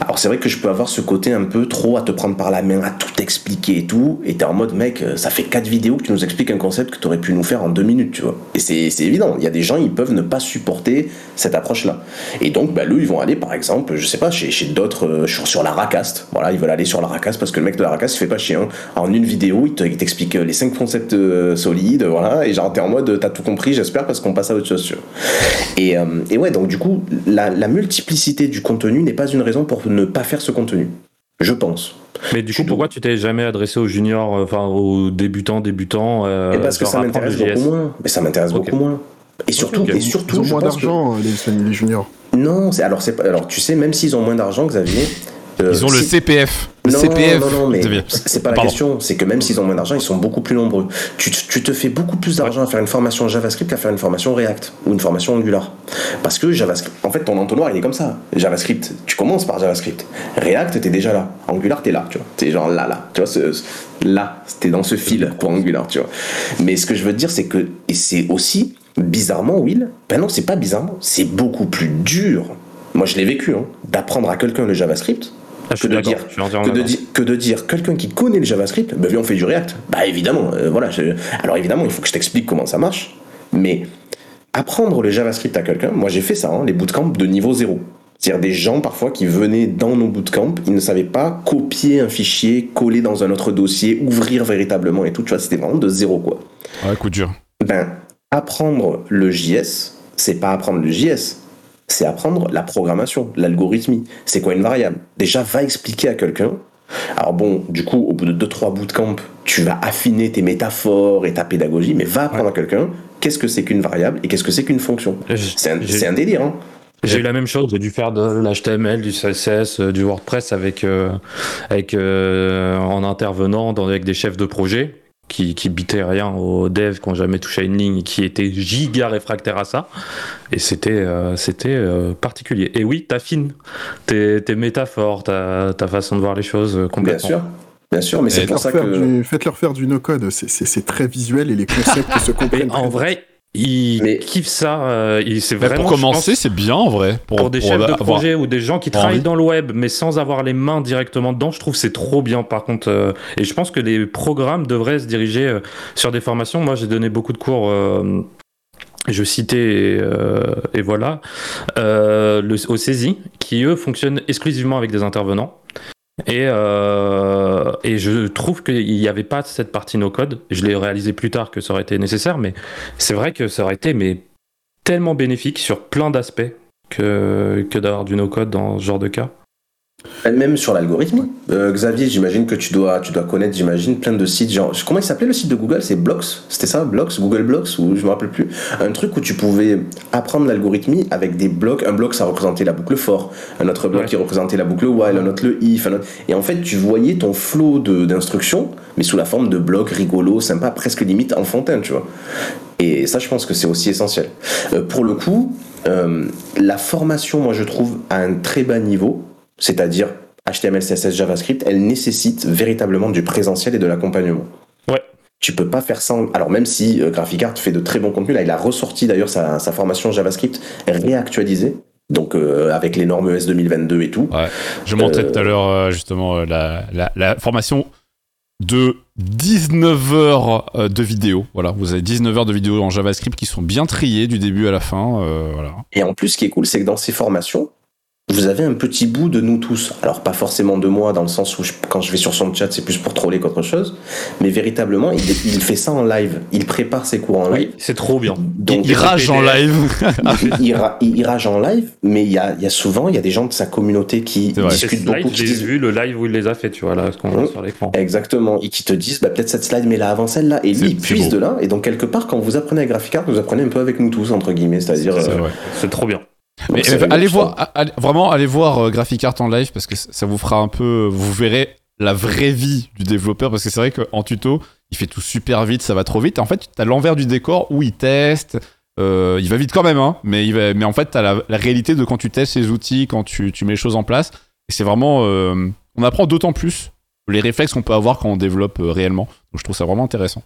Alors c'est vrai que je peux avoir ce côté un peu trop à te prendre par la main, à tout expliquer et tout. Et t'es en mode mec, euh, ça fait quatre vidéos que tu nous expliques un concept que t'aurais pu nous faire en deux minutes, tu vois. Et c'est évident. Il y a des gens ils peuvent ne pas supporter cette approche-là. Et donc bah eux ils vont aller par exemple, je sais pas chez, chez d'autres euh, sur, sur la Racast. Voilà ils veulent aller sur la Racast parce que le mec de la Racast il fait pas chier. hein. En une vidéo il te- il t'explique les cinq concepts euh, solides, voilà. Et genre t'es en mode t'as tout compris j'espère parce qu'on passe à autre chose. vois. Et, euh, et ouais, donc du coup, la, la multiplicité du contenu n'est pas une raison pour ne pas faire ce contenu. Je pense. mais du coup pourquoi tu t'es jamais adressé aux juniors euh, enfin aux débutants débutants euh, et parce que ça m'intéresse beaucoup moins. Mais ça m'intéresse beaucoup moins. Et surtout, et Ils surtout, ont je moins pense que- d'argent, les, les juniors. Non, c'est alors c'est pas. Alors tu sais, même s'ils ont moins d'argent, Xavier. Euh, Ils ont le si- CPF. Le non, CPF. non, non, mais c'est pas la Pardon. question. C'est que même s'ils ont moins d'argent, ils sont beaucoup plus nombreux. Tu, te- tu te fais beaucoup plus d'argent à faire une formation JavaScript qu'à faire une formation React ou une formation Angular. Parce que JavaScript, en fait, ton entonnoir, il est comme ça. JavaScript, tu commences par JavaScript. React, t'es déjà là. Angular, t'es là, tu vois. T'es genre là, là. Tu vois, ce- ce- là, t'es dans ce fil pour Angular, tu vois. Mais ce que je veux te dire, c'est que, et c'est aussi, bizarrement, Will, ben non, c'est pas bizarrement, c'est beaucoup plus dur. Moi, je l'ai vécu, hein, d'apprendre à quelqu'un le JavaScript Ah, je suis que de dire je suis entièrement que de, d'accord. dire que de dire quelqu'un qui connaît le JavaScript, bah viens on fait du React. Bah évidemment, euh, voilà. je- alors évidemment, il faut que je t'explique comment ça marche, mais apprendre le JavaScript à quelqu'un, moi j'ai fait ça, hein, les bootcamps de niveau zéro. C'est-à-dire des gens parfois qui venaient dans nos bootcamps, ils ne savaient pas copier un fichier, coller dans un autre dossier, ouvrir véritablement et tout. Tu vois, c'était vraiment de zéro quoi. Ouais, coup dur. Ben, apprendre le JS, c'est pas apprendre le JS, c'est apprendre la programmation, l'algorithmie. C'est quoi une variable? Déjà, va expliquer à quelqu'un. Alors bon, du coup, au bout de 2-3 bootcamp, tu vas affiner tes métaphores et ta pédagogie, mais va apprendre à quelqu'un qu'est-ce que c'est qu'une variable et qu'est-ce que c'est qu'une fonction. C'est un, délire, hein J'ai eu la même chose, j'ai dû faire de l'HTML, du CSS, euh, du WordPress avec, euh, avec euh, en intervenant dans, avec des chefs de projet qui, qui bitaient rien aux devs, qui n'ont jamais touché à une ligne, qui étaient giga réfractaires à ça. Et c'était euh, c'était euh, particulier. Et oui, t'affines tes, tes métaphores, ta, ta façon de voir les choses euh, Bien complètement. sûr. Bien sûr, mais c'est pour Faites-leur ça faire que... du- Faites-leur faire du no-code, c'est- c'est c'est très visuel et les concepts [laughs] se Mais comprennent. en vrai, ils Mais- kiffent ça. euh, ils- c'est vraiment, pour commencer, c'est bien en vrai. Pour, pour des pour chefs de avoir- projet ou des gens qui travaillent envie. dans le web, mais sans avoir les mains directement dedans, je trouve que c'est trop bien. Par contre, euh, et je pense que les programmes devraient se diriger euh, sur des formations. Moi, j'ai donné beaucoup de cours. euh, je citais et, euh, et voilà euh, le, au CESI qui eux fonctionnent exclusivement avec des intervenants et, euh, et je trouve qu'il n'y avait pas cette partie no code je l'ai réalisé plus tard que ça aurait été nécessaire mais c'est vrai que ça aurait été mais tellement bénéfique sur plein d'aspects que, que d'avoir du no code dans ce genre de cas Même sur l'algorithme. Euh, Xavier, j'imagine que tu dois, tu dois connaître, j'imagine, plein de sites. Genre, comment il s'appelait le site de Google? C'est Blocks C'était ça Blocks Google Blocks Ou je me rappelle plus. Un truc où tu pouvais apprendre l'algorithmie avec des blocs. Un bloc, ça représentait la boucle for. Un autre bloc Ouais. qui représentait la boucle while. Un autre le if. un autre- Et en fait, tu voyais ton flow de- d'instructions, mais sous la forme de blocs rigolos, sympa, presque limite enfantin, tu vois. Et ça, je pense que c'est aussi essentiel. Euh, pour le coup, euh, la formation, moi, je trouve, à un très bas niveau, c'est-à-dire HTML, CSS, JavaScript, elle nécessite véritablement du présentiel et de l'accompagnement. Ouais. Tu peux pas faire sans. Alors, même si euh, Graphic Art fait de très bons contenus, là, il a ressorti d'ailleurs sa, sa formation JavaScript réactualisée. Donc, euh, avec les normes ES 2022 et tout. Ouais. Je montrais Euh, tout à l'heure justement la, la, la formation de 19 heures de vidéo. Voilà, vous avez 19 heures de vidéo en JavaScript qui sont bien triées du début à la fin. euh, voilà. Et en plus, ce qui est cool, c'est que dans ces formations, vous avez un petit bout de nous tous. Alors, pas forcément de moi, dans le sens où je- quand je vais sur son chat, c'est plus pour troller qu'autre chose. Mais véritablement, il, il fait ça en live. Il prépare ses cours en live. oui c'est trop bien Donc, il rage en live. il, ra- il rage en live, mais il y a, il y a souvent il y a des gens de sa communauté qui discutent slides, beaucoup, qui j'ai disent vu le live où il les a fait tu vois là ce qu'on voit Mmh. sur l'écran exactement, et qui te disent bah, peut-être cette slide, mais là avant celle-là. Et lui, il puise de là. Et donc quelque part, quand vous apprenez à Graphic Art, vous apprenez un peu avec nous tous entre guillemets, c'est-à-dire. C'est euh, trop bien Mais euh, allez voir, allez- vraiment, allez voir euh, Graphic Art en live parce que ça vous fera un peu, vous verrez la vraie vie du développeur parce que c'est vrai qu'en tuto, il fait tout super vite, ça va trop vite. En fait, t'as l'envers du décor où il teste. euh, il va vite quand même, hein, mais, il va, mais en fait, t'as la, la réalité de quand tu testes les outils, quand tu, tu mets les choses en place. Et c'est vraiment. euh, on apprend d'autant plus les réflexes qu'on peut avoir quand on développe euh, réellement. Donc je trouve ça vraiment intéressant.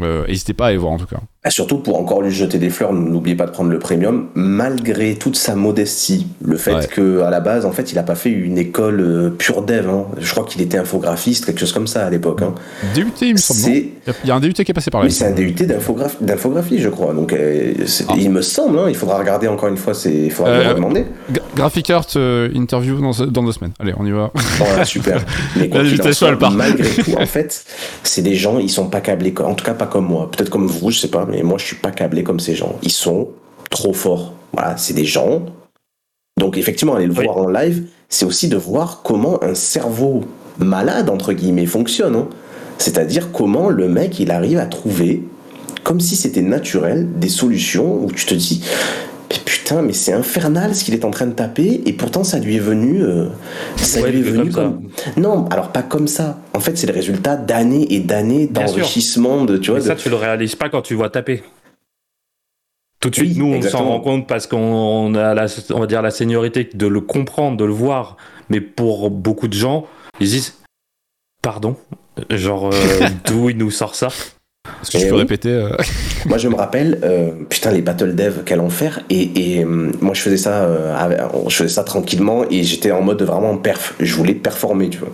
N'hésitez pas à aller voir en tout cas. Bah, surtout pour encore lui jeter des fleurs, n'oubliez pas de prendre le premium, malgré toute sa modestie. Le fait Ouais. que à la base, en fait, il a pas fait une école euh, pure dev. hein. Je crois qu'il était infographiste, quelque chose comme ça à l'époque. hein. DUT, il me semble. Il y a un DUT qui est passé par là. Mais c'est un. DUT d'infographie, je crois. Donc, euh, Ah. il me semble, hein, il faudra regarder encore une fois, il faudra Euh, demander. Gra- Graphic Art interview dans, dans deux semaines. Allez, on y va. Voilà, [laughs] super. Mais soit, malgré tout, en fait, c'est des gens, ils sont pas câblés, en tout cas pas comme moi. Peut-être comme vous, je sais pas, mais moi je suis pas câblé comme ces gens. Ils sont trop forts. Voilà, c'est des gens. Donc effectivement, aller le Oui. voir en live, c'est aussi de voir comment un cerveau malade entre guillemets fonctionne. hein. C'est-à-dire comment le mec il arrive à trouver, comme si c'était naturel, des solutions où tu te dis. Mais putain, mais c'est infernal ce qu'il est en train de taper, et pourtant ça lui est venu, euh, ça Ouais, lui est venu comme comme, non, alors pas comme ça. En fait, c'est le résultat d'années et d'années d'enrichissement de, tu vois, Mais de- ça, tu le réalises pas quand tu vois taper. Tout de Oui, suite, nous, on s'en rend compte parce qu'on on a la, on va dire la seniorité de le comprendre, de le voir. Mais pour beaucoup de gens, ils se disent Pardon Genre, euh, [laughs] d'où il nous sort ça? Est-ce que je Eh peux oui. répéter euh, [laughs] Moi, je me rappelle, euh, putain, les battle dev, quel enfer. Et, et euh, moi, je faisais ça, avec- je faisais ça tranquillement et j'étais en mode vraiment perf. Je voulais performer, tu vois.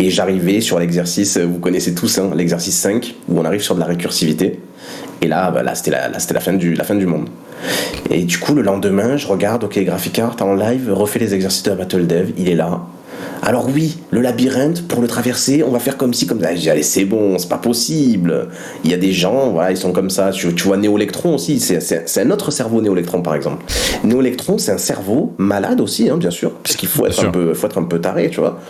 Et j'arrivais sur l'exercice, vous connaissez tous, hein, l'exercice 5, où on arrive sur de la récursivité. Et là, bah, là c'était la, là, la, fin du, la fin du monde. Et du coup, le lendemain, je regarde, ok, Graphic Art en live, refait les exercices de la battle dev, il est là. Alors oui, le labyrinthe, pour le traverser, on va faire comme ci, comme ça. J'ai allez, c'est bon, c'est pas possible. Il y a des gens, voilà, ils sont comme ça. Tu, tu vois Néolectron aussi, c'est, un autre cerveau Néolectron, par exemple. Néolectron, c'est un cerveau malade aussi, hein, bien sûr, puisqu'il faut être, un peu, faut être un peu taré, tu vois.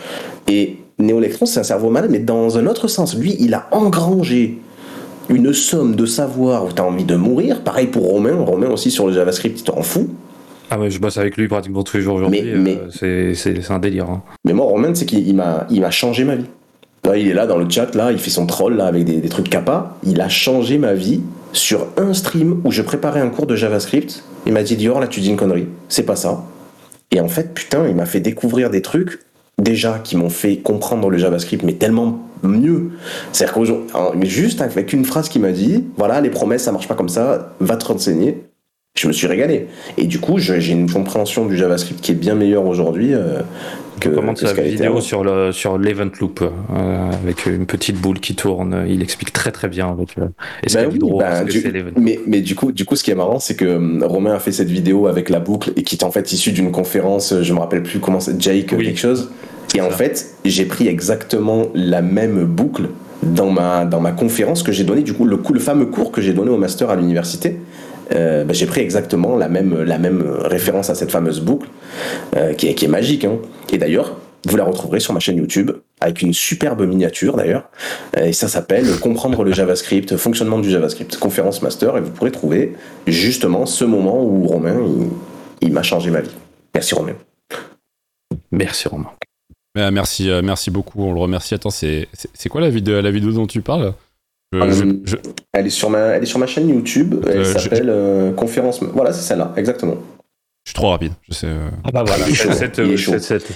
Et Néolectron, c'est un cerveau malade, mais dans un autre sens. Lui, il a engrangé une somme de savoir où t'as envie de mourir. Pareil pour Romain. Romain aussi sur le JavaScript, il t'en fout. Ah ouais, je bosse avec lui pratiquement tous les jours aujourd'hui. Mais- euh, mais- c'est- un délire. hein. Mais moi, Romain, c'est qu'il il m'a, il m'a changé ma vie. Là, il est là dans le chat, là, il fait son troll là, avec des, des trucs kappa. Il a changé ma vie sur un stream où je préparais un cours de JavaScript. Il m'a dit Dior, là, tu dis une connerie. C'est pas ça. Et en fait, putain, il m'a fait découvrir des trucs déjà qui m'ont fait comprendre le JavaScript, mais tellement mieux. C'est-à-dire qu'aujourd'hui, juste avec une phrase qui m'a dit, voilà, les promesses, ça marche pas comme ça, va te renseigner. Je me suis régalé. Et du coup, j'ai une compréhension du JavaScript qui est bien meilleure aujourd'hui euh, que. Comment que ce vidéo sur le sur l'event loop euh, avec une petite boule qui tourne. Il explique très très bien avec euh, Bah oui, bah, du- mais, mais du coup, du coup, ce qui est marrant, c'est que euh, Romain a fait cette vidéo avec la boucle et qui est en fait issue d'une conférence, euh, je me rappelle plus comment c'est, Jake Oui. quelque chose. Et en fait, j'ai pris exactement la même boucle dans ma, dans ma conférence que j'ai donnée, du coup, le, coup- le fameux cours que j'ai donné au master à l'université. Euh, bah, j'ai pris exactement la même, la même référence à cette fameuse boucle euh, qui, est, qui est magique. hein. Et d'ailleurs, vous la retrouverez sur ma chaîne YouTube avec une superbe miniature d'ailleurs. Euh, Et ça s'appelle Comprendre le JavaScript, fonctionnement du JavaScript, conférence master. Et vous pourrez trouver justement ce moment où Romain, il, il m'a changé ma vie. Merci Romain. Merci Romain. Euh, merci, merci beaucoup. On le remercie. Attends, c'est quoi la vidéo, la vidéo dont tu parles? Je- Euh, je- je- Elle est sur ma, elle est sur ma chaîne YouTube. Elle Euh, je- s'appelle euh, conférence. Voilà, c'est celle-là, exactement. je suis trop rapide. Je sais. euh. Ah bah voilà.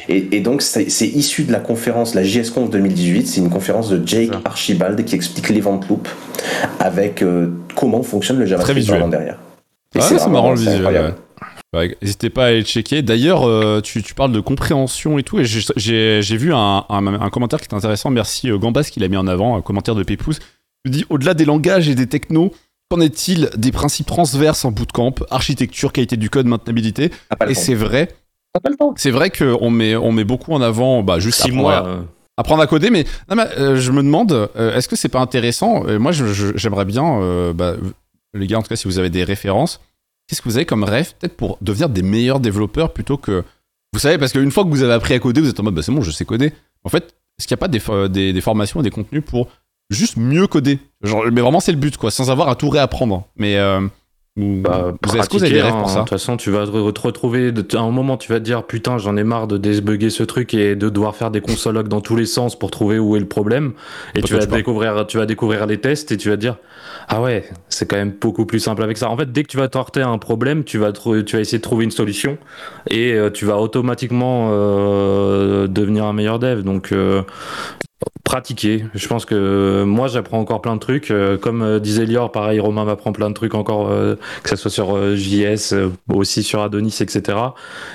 Et, et donc, c'est issu de la conférence, la JSConf 2018. C'est une conférence de Jake. Archibald qui explique l'event loop avec euh, comment fonctionne le JavaScript visuel. vraiment derrière. Et Ah, c'est vraiment- marrant le visuel. ouais. Ouais, N'hésitez pas à aller le checker. D'ailleurs, euh, tu, tu parles de compréhension et tout, et j'ai- vu un, un- un commentaire qui est intéressant. Merci euh, Gambas qui l'a mis en avant, un commentaire de Pépouze. Il dit au-delà des langages et des technos, qu'en est-il des principes transverses en bootcamp, architecture, qualité du code, maintenabilité Et c'est vrai. C'est vrai qu'on met, on met beaucoup en avant, bah, juste Six mois. à- euh, apprendre à coder, mais, non, mais, euh, je me demande, euh, est-ce que c'est pas intéressant Euh, Moi, je- je- j'aimerais bien, euh, bah, les gars, en tout cas, si vous avez des références, qu'est-ce que vous avez comme rêve, peut-être pour devenir des meilleurs développeurs plutôt que. Vous savez, parce qu'une fois que vous avez appris à coder, vous êtes en mode, bah, c'est bon, je sais coder. En fait, est-ce qu'il n'y a pas des, fo- des, des formations et des contenus pour juste mieux coder Genre, Mais vraiment, c'est le but, quoi, sans avoir à tout réapprendre. Mais. euh, vous, Bah, vous avez- vous avez des rêves hein. pour De ça toute façon, tu vas te te retrouver. de- À un moment, tu vas te dire Putain, j'en ai marre de débugger ce truc et de devoir faire des consologues dans tous les sens pour trouver où est le problème. Et tu vas, tu découvrir, tu vas découvrir les tests et tu vas te dire Ah ouais, c'est quand même beaucoup plus simple avec ça. En fait, dès que tu vas te heurter à un problème, tu vas, tu vas essayer de trouver une solution et euh, tu vas automatiquement euh, devenir un meilleur dev. Donc. euh, Pratiquer. Je pense que euh, moi j'apprends encore plein de trucs. Euh, comme euh, disait Lior, pareil, Romain m'apprend plein de trucs encore, euh, que ce soit sur euh, JS, euh, aussi sur Adonis, etc.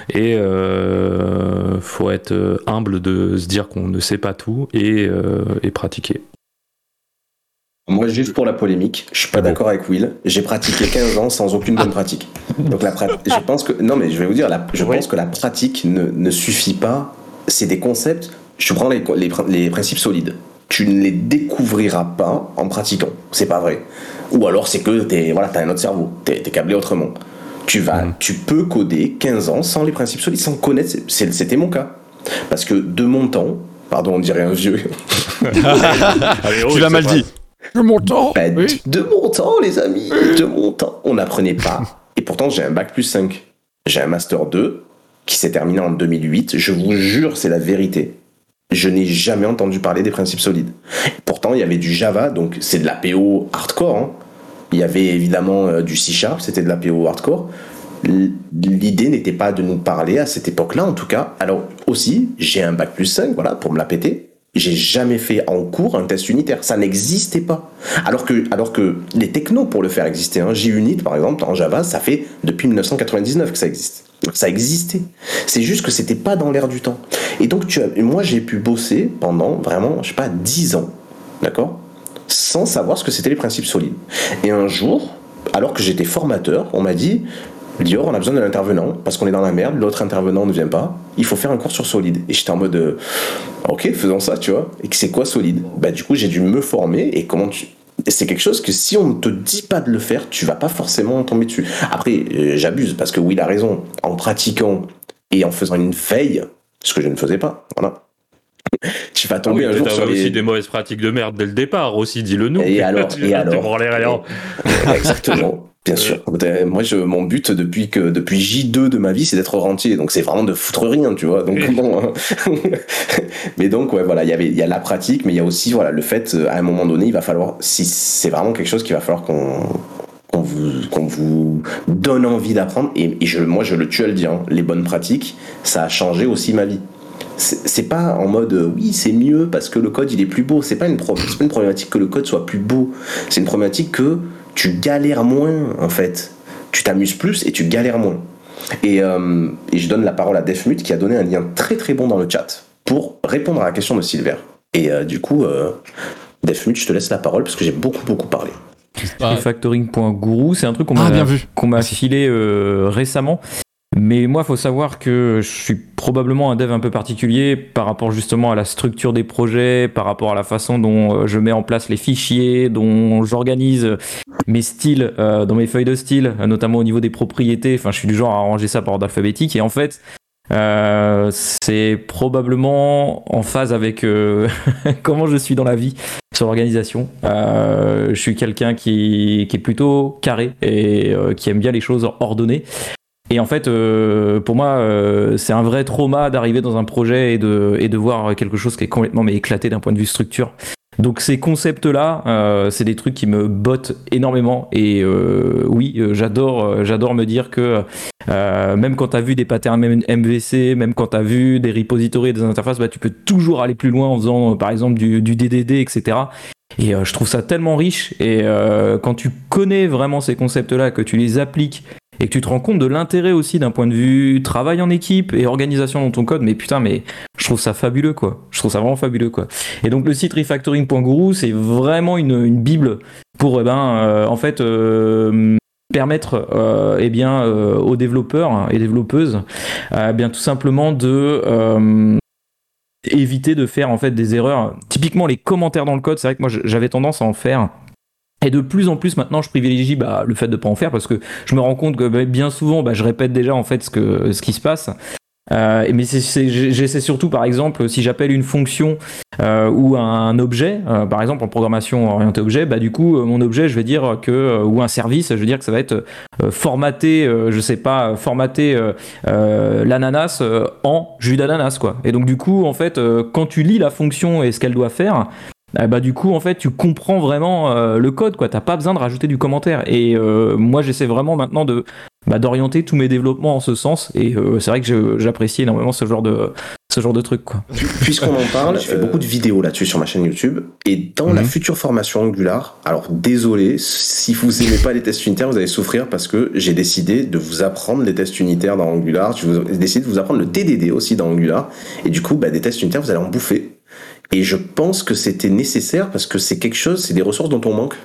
Et euh, faut être humble de se dire qu'on ne sait pas tout et, et pratiquer. Moi, juste pour la polémique, je suis pas Ah d'accord avec Will. J'ai pratiqué 15 ans sans aucune bonne pratique. Donc la prat- je pense que non mais je vais vous dire, la- je Oui. pense que la pratique ne, ne suffit pas. C'est des concepts. Je prends les, les, prin- les principes solides. Tu ne les découvriras pas en pratiquant. C'est pas vrai. Ou alors c'est que t'es voilà, t'as un autre cerveau. T'es es câblé autrement. Tu vas, Mhm. tu peux coder 15 ans sans les principes solides, sans connaître. C'était mon cas. Parce que de mon temps, pardon, on dirait un vieux. [laughs] Tu l'as mal dit. Je m'entends Bah, Oui. De mon temps, les amis, de mon temps. On n'apprenait pas. Et pourtant, j'ai un bac plus 5. J'ai un master 2 qui s'est terminé en 2008. Je vous jure, c'est la vérité. Je n'ai jamais entendu parler des principes solides. Pourtant, il y avait du Java, donc c'est de l'APO hardcore. hein. Il y avait évidemment euh, du C Sharp, c'était de l'APO hardcore. L'idée n'était pas de nous parler à cette époque-là, en tout cas. Alors aussi, j'ai un bac plus 5, voilà, pour me la péter. J'ai jamais fait en cours un test unitaire. Ça n'existait pas. Alors que, alors que les technos pour le faire exister, hein, JUnit par exemple, en Java, ça fait depuis 1999 que ça existe. Ça existait. C'est juste que c'était pas dans l'air du temps. Et donc tu as, moi j'ai pu bosser pendant vraiment, je sais pas, 10 ans, d'accord? Sans savoir ce que c'était les principes solides. Et un jour, alors que j'étais formateur, on m'a dit Lior, on a besoin d'un intervenant parce qu'on est dans la merde, l'autre intervenant ne vient pas, il faut faire un cours sur solide. Et j'étais en mode euh, Ok, faisons ça, tu vois. Et que c'est quoi solide? Bah, du coup, j'ai dû me former et comment tu. C'est quelque chose que si on ne te dit pas de le faire, tu vas pas forcément tomber dessus. Après, euh, j'abuse parce que oui, il a raison. En pratiquant et en faisant une veille, ce que je ne faisais pas, voilà. [laughs] tu vas tomber un jour sur T'as aussi les. des mauvaises pratiques de merde dès le départ, aussi, dis-le nous. Et [laughs] alors, et alors. [laughs] Exactement. Bien sûr. Euh, Moi, je, mon but depuis que depuis J2 de ma vie, c'est d'être rentier. Donc, c'est vraiment de foutre rien, tu vois. Donc, bon. hein. [laughs] mais donc, ouais, voilà, il y avait, il y a la pratique, mais il y a aussi, voilà, le fait, euh, à un moment donné, il va falloir, si c'est vraiment quelque chose qu'il va falloir qu'on qu'on vous, qu'on vous donne envie d'apprendre. Et, et je, moi, je le tue à le dire. hein, les bonnes pratiques, ça a changé aussi ma vie. c'est c'est pas en mode euh, oui c'est mieux parce que le code il est plus beau. C'est pas une pro- c'est pas une problématique que le code soit plus beau. C'est une problématique que tu galères moins en fait. Tu t'amuses plus et tu galères moins. Et, euh, et je donne la parole à Defmute qui a donné un lien très très bon dans le chat pour répondre à la question de Silver. Et euh, du coup, euh, Defmute, je te laisse la parole parce que j'ai beaucoup beaucoup parlé. Refactoring.guru, c'est un truc qu'on Ah, m'a filé euh, récemment. Mais moi, faut savoir que je suis probablement un dev un peu particulier par rapport justement à la structure des projets, par rapport à la façon dont euh, je mets en place les fichiers, dont j'organise mes styles euh, dans mes feuilles de style, euh, notamment au niveau des propriétés. Enfin, je suis du genre à arranger ça par ordre alphabétique. Et en fait, euh, c'est probablement en phase avec euh, [laughs] comment je suis dans la vie sur l'organisation. Euh, je suis quelqu'un qui, qui est plutôt carré et euh, qui aime bien les choses ordonnées. Et en fait, euh, pour moi, euh, c'est un vrai trauma d'arriver dans un projet et de, et de voir quelque chose qui est complètement mais éclaté d'un point de vue structure. Donc ces concepts-là, euh, c'est des trucs qui me bottent énormément. Et euh, oui, euh, j'adore, euh, j'adore me dire que euh, même quand tu as vu des patterns MVC, même quand tu as vu des repositories et des interfaces, bah, tu peux toujours aller plus loin en faisant euh, par exemple du, du DDD, etc. Et je trouve ça tellement riche. Et quand tu connais vraiment ces concepts-là, que tu les appliques et que tu te rends compte de l'intérêt aussi d'un point de vue travail en équipe et organisation dans ton code, mais putain, mais je trouve ça fabuleux quoi. Je trouve ça vraiment fabuleux quoi. Et donc le site refactoring.guru, c'est vraiment une, bible pour eh ben euh, en fait euh, permettre euh, eh bien aux développeurs et développeuses eh bien tout simplement de éviter de faire en fait des erreurs. Typiquement les commentaires dans le code, c'est vrai que moi j'avais tendance à en faire. Et de plus en plus maintenant, je privilégie bah, le fait de pas en faire parce que je me rends compte que bah, bien souvent, bah, je répète déjà en fait ce que qui se passe. Euh, mais j'essaie surtout, par exemple, si j'appelle une fonction euh, ou un objet, euh, par exemple en programmation orientée objet, bah du coup mon objet, je vais dire que ou un service, je vais dire que ça va être formaté, je sais pas, euh, l'ananas en jus d'ananas quoi. Et donc du coup en fait, quand tu lis la fonction et ce qu'elle doit faire, ah bah du coup en fait tu comprends vraiment euh, le code quoi t'as pas besoin de rajouter du commentaire et euh, moi j'essaie vraiment maintenant de bah, d'orienter tous mes développements en ce sens et euh, c'est vrai que j'apprécie énormément ce genre de ce genre de truc quoi Puisqu'on en parle, [laughs] je fais beaucoup de vidéos là-dessus sur ma chaîne YouTube. Et dans la Mhm. future formation Angular, alors désolé, si vous aimez pas les tests unitaires, vous allez souffrir parce que j'ai décidé de vous apprendre les tests unitaires dans Angular. J'ai décidé de vous apprendre le TDD aussi dans Angular. Et du coup, bah, des tests unitaires, vous allez en bouffer. Et je pense que c'était nécessaire parce que c'est quelque chose, c'est des ressources dont on manque.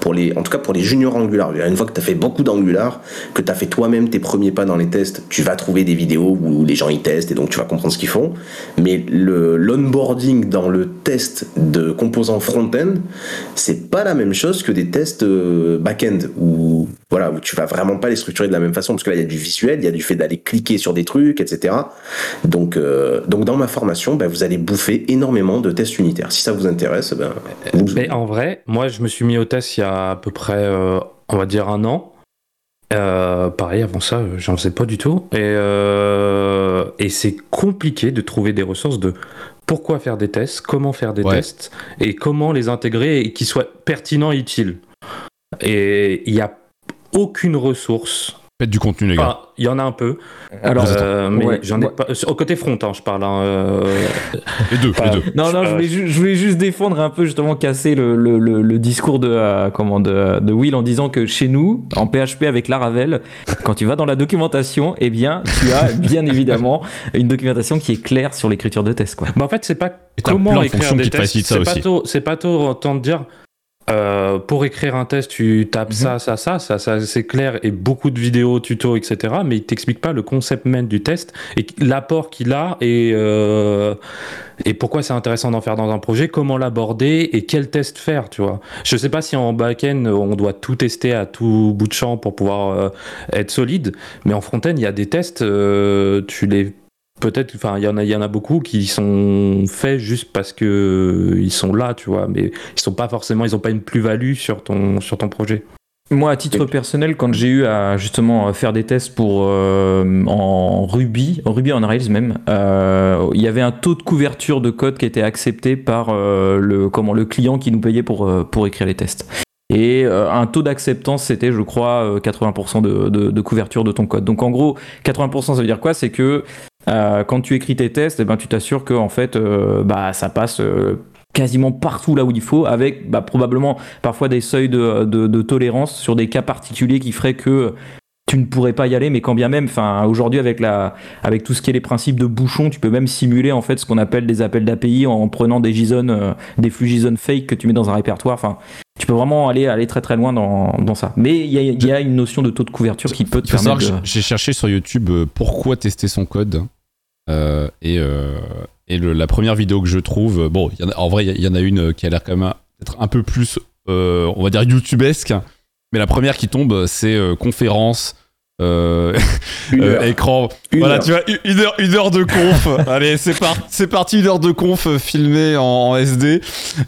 Pour les, en tout cas pour les juniors Angular. Une fois que tu fait beaucoup d'Angular, que tu as fait toi-même tes premiers pas dans les tests, tu vas trouver des vidéos où les gens y testent et donc tu vas comprendre ce qu'ils font. Mais l'onboarding dans le test de composants front-end, c'est pas la même chose que des tests euh, back-end où voilà où tu vas vraiment pas les structurer de la même façon parce que là il y a du visuel, il y a du fait d'aller cliquer sur des trucs, etc. Donc euh, donc dans ma formation, ben, vous allez bouffer énormément de tests unitaires. Si ça vous intéresse, ben, vous- Mais en vrai, moi, je me suis mis au test il y a à peu près, euh, on va dire, un an. Euh, pareil, avant ça, j'en faisais pas du tout. Et, euh, et c'est compliqué de trouver des ressources de pourquoi faire des tests, comment faire des Ouais. tests, et comment les intégrer et qu'ils soient pertinents et utiles. Et il n'y a aucune ressource. Faites du contenu, les gars. Enfin, il y en a un peu. alors euh, mais ouais, j'en ai ouais. pas. Au côté front, hein, je parle. hein, euh, [laughs] les deux, les deux. non non je voulais, ju- je voulais juste défendre un peu justement casser le, le, le, le discours de euh, comment de, de Will en disant que chez nous en PHP avec Laravel quand tu vas dans la documentation eh bien tu as bien [laughs] évidemment une documentation qui est claire sur l'écriture de test quoi Bah en fait, c'est pas Et comment écrire des tests. C'est pas aussi. tôt, c'est pas tôt autant de dire. Euh, pour écrire un test, tu tapes Mhm. ça, ça, ça, ça, ça c'est clair, et beaucoup de vidéos, tutos, etc. Mais il t'explique pas le concept même du test et l'apport qu'il a et euh, et pourquoi c'est intéressant d'en faire dans un projet, comment l'aborder et quel test faire, tu vois. Je sais pas si en back-end on doit tout tester à tout bout de champ pour pouvoir euh, être solide, mais en front-end il y a des tests, tu les peut-être enfin il y en a il y en a beaucoup qui sont faits juste parce que euh, ils sont là tu vois mais ils sont pas forcément ils ont pas une plus-value sur ton sur ton projet Moi, à titre personnel, quand j'ai eu à justement faire des tests pour euh, en Ruby, en Ruby on Rails même, euh, il y avait un taux de couverture de code qui était accepté par euh, le comment le client qui nous payait pour pour écrire les tests. Et euh, un taux d'acceptance, c'était, je crois, euh, 80% de, de, de couverture de ton code. Donc en gros, 80%, ça veut dire quoi? C'est que euh, quand tu écris tes tests, eh ben, tu t'assures que en fait, euh, bah, ça passe euh, quasiment partout là où il faut, avec bah, probablement parfois des seuils de, de- tolérance sur des cas particuliers qui feraient que tu ne pourrais pas y aller, mais quand bien même, enfin aujourd'hui avec la, avec tout ce qui est les principes de bouchon, tu peux même simuler en fait ce qu'on appelle des appels d'API en prenant des JSON, euh, des flux JSON fake que tu mets dans un répertoire. Enfin, tu peux vraiment aller, aller très très loin dans, dans ça. Mais il y a, il y a une notion de taux de couverture qui peut te permettre de... j'ai cherché sur YouTube euh, pourquoi tester son code. Euh, et euh, et le- la première vidéo que je trouve, bon, y en, a- en vrai, il y, en a une qui a l'air quand même être un peu plus, on va dire, YouTubesque. Mais la première qui tombe, c'est conférence. Euh, [laughs] Une euh, heure. écran. Une voilà, heure. tu vois, une- heure, une heure de conf. [laughs] Allez, c'est par- c'est parti, une heure de conf euh, filmée en, en SD.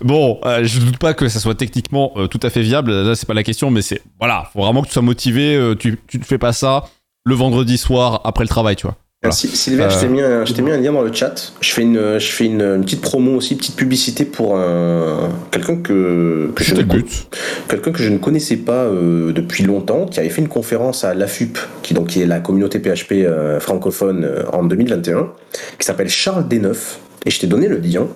Bon, euh, je doute pas que ça soit techniquement euh, tout à fait viable. Là, c'est pas la question, mais c'est voilà, faut vraiment que tu sois motivé. tu, tu ne fais pas ça le vendredi soir après le travail, tu vois. Voilà. Merci. Sylvain, je Euh, t'ai mis, un- je t'ai mis un lien dans le chat. Je fais une, je fais une, une petite promo aussi, petite publicité pour un, quelqu'un que, que je ne le con- but. quelqu'un que je ne connaissais pas euh, depuis longtemps, qui avait fait une conférence à l'AFUP, qui donc qui est la communauté PHP euh, francophone euh, en 2021, qui s'appelle Charles Desneuf. Et je t'ai donné le lien.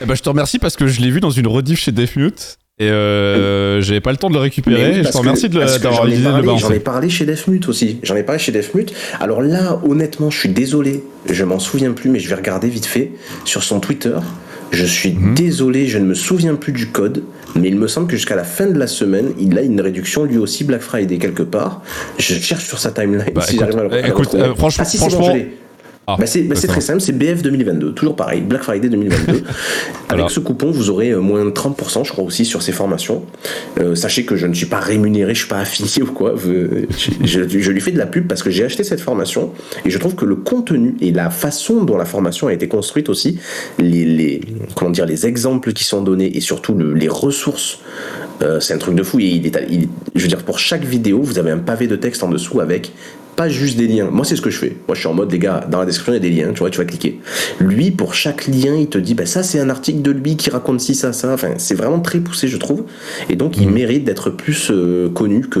Eh ben, je te remercie parce que je l'ai vu dans une rediff chez Defmute et euh, j'avais pas le temps de le récupérer. oui, je te remercie d'avoir j'en ai l'idée de le parlé- J'en ai balancer. parlé chez Defmute aussi. J'en ai parlé chez Defmute. Alors là, honnêtement, je suis désolé. Je m'en souviens plus, mais je vais regarder vite fait sur son Twitter. Je suis Mhm. désolé, je ne me souviens plus du code, mais il me semble que jusqu'à la fin de la semaine, il a une réduction lui aussi Black Friday quelque part. Je cherche sur sa timeline Bah, si j'arrive à le, à le écoute, euh, franchement- ah si, bon. Ah, Bah, c'est bah, c'est très simple, c'est BF 2022, toujours pareil, Black Friday 2022. Voilà. [laughs] Avec ce coupon, vous aurez euh, moins de 30%, je crois aussi, sur ces formations. Euh, sachez que je ne suis pas rémunéré, je suis pas affilié [laughs] ou quoi. Je, je- je lui fais de la pub parce que j'ai acheté cette formation et je trouve que le contenu et la façon dont la formation a été construite aussi, les, les comment dire, les exemples qui sont donnés et surtout le- les ressources. euh, c'est un truc de fou. Et il est, il- je veux dire, pour chaque vidéo, vous avez un pavé de texte en dessous avec pas juste des liens. Moi, c'est ce que je fais. Moi, je suis en mode, les gars, dans la description, il y a des liens, tu vois, tu vas cliquer. Lui, pour chaque lien, il te dit, bah, ça, c'est un article de lui qui raconte ci, ça, ça. Enfin, c'est vraiment très poussé, je trouve. Et donc, il Mhm. mérite d'être plus euh, connu que.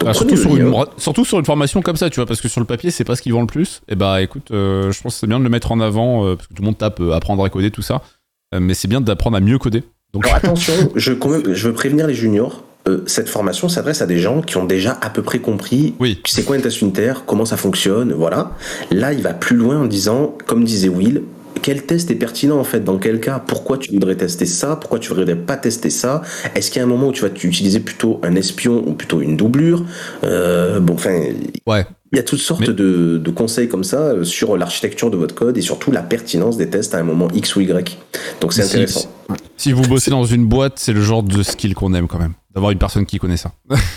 Donc, Ah, surtout, sur lien. une, surtout sur une formation comme ça, tu vois, parce que sur le papier, c'est pas ce qui vend le plus. Et bah écoute, euh, je pense que c'est bien de le mettre en avant, euh, parce que tout le monde tape apprendre à coder, tout ça. Mais c'est bien d'apprendre à mieux coder. Donc, Alors attention, je, je veux prévenir les juniors. Euh, cette formation s'adresse à des gens qui ont déjà à peu près compris oui. c'est quoi un test unitaire, comment ça fonctionne, voilà. Là, il va plus loin en disant, comme disait Will, quel test est pertinent en fait? Dans quel cas? Pourquoi tu voudrais tester ça? Pourquoi tu voudrais pas tester ça? Est-ce qu'il y a un moment où tu vas utiliser plutôt un espion ou plutôt une doublure? Euh, Bon, enfin, Ouais. Il y a toutes sortes Mais- de, de conseils comme ça euh, sur l'architecture de votre code et surtout la pertinence des tests à un moment X ou Y. Donc c'est Si- intéressant. Si vous bossez dans une boîte, c'est le genre de skill qu'on aime quand même. D'avoir une personne qui connaît ça.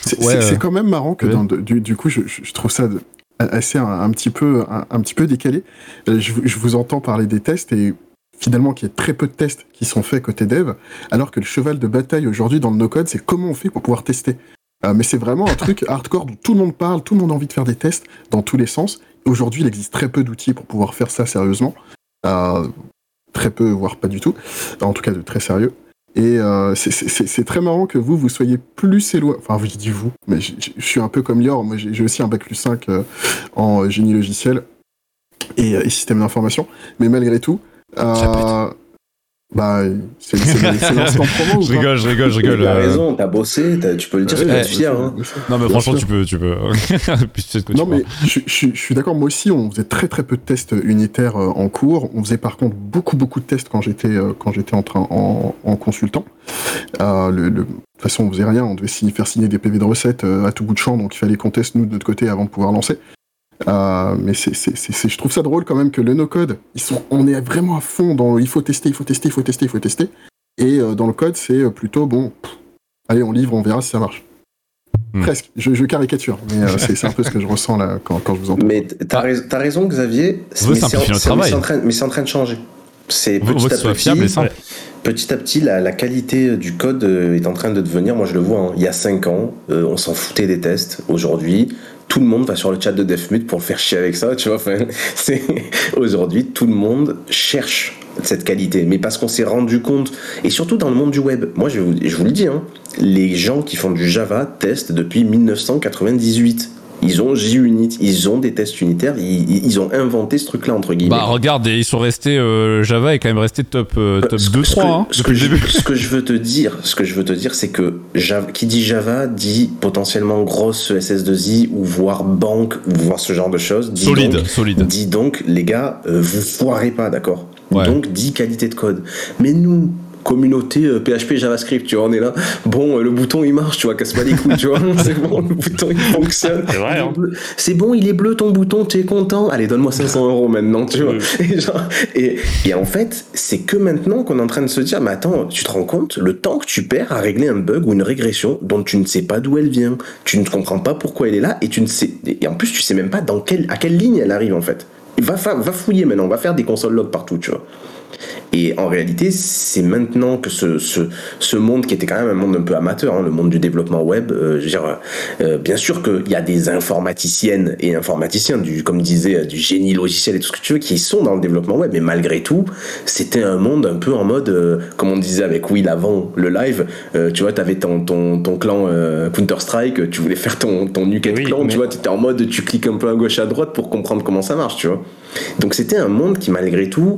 C'est Ouais, euh, quand même marrant que ouais. dans de- du, du coup, je, trouve ça de- assez un, un petit peu un, un petit peu décalé. Euh, Je, vous- je vous entends parler des tests et finalement qu'il y a très peu de tests qui sont faits côté dev, alors que le cheval de bataille aujourd'hui dans le no-code, c'est comment on fait pour pouvoir tester. Euh, mais c'est vraiment un truc hardcore dont tout le monde parle, tout le monde a envie de faire des tests dans tous les sens. Aujourd'hui, il existe très peu d'outils pour pouvoir faire ça sérieusement. Euh, très peu, voire pas du tout. En tout cas, de très sérieux. Et euh, c'est- très marrant que vous, vous soyez plus éloigné. Enfin, je dis vous, mais je, suis un peu comme Lior. Moi, j'ai aussi un bac plus 5 euh, en génie logiciel et, système d'information. Mais malgré tout. Bah, c'est [laughs] l'instant promo. je rigole, je rigole, je rigole. T'as euh, raison, t'as bossé, tu peux le dire, tu Ouais, peux être bien fier. hein. Non, mais Bien franchement, sûr. tu peux, tu peux. [laughs] Puis tu sais ce que tu Non, mais je, je- je suis d'accord. Moi aussi, on faisait très très peu de tests unitaires euh, en cours. On faisait par contre beaucoup beaucoup de tests quand j'étais euh, quand j'étais en train en, en consultant. Euh, le, le- de toute façon, on faisait rien. On devait signer- faire signer des PV de recettes euh, à tout bout de champ, donc il fallait qu'on teste nous de notre côté avant de pouvoir lancer. Euh, mais c'est, c'est, c'est- c'est- je trouve ça drôle quand même que le no-code, ils sont, on est vraiment à fond dans il faut tester, il faut tester, il faut tester, il faut tester. Et euh, dans le code, c'est euh, plutôt bon, pff, allez, on livre, on verra si ça marche. Hmm. Presque, je, je caricature, mais euh, c'est, c'est un peu ce que je ressens là quand, quand je vous entends. Mais t'as rais- t'as raison, Xavier. Mais c'est en- simplifier notre c'est- mais travail. c'est en train- Mais c'est en train de changer. C'est petit à petit. fiable et simple. Petit à petit, la, qualité du code euh, est en train de devenir, moi je le vois, hein, il y a 5 ans, euh, on s'en foutait des tests. Aujourd'hui, tout le monde va sur le chat de Defmute pour le faire chier avec ça, tu vois. Enfin, [laughs] c'est- Aujourd'hui, tout le monde cherche cette qualité, mais parce qu'on s'est rendu compte, et surtout dans le monde du web, moi je vous, je vous le dis, hein, les gens qui font du Java testent depuis 1998. Ils ont JUnit, ils ont des tests unitaires, ils, ils ont inventé ce truc-là, entre guillemets. Bah regarde, ils sont restés. euh, Java est quand même resté top, euh, top Ce 2 que- ce 3 que- hein, ce que je- début. Ce que je veux te dire, ce que je veux te dire, c'est que Java, qui dit Java dit potentiellement grosse SS2I ou voire banque, ou voire ce genre de choses. Dit Solide, donc- solide. Dis donc, les gars, euh, vous foirez pas, d'accord? Ouais. Donc, dit qualité de code. Mais nous, communauté euh, PHP JavaScript, tu vois, on est là. Bon, euh, le bouton il marche, tu vois, casse pas les couilles, tu vois. [laughs] C'est bon, le bouton il fonctionne. C'est vrai, hein. C'est bon, il est bleu ton bouton, tu es content. Allez, donne-moi 500 euros maintenant, tu vois. Oui. Et, genre, et, et en fait, c'est que maintenant qu'on est en train de se dire, mais attends, tu te rends compte, le temps que tu perds à régler un bug ou une régression dont tu ne sais pas d'où elle vient, tu ne comprends pas pourquoi elle est là, et tu ne sais, et en plus, tu sais même pas dans quelle, à quelle ligne elle arrive en fait. Va, va fouiller maintenant, va faire des consoles log partout, tu vois. Et en réalité, c'est maintenant que ce, ce, ce monde qui était quand même un monde un peu amateur, hein, le monde du développement web, euh, je veux dire, euh, bien sûr qu'il y a des informaticiennes et informaticiens, du, comme disait, euh, du génie logiciel et tout ce que tu veux, qui sont dans le développement web, mais malgré tout, c'était un monde un peu en mode, euh, comme on disait avec Will avant le live, euh, tu vois, tu avais ton, ton, ton clan euh, Counter-Strike, tu voulais faire ton, ton Nuket Oui, clan, mais- tu vois, tu étais en mode, tu cliques un peu à gauche à droite pour comprendre comment ça marche, tu vois. Donc c'était un monde qui, malgré tout,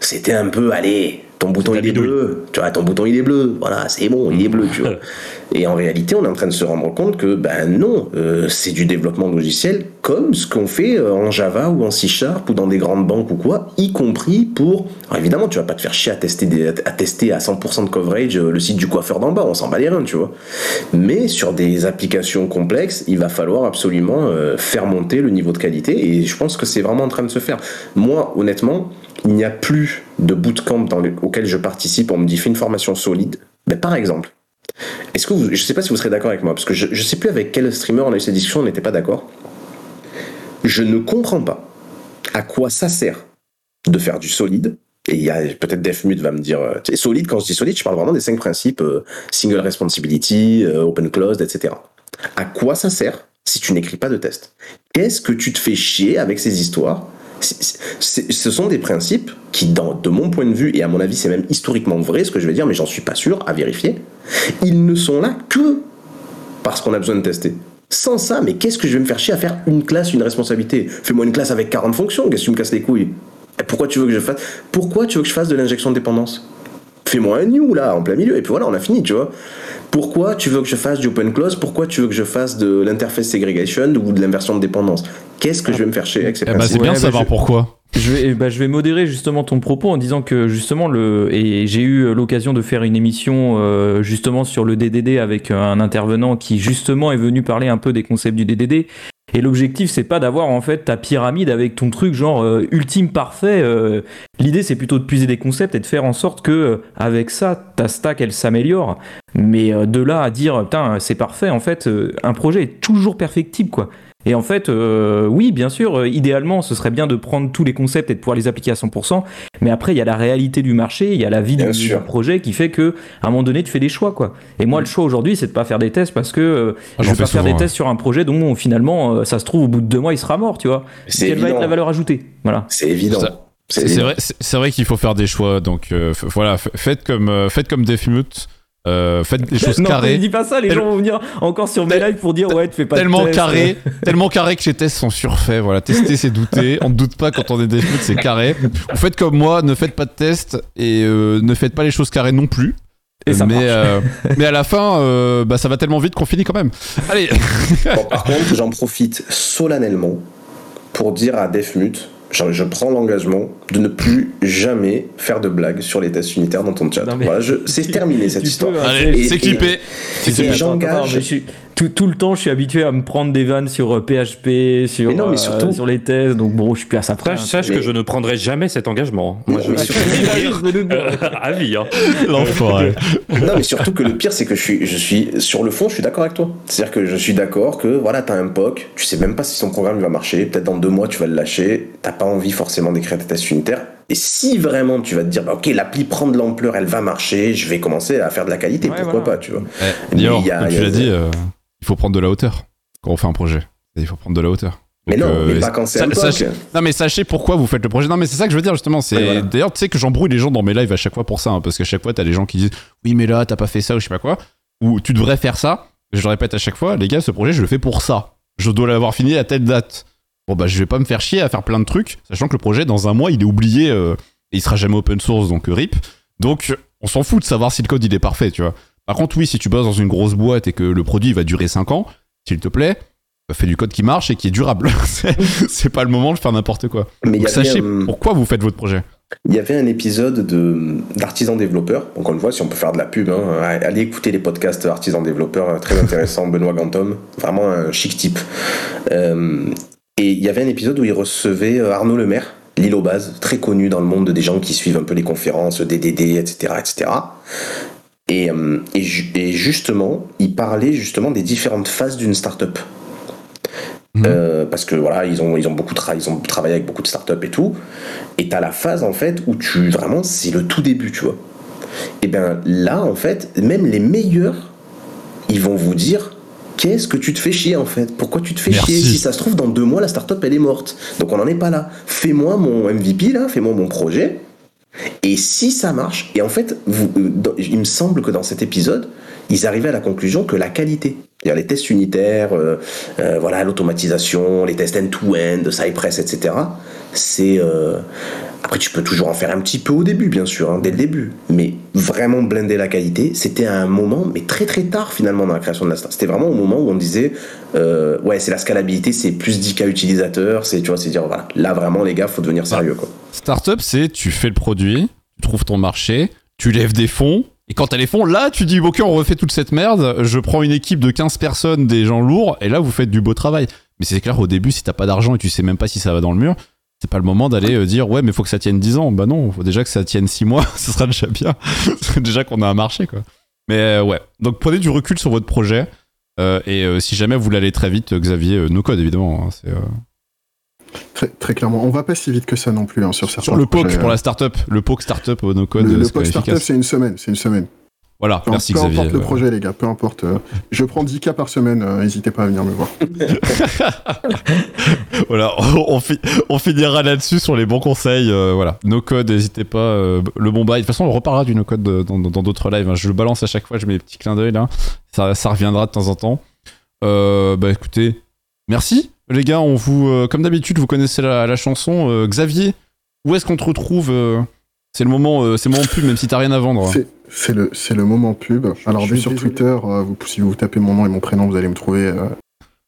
c'était un peu, allez, ton bouton il est bleu, tu vois, ton bouton il est bleu, voilà, c'est bon, il est bleu, tu vois. [laughs] Et en réalité, on est en train de se rendre compte que, ben non, euh, c'est du développement logiciel comme ce qu'on fait euh, en Java ou en C Sharp ou dans des grandes banques ou quoi, y compris pour. Alors évidemment, tu vas pas te faire chier à tester, des- à tester à 100% de coverage euh, le site du coiffeur d'en bas, on s'en bat les reins, tu vois. Mais sur des applications complexes, il va falloir absolument faire monter le niveau de qualité et je pense que c'est vraiment en train de se faire. Moi, honnêtement, il n'y a plus de bootcamp dans le- auquel je participe, on me dit fais une formation solide. Mais par exemple, est-ce que vous, je sais pas si vous serez d'accord avec moi, parce que je, je sais plus avec quel streamer on a eu cette discussion, on n'était pas d'accord. Je ne comprends pas à quoi ça sert de faire du solide. Et il y a peut-être Defmute va me dire, euh, solide, quand je dis solide, je parle vraiment des cinq principes euh, single responsibility, euh, open closed, etc. À quoi ça sert si tu n'écris pas de test? Qu'est-ce que tu te fais chier avec ces histoires? Ce sont des principes qui, de mon point de vue, et à mon avis c'est même historiquement vrai ce que je vais dire, mais j'en suis pas sûr, à vérifier, ils ne sont là que parce qu'on a besoin de tester. Sans ça, mais qu'est-ce que je vais me faire chier à faire une classe, une responsabilité? Fais-moi une classe avec 40 fonctions, qu'est-ce que tu me casses les couilles? Pourquoi tu veux que je fasse de l'injection de dépendance? Fais-moi un new là, en plein milieu, et puis voilà, on a fini, tu vois. Pourquoi tu veux que je fasse du open close? Pourquoi tu veux que je fasse de l'interface segregation ou de l'inversion de dépendance? Qu'est-ce que je vais me faire chier avec ces Eh bah, principes c'est bien de Ouais, bah, savoir je- pourquoi. Je vais, bah, je vais modérer justement ton propos en disant que justement le et j'ai eu l'occasion de faire une émission euh, justement sur le DDD avec un intervenant qui justement est venu parler un peu des concepts du DDD et l'objectif c'est pas d'avoir en fait ta pyramide avec ton truc genre euh, ultime parfait euh, l'idée c'est plutôt de puiser des concepts et de faire en sorte que euh, avec ça ta stack elle s'améliore mais euh, de là à dire putain c'est parfait en fait euh, un projet est toujours perfectible quoi et en fait, euh, oui, bien sûr, euh, idéalement, ce serait bien de prendre tous les concepts et de pouvoir les appliquer à 100%. Mais après, il y a la réalité du marché, il y a la vie Bien du, sûr. projet qui fait que, à un moment donné, tu fais des choix, quoi. Et moi, le choix aujourd'hui, c'est de pas faire des tests parce que euh, Ah, je vais pas faire des souvent, tests sur un projet dont finalement, euh, ça se trouve au bout de deux mois, il sera mort, tu vois. C'est Quelle va être évident. la valeur ajoutée? Voilà. C'est évident. C'est vrai, c'est c'est vrai qu'il faut faire des choix. Donc euh, f- voilà, f- faites comme euh, faites comme Defmute. Euh, faites des [laughs] choses non, carrées. ne dis pas ça, les Tel- gens vont venir encore sur mes lives pour dire ouais, tu fais pas de tellement tests. carré, [laughs] tellement carré que les tests sont surfaits. Voilà, tester c'est douter. [laughs] On ne doute pas quand on est Defmute, c'est carré. Vous faites comme moi, ne faites pas de tests et euh, ne faites pas les choses carrées non plus. Et ça mais, marche. euh, mais à la fin, euh, bah, ça va tellement vite qu'on finit quand même. Allez, Bon, par contre, j'en profite solennellement pour dire à Defmute, je, je prends l'engagement de ne plus jamais faire de blagues sur les tests unitaires dans ton chat. Non, Voilà, c'est terminé cette histoire. peux, hein, allez, c'est clippé. Et j'engage- je tout, tout le temps, je suis habitué à me prendre des vannes sur euh, PHP, sur, Mais non, mais euh, surtout- sur les tests, donc bon, je suis plus à ça près. Sache, sache mais- que je ne prendrai jamais cet engagement. Moi, je Mais suis surtout- [laughs] à vie. Hein. L'enfoiré. Non, mais surtout que le pire, c'est que je suis, je suis, sur le fond, je suis d'accord avec toi. C'est-à-dire que je suis d'accord que, voilà, t'as un POC, tu sais même pas si ton programme va marcher, peut-être dans deux mois tu vas le lâcher, t'as pas envie forcément d'écrire tes tests unitaires. Et si vraiment tu vas te dire, bah, ok, l'appli prend de l'ampleur, elle va marcher, je vais commencer à faire de la qualité, Ouais, pourquoi voilà. pas, tu vois. Eh, Dior, il y a- comme tu l'as dit, euh, il faut prendre de la hauteur quand on fait un projet. Il faut prendre de la hauteur. Mais Donc, non, euh, mais pas quand c'est sachez- Non mais sachez pourquoi vous faites le projet. Non mais c'est ça que je veux dire justement. C'est Ouais, voilà. d'ailleurs tu sais que j'embrouille les gens dans mes lives à chaque fois pour ça hein, parce qu'à chaque fois t'as des gens qui disent oui mais là t'as pas fait ça ou je sais pas quoi ou tu devrais faire ça. Je le répète à chaque fois les gars ce projet je le fais pour ça. je dois l'avoir fini à telle date. Bon bah je vais pas me faire chier à faire plein de trucs, sachant que le projet dans un mois il est oublié euh, et il sera jamais open source donc euh, rip. Donc on s'en fout de savoir si le code il est parfait, tu vois. Par contre oui, si tu bosses dans une grosse boîte et que le produit va durer 5 ans, s'il te plaît, bah, fais du code qui marche et qui est durable. [laughs] C'est- pas le moment de faire n'importe quoi. Mais Donc sachez euh, pourquoi vous faites votre projet. Il y avait un épisode de d'artisan développeur. Encore une fois, si on peut faire de la pub, hein, allez écouter les podcasts artisan développeur, très intéressant. [laughs] Benoît Gantom, vraiment un chic type. Euh, et il y avait un épisode où il recevait euh, Arnaud Lemaire, Lille aux bases, très connu dans le monde des gens qui suivent un peu les conférences, DDD, etc., etc. Et, euh, et, ju- et justement, il parlait justement des différentes phases d'une startup. Mhm. Euh, parce que voilà, ils ont, ils ont beaucoup tra- ils ont travaillé avec beaucoup de startups et tout. Et t'as la phase en fait où tu vraiment c'est le tout début, tu vois. Et bien là en fait, même les meilleurs, ils vont vous dire qu'est-ce que tu te fais chier en fait? Pourquoi tu te fais Merci. chier Si ça se trouve dans deux mois la startup elle est morte. Donc on n'en est pas là. Fais-moi mon MVP là, fais-moi mon projet. Et si ça marche, et en fait, euh, il me semble que dans cet épisode, ils arrivaient à la conclusion que la qualité, les tests unitaires, euh, euh, voilà, l'automatisation, les tests end-to-end, Cypress, etc. C'est après tu peux toujours en faire un petit peu au début, bien sûr, hein, dès le début, mais vraiment blender la qualité, c'était à un moment, mais très très tard finalement dans la création de la star. C'était vraiment au moment où on disait, euh, ouais, c'est la scalabilité, c'est plus 10 cas utilisateurs, c'est tu vois, c'est dire voilà, là vraiment les gars, faut devenir sérieux quoi. Startup, c'est tu fais le produit, tu trouves ton marché, tu lèves des fonds, et quand t'as les fonds, là, tu dis, ok, on refait toute cette merde, je prends une équipe de 15 personnes, des gens lourds, et là, vous faites du beau travail. Mais c'est clair, au début, si t'as pas d'argent et tu sais même pas si ça va dans le mur, c'est pas le moment d'aller euh, dire, ouais, mais faut que ça tienne 10 ans. Bah non, faut déjà que ça tienne 6 mois, [laughs] ce sera déjà bien. [laughs] Déjà qu'on a un marché, quoi. Mais euh, ouais, donc prenez du recul sur votre projet, euh, et euh, si jamais vous l'allez très vite, Xavier, no code, évidemment. hein, c'est, Très, très clairement. On va pas si vite que ça non plus hein, sur certains Sur le POC projets, pour la startup, le POC startup no code, Le, le POC startup, c'est une semaine. C'est une semaine. Voilà, Peu, merci peu Xavier. importe le projet, les gars, peu importe. euh, je prends 10 cas par semaine, euh, n'hésitez pas à venir me voir. [laughs] voilà, on, fi- on finira là-dessus sur les bons conseils. euh, voilà, no code, n'hésitez pas. le bon bail. De toute façon, on reparlera du no code de- dans d'autres lives. hein. Je le balance à chaque fois, je mets des petits clins d'œil là. Ça, ça reviendra de temps en temps. Bah écoutez, merci les gars. On vous, comme d'habitude, vous connaissez la, la chanson. Xavier, où est-ce qu'on te retrouve C'est le moment, c'est le moment pub, même si t'as rien à vendre. C'est- le, c'est le moment pub. Alors, je sur désolé. Twitter, euh, vous, si vous tapez mon nom et mon prénom, vous allez me trouver. euh,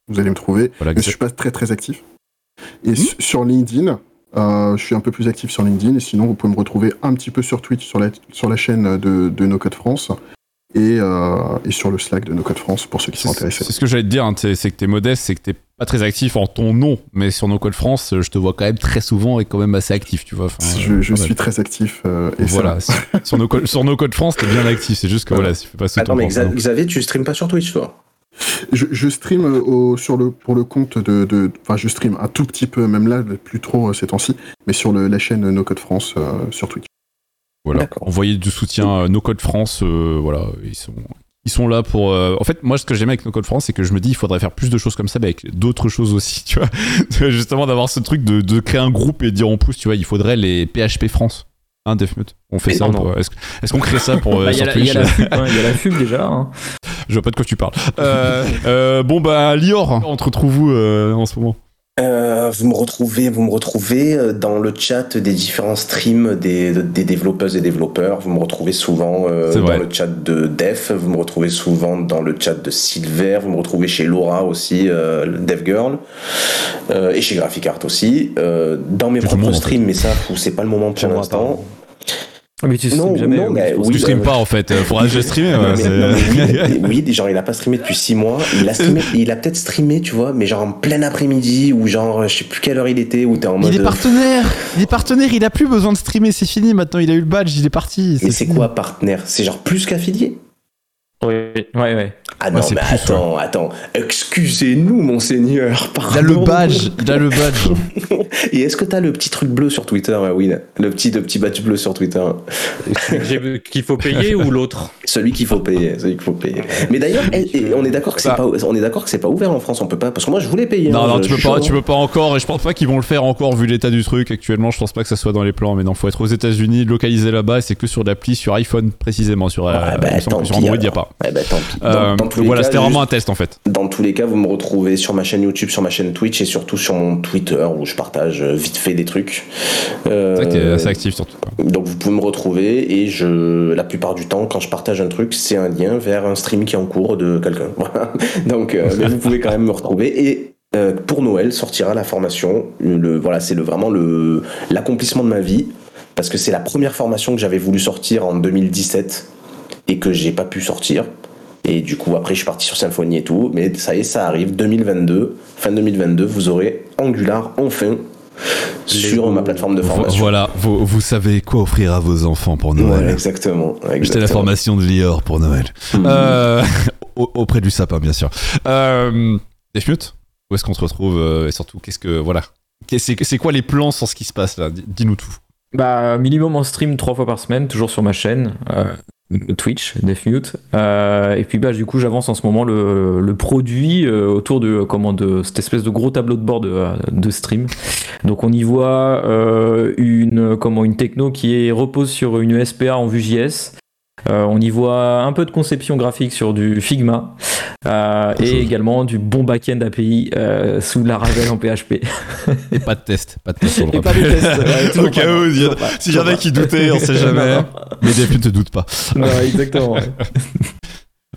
vous allez me trouver. Voilà, Mais je suis pas très très actif. Et su- sur LinkedIn, euh, je suis un peu plus actif sur LinkedIn. Et sinon, vous pouvez me retrouver un petit peu sur Twitch, sur la, sur la chaîne de, de No Code France. Et, euh, et sur le Slack de No Code France, pour ceux qui sont C'est intéressés. c'est ce que j'allais te dire, hein, c'est que t'es modeste, c'est que t'es pas très actif en ton nom, mais sur No Code France, euh, je te vois quand même très souvent et quand même assez actif, tu vois. Enfin, Je, suis très actif. euh, et Voilà, sur- sur, no code, sur No Code France, t'es bien actif, c'est juste que Voilà. voilà, si tu fais pas ce Attends, mais Xa-. Xavier, tu streames pas sur Twitch, toi? Je, je stream euh, au, sur le, pour le compte de, Enfin, je stream un tout petit peu, même là, plus trop ces temps-ci, mais sur le- la chaîne No Code France euh, sur Twitch. Voilà. Envoyer du soutien à No Code France, euh, voilà, ils sont, ils sont là pour. euh, En fait, moi, ce que j'aime avec No Code France, c'est que je me dis, il faudrait faire plus de choses comme ça, mais avec d'autres choses aussi, [laughs] tu vois. [laughs] Justement, d'avoir ce truc de, de créer un groupe et de dire en plus, tu vois, il faudrait les PHP France. Hein, Defmute On fait Mais ça pour-. Est-ce qu'on crée ça pour Bah, Il y, a la- il y a Twitch la fume, hein, y a la fume déjà. hein. Je vois pas de quoi tu parles. Euh, euh, bon, bah, Lior, on te retrouve où euh, en ce moment Euh, vous me retrouvez, vous me retrouvez euh, dans le chat des différents streams des, des développeuses et développeurs. Vous me retrouvez souvent euh, dans le chat de Def. Vous me retrouvez souvent dans le chat de Silver. Vous me retrouvez chez Laura aussi, euh, Dev Girl, euh, et chez Graphic Art aussi. Euh, dans mes Tout le monde, propres en fait. streams, mais ça, c'est pas le moment pour l'instant. Ah, Mais tu Non, stream jamais. non, oui, mais je pense oui, Tu streames euh, pas en fait, euh, faudra déjà streamer. Non, ouais, mais- c'est- non, mais oui, [laughs] oui, genre il a pas streamé depuis 6 mois. Il a streamé, il a peut-être streamé, tu vois, mais genre en plein après-midi ou genre je sais plus quelle heure il était ou t'es en mode. Il est partenaire, il est partenaire, il a plus besoin de streamer, c'est fini maintenant, il a eu le badge, il est parti. Mais c'est quoi partenaire? C'est genre plus qu'affilié? Oui. Ouais, ouais. Ah non, mais plus, attends, attends. Excusez-nous, monseigneur. Pardon. Il a le badge, il a le badge. [laughs] Et est-ce que t'as le petit truc bleu sur Twitter, Will Le petit, le petit badge bleu sur Twitter. Qu'il faut payer ou l'autre? Celui qu'il faut payer, celui qu'il faut payer. Mais d'ailleurs, eh, eh, on est d'accord que c'est Bah. pas, on est d'accord que c'est pas ouvert en France. On peut pas, parce que moi je voulais payer. Non, hein, non, tu peux pas, tu peux pas encore, et je pense pas qu'ils vont le faire encore vu l'état du truc actuellement. Je pense pas que ça soit dans les plans, mais non, faut être aux États-Unis, localisé là-bas, et c'est que sur l'appli sur iPhone précisément. Sur, euh, bah, il sur Android, y a pas. Eh ben, tant pis. Dans, Euh, dans tous les voilà, c'était vraiment un test en fait. Dans tous les cas, vous me retrouvez sur ma chaîne YouTube, sur ma chaîne Twitch et surtout sur mon Twitter où je partage euh, vite fait des trucs. Euh, C'est vrai t'es assez actif surtout. donc vous pouvez me retrouver et je, la plupart du temps, quand je partage un truc, c'est un lien vers un stream qui est en cours de quelqu'un. [laughs] Voilà. Donc, euh, mais vous pouvez quand même me retrouver et euh, pour Noël sortira la formation. Le, voilà, c'est le, vraiment le l'accomplissement de ma vie parce que c'est la première formation que j'avais voulu sortir en 2017 et que j'ai pas pu sortir. Et du coup, après, je suis parti sur Symfony et tout. Mais ça y est, ça arrive. 2022, fin 2022, vous aurez Angular enfin sur ma plateforme de formation. Voilà, vous, vous savez quoi offrir à vos enfants pour Ouais, Noël. exactement. J'étais la formation de Lior pour Noël. Mhm. Euh, [laughs] au- auprès du sapin, bien sûr. Euh, Defmute, où est-ce qu'on se retrouve euh, Et surtout, qu'est-ce que. Voilà. C'est c'est quoi les plans sur ce qui se passe là? Dis- Dis-nous tout. Bah, minimum en stream trois fois par semaine, toujours sur ma chaîne. euh, Twitch, Defmute. Euh, et puis bah du coup j'avance en ce moment le, le produit euh, autour de comment de cette espèce de gros tableau de bord de, de stream. Donc on y voit euh, une comment une techno qui repose sur une SPA en Vue.js. Euh, on y voit un peu de conception graphique sur du Figma euh, et également du bon backend API euh, sous la Ravel en PHP. [laughs] Et pas de test. Pas de test sur le Et pas de test, [laughs] Au cas où, non, s'il y en a qui doutaient, on sait [laughs] jamais. Mais Defmute ne doute pas. Ouais, exactement.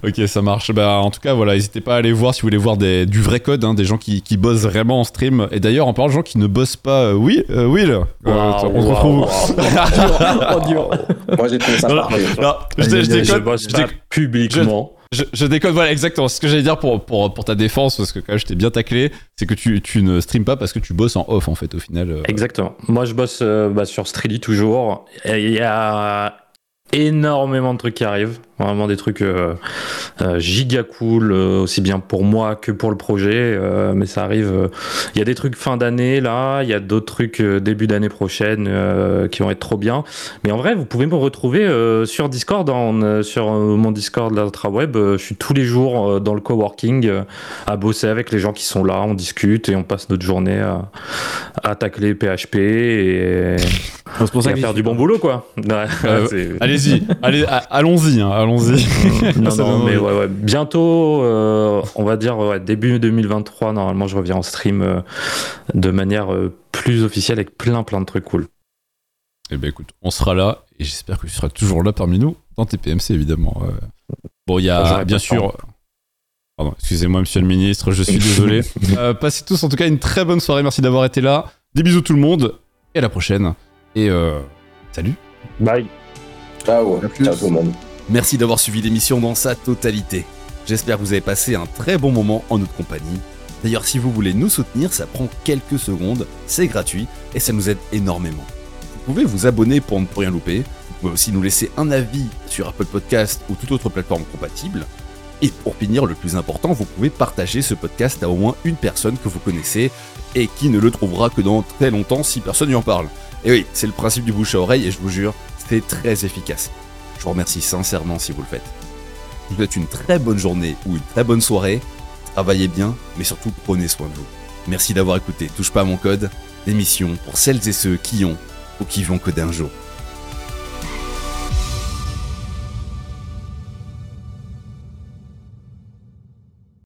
Ok, ça marche. Bah, en tout cas, voilà, n'hésitez pas à aller voir si vous voulez voir des, du vrai code, hein, des gens qui, qui bossent vraiment en stream. Et d'ailleurs, en parlant de gens qui ne bossent pas, euh, oui, euh, Will, euh, Waouh, on se retrouve. Oh. [laughs] Moi, j'ai trouvé ça Non, parfait. non, je, je Je déconne. bosse pas publiquement. Je, je déconne, voilà, exactement. Ce que j'allais dire pour, pour, pour ta défense, parce que quand même, je t'ai bien taclé. C'est que tu, tu ne streams pas parce que tu bosses en off, en fait, au final. euh. Exactement. Moi, je bosse euh, bah, sur Streely toujours. Il y a énormément de trucs qui arrivent. Vraiment des trucs euh, euh, giga cool, euh, aussi bien pour moi que pour le projet. euh, mais ça arrive. Il y a des trucs fin d'année là. Il y a d'autres trucs début d'année prochaine qui vont être trop bien. Mais en vrai, vous pouvez me retrouver sur Discord, en, euh, sur mon Discord l'Ultraweb. Je suis tous les jours dans le coworking à bosser avec les gens qui sont là. On discute et on passe notre journée à, à tacler PHP et, et ça à faire du bon boulot, quoi. [laughs] Ouais, Allez-y, allez, allons-y, hein, allons-y. [laughs] non, Ça non, mais ouais, ouais. bientôt, euh, on va dire ouais, début 2023, normalement, je reviens en stream euh, de manière euh, plus officielle avec plein, plein de trucs cool. Eh ben écoute, on sera là et j'espère que tu seras toujours là parmi nous dans tes PMC évidemment. euh. Bon, il y a bien sûr. Pardon, excusez-moi, monsieur le ministre, je suis [laughs] désolé. Euh, passez tous en tout cas une très bonne soirée, merci d'avoir été là. Des bisous tout le monde et à la prochaine. Et euh, salut. Bye. Ciao. Ciao tout le monde. Merci d'avoir suivi l'émission dans sa totalité. J'espère que vous avez passé un très bon moment en notre compagnie. D'ailleurs, si vous voulez nous soutenir, ça prend quelques secondes, c'est gratuit et ça nous aide énormément. Vous pouvez vous abonner pour ne rien louper. Vous pouvez aussi nous laisser un avis sur Apple Podcast ou toute autre plateforme compatible. Et pour finir, le plus important, vous pouvez partager ce podcast à au moins une personne que vous connaissez et qui ne le trouvera que dans très longtemps si personne n'y en parle. Et oui, c'est le principe du bouche à oreille et je vous jure, c'est très efficace. Je vous remercie sincèrement si vous le faites. Je vous souhaite une très bonne journée ou une très bonne soirée. Travaillez bien, mais surtout prenez soin de vous. Merci d'avoir écouté Touche pas à mon code, l'émission pour celles et ceux qui ont ou qui vont coder un jour.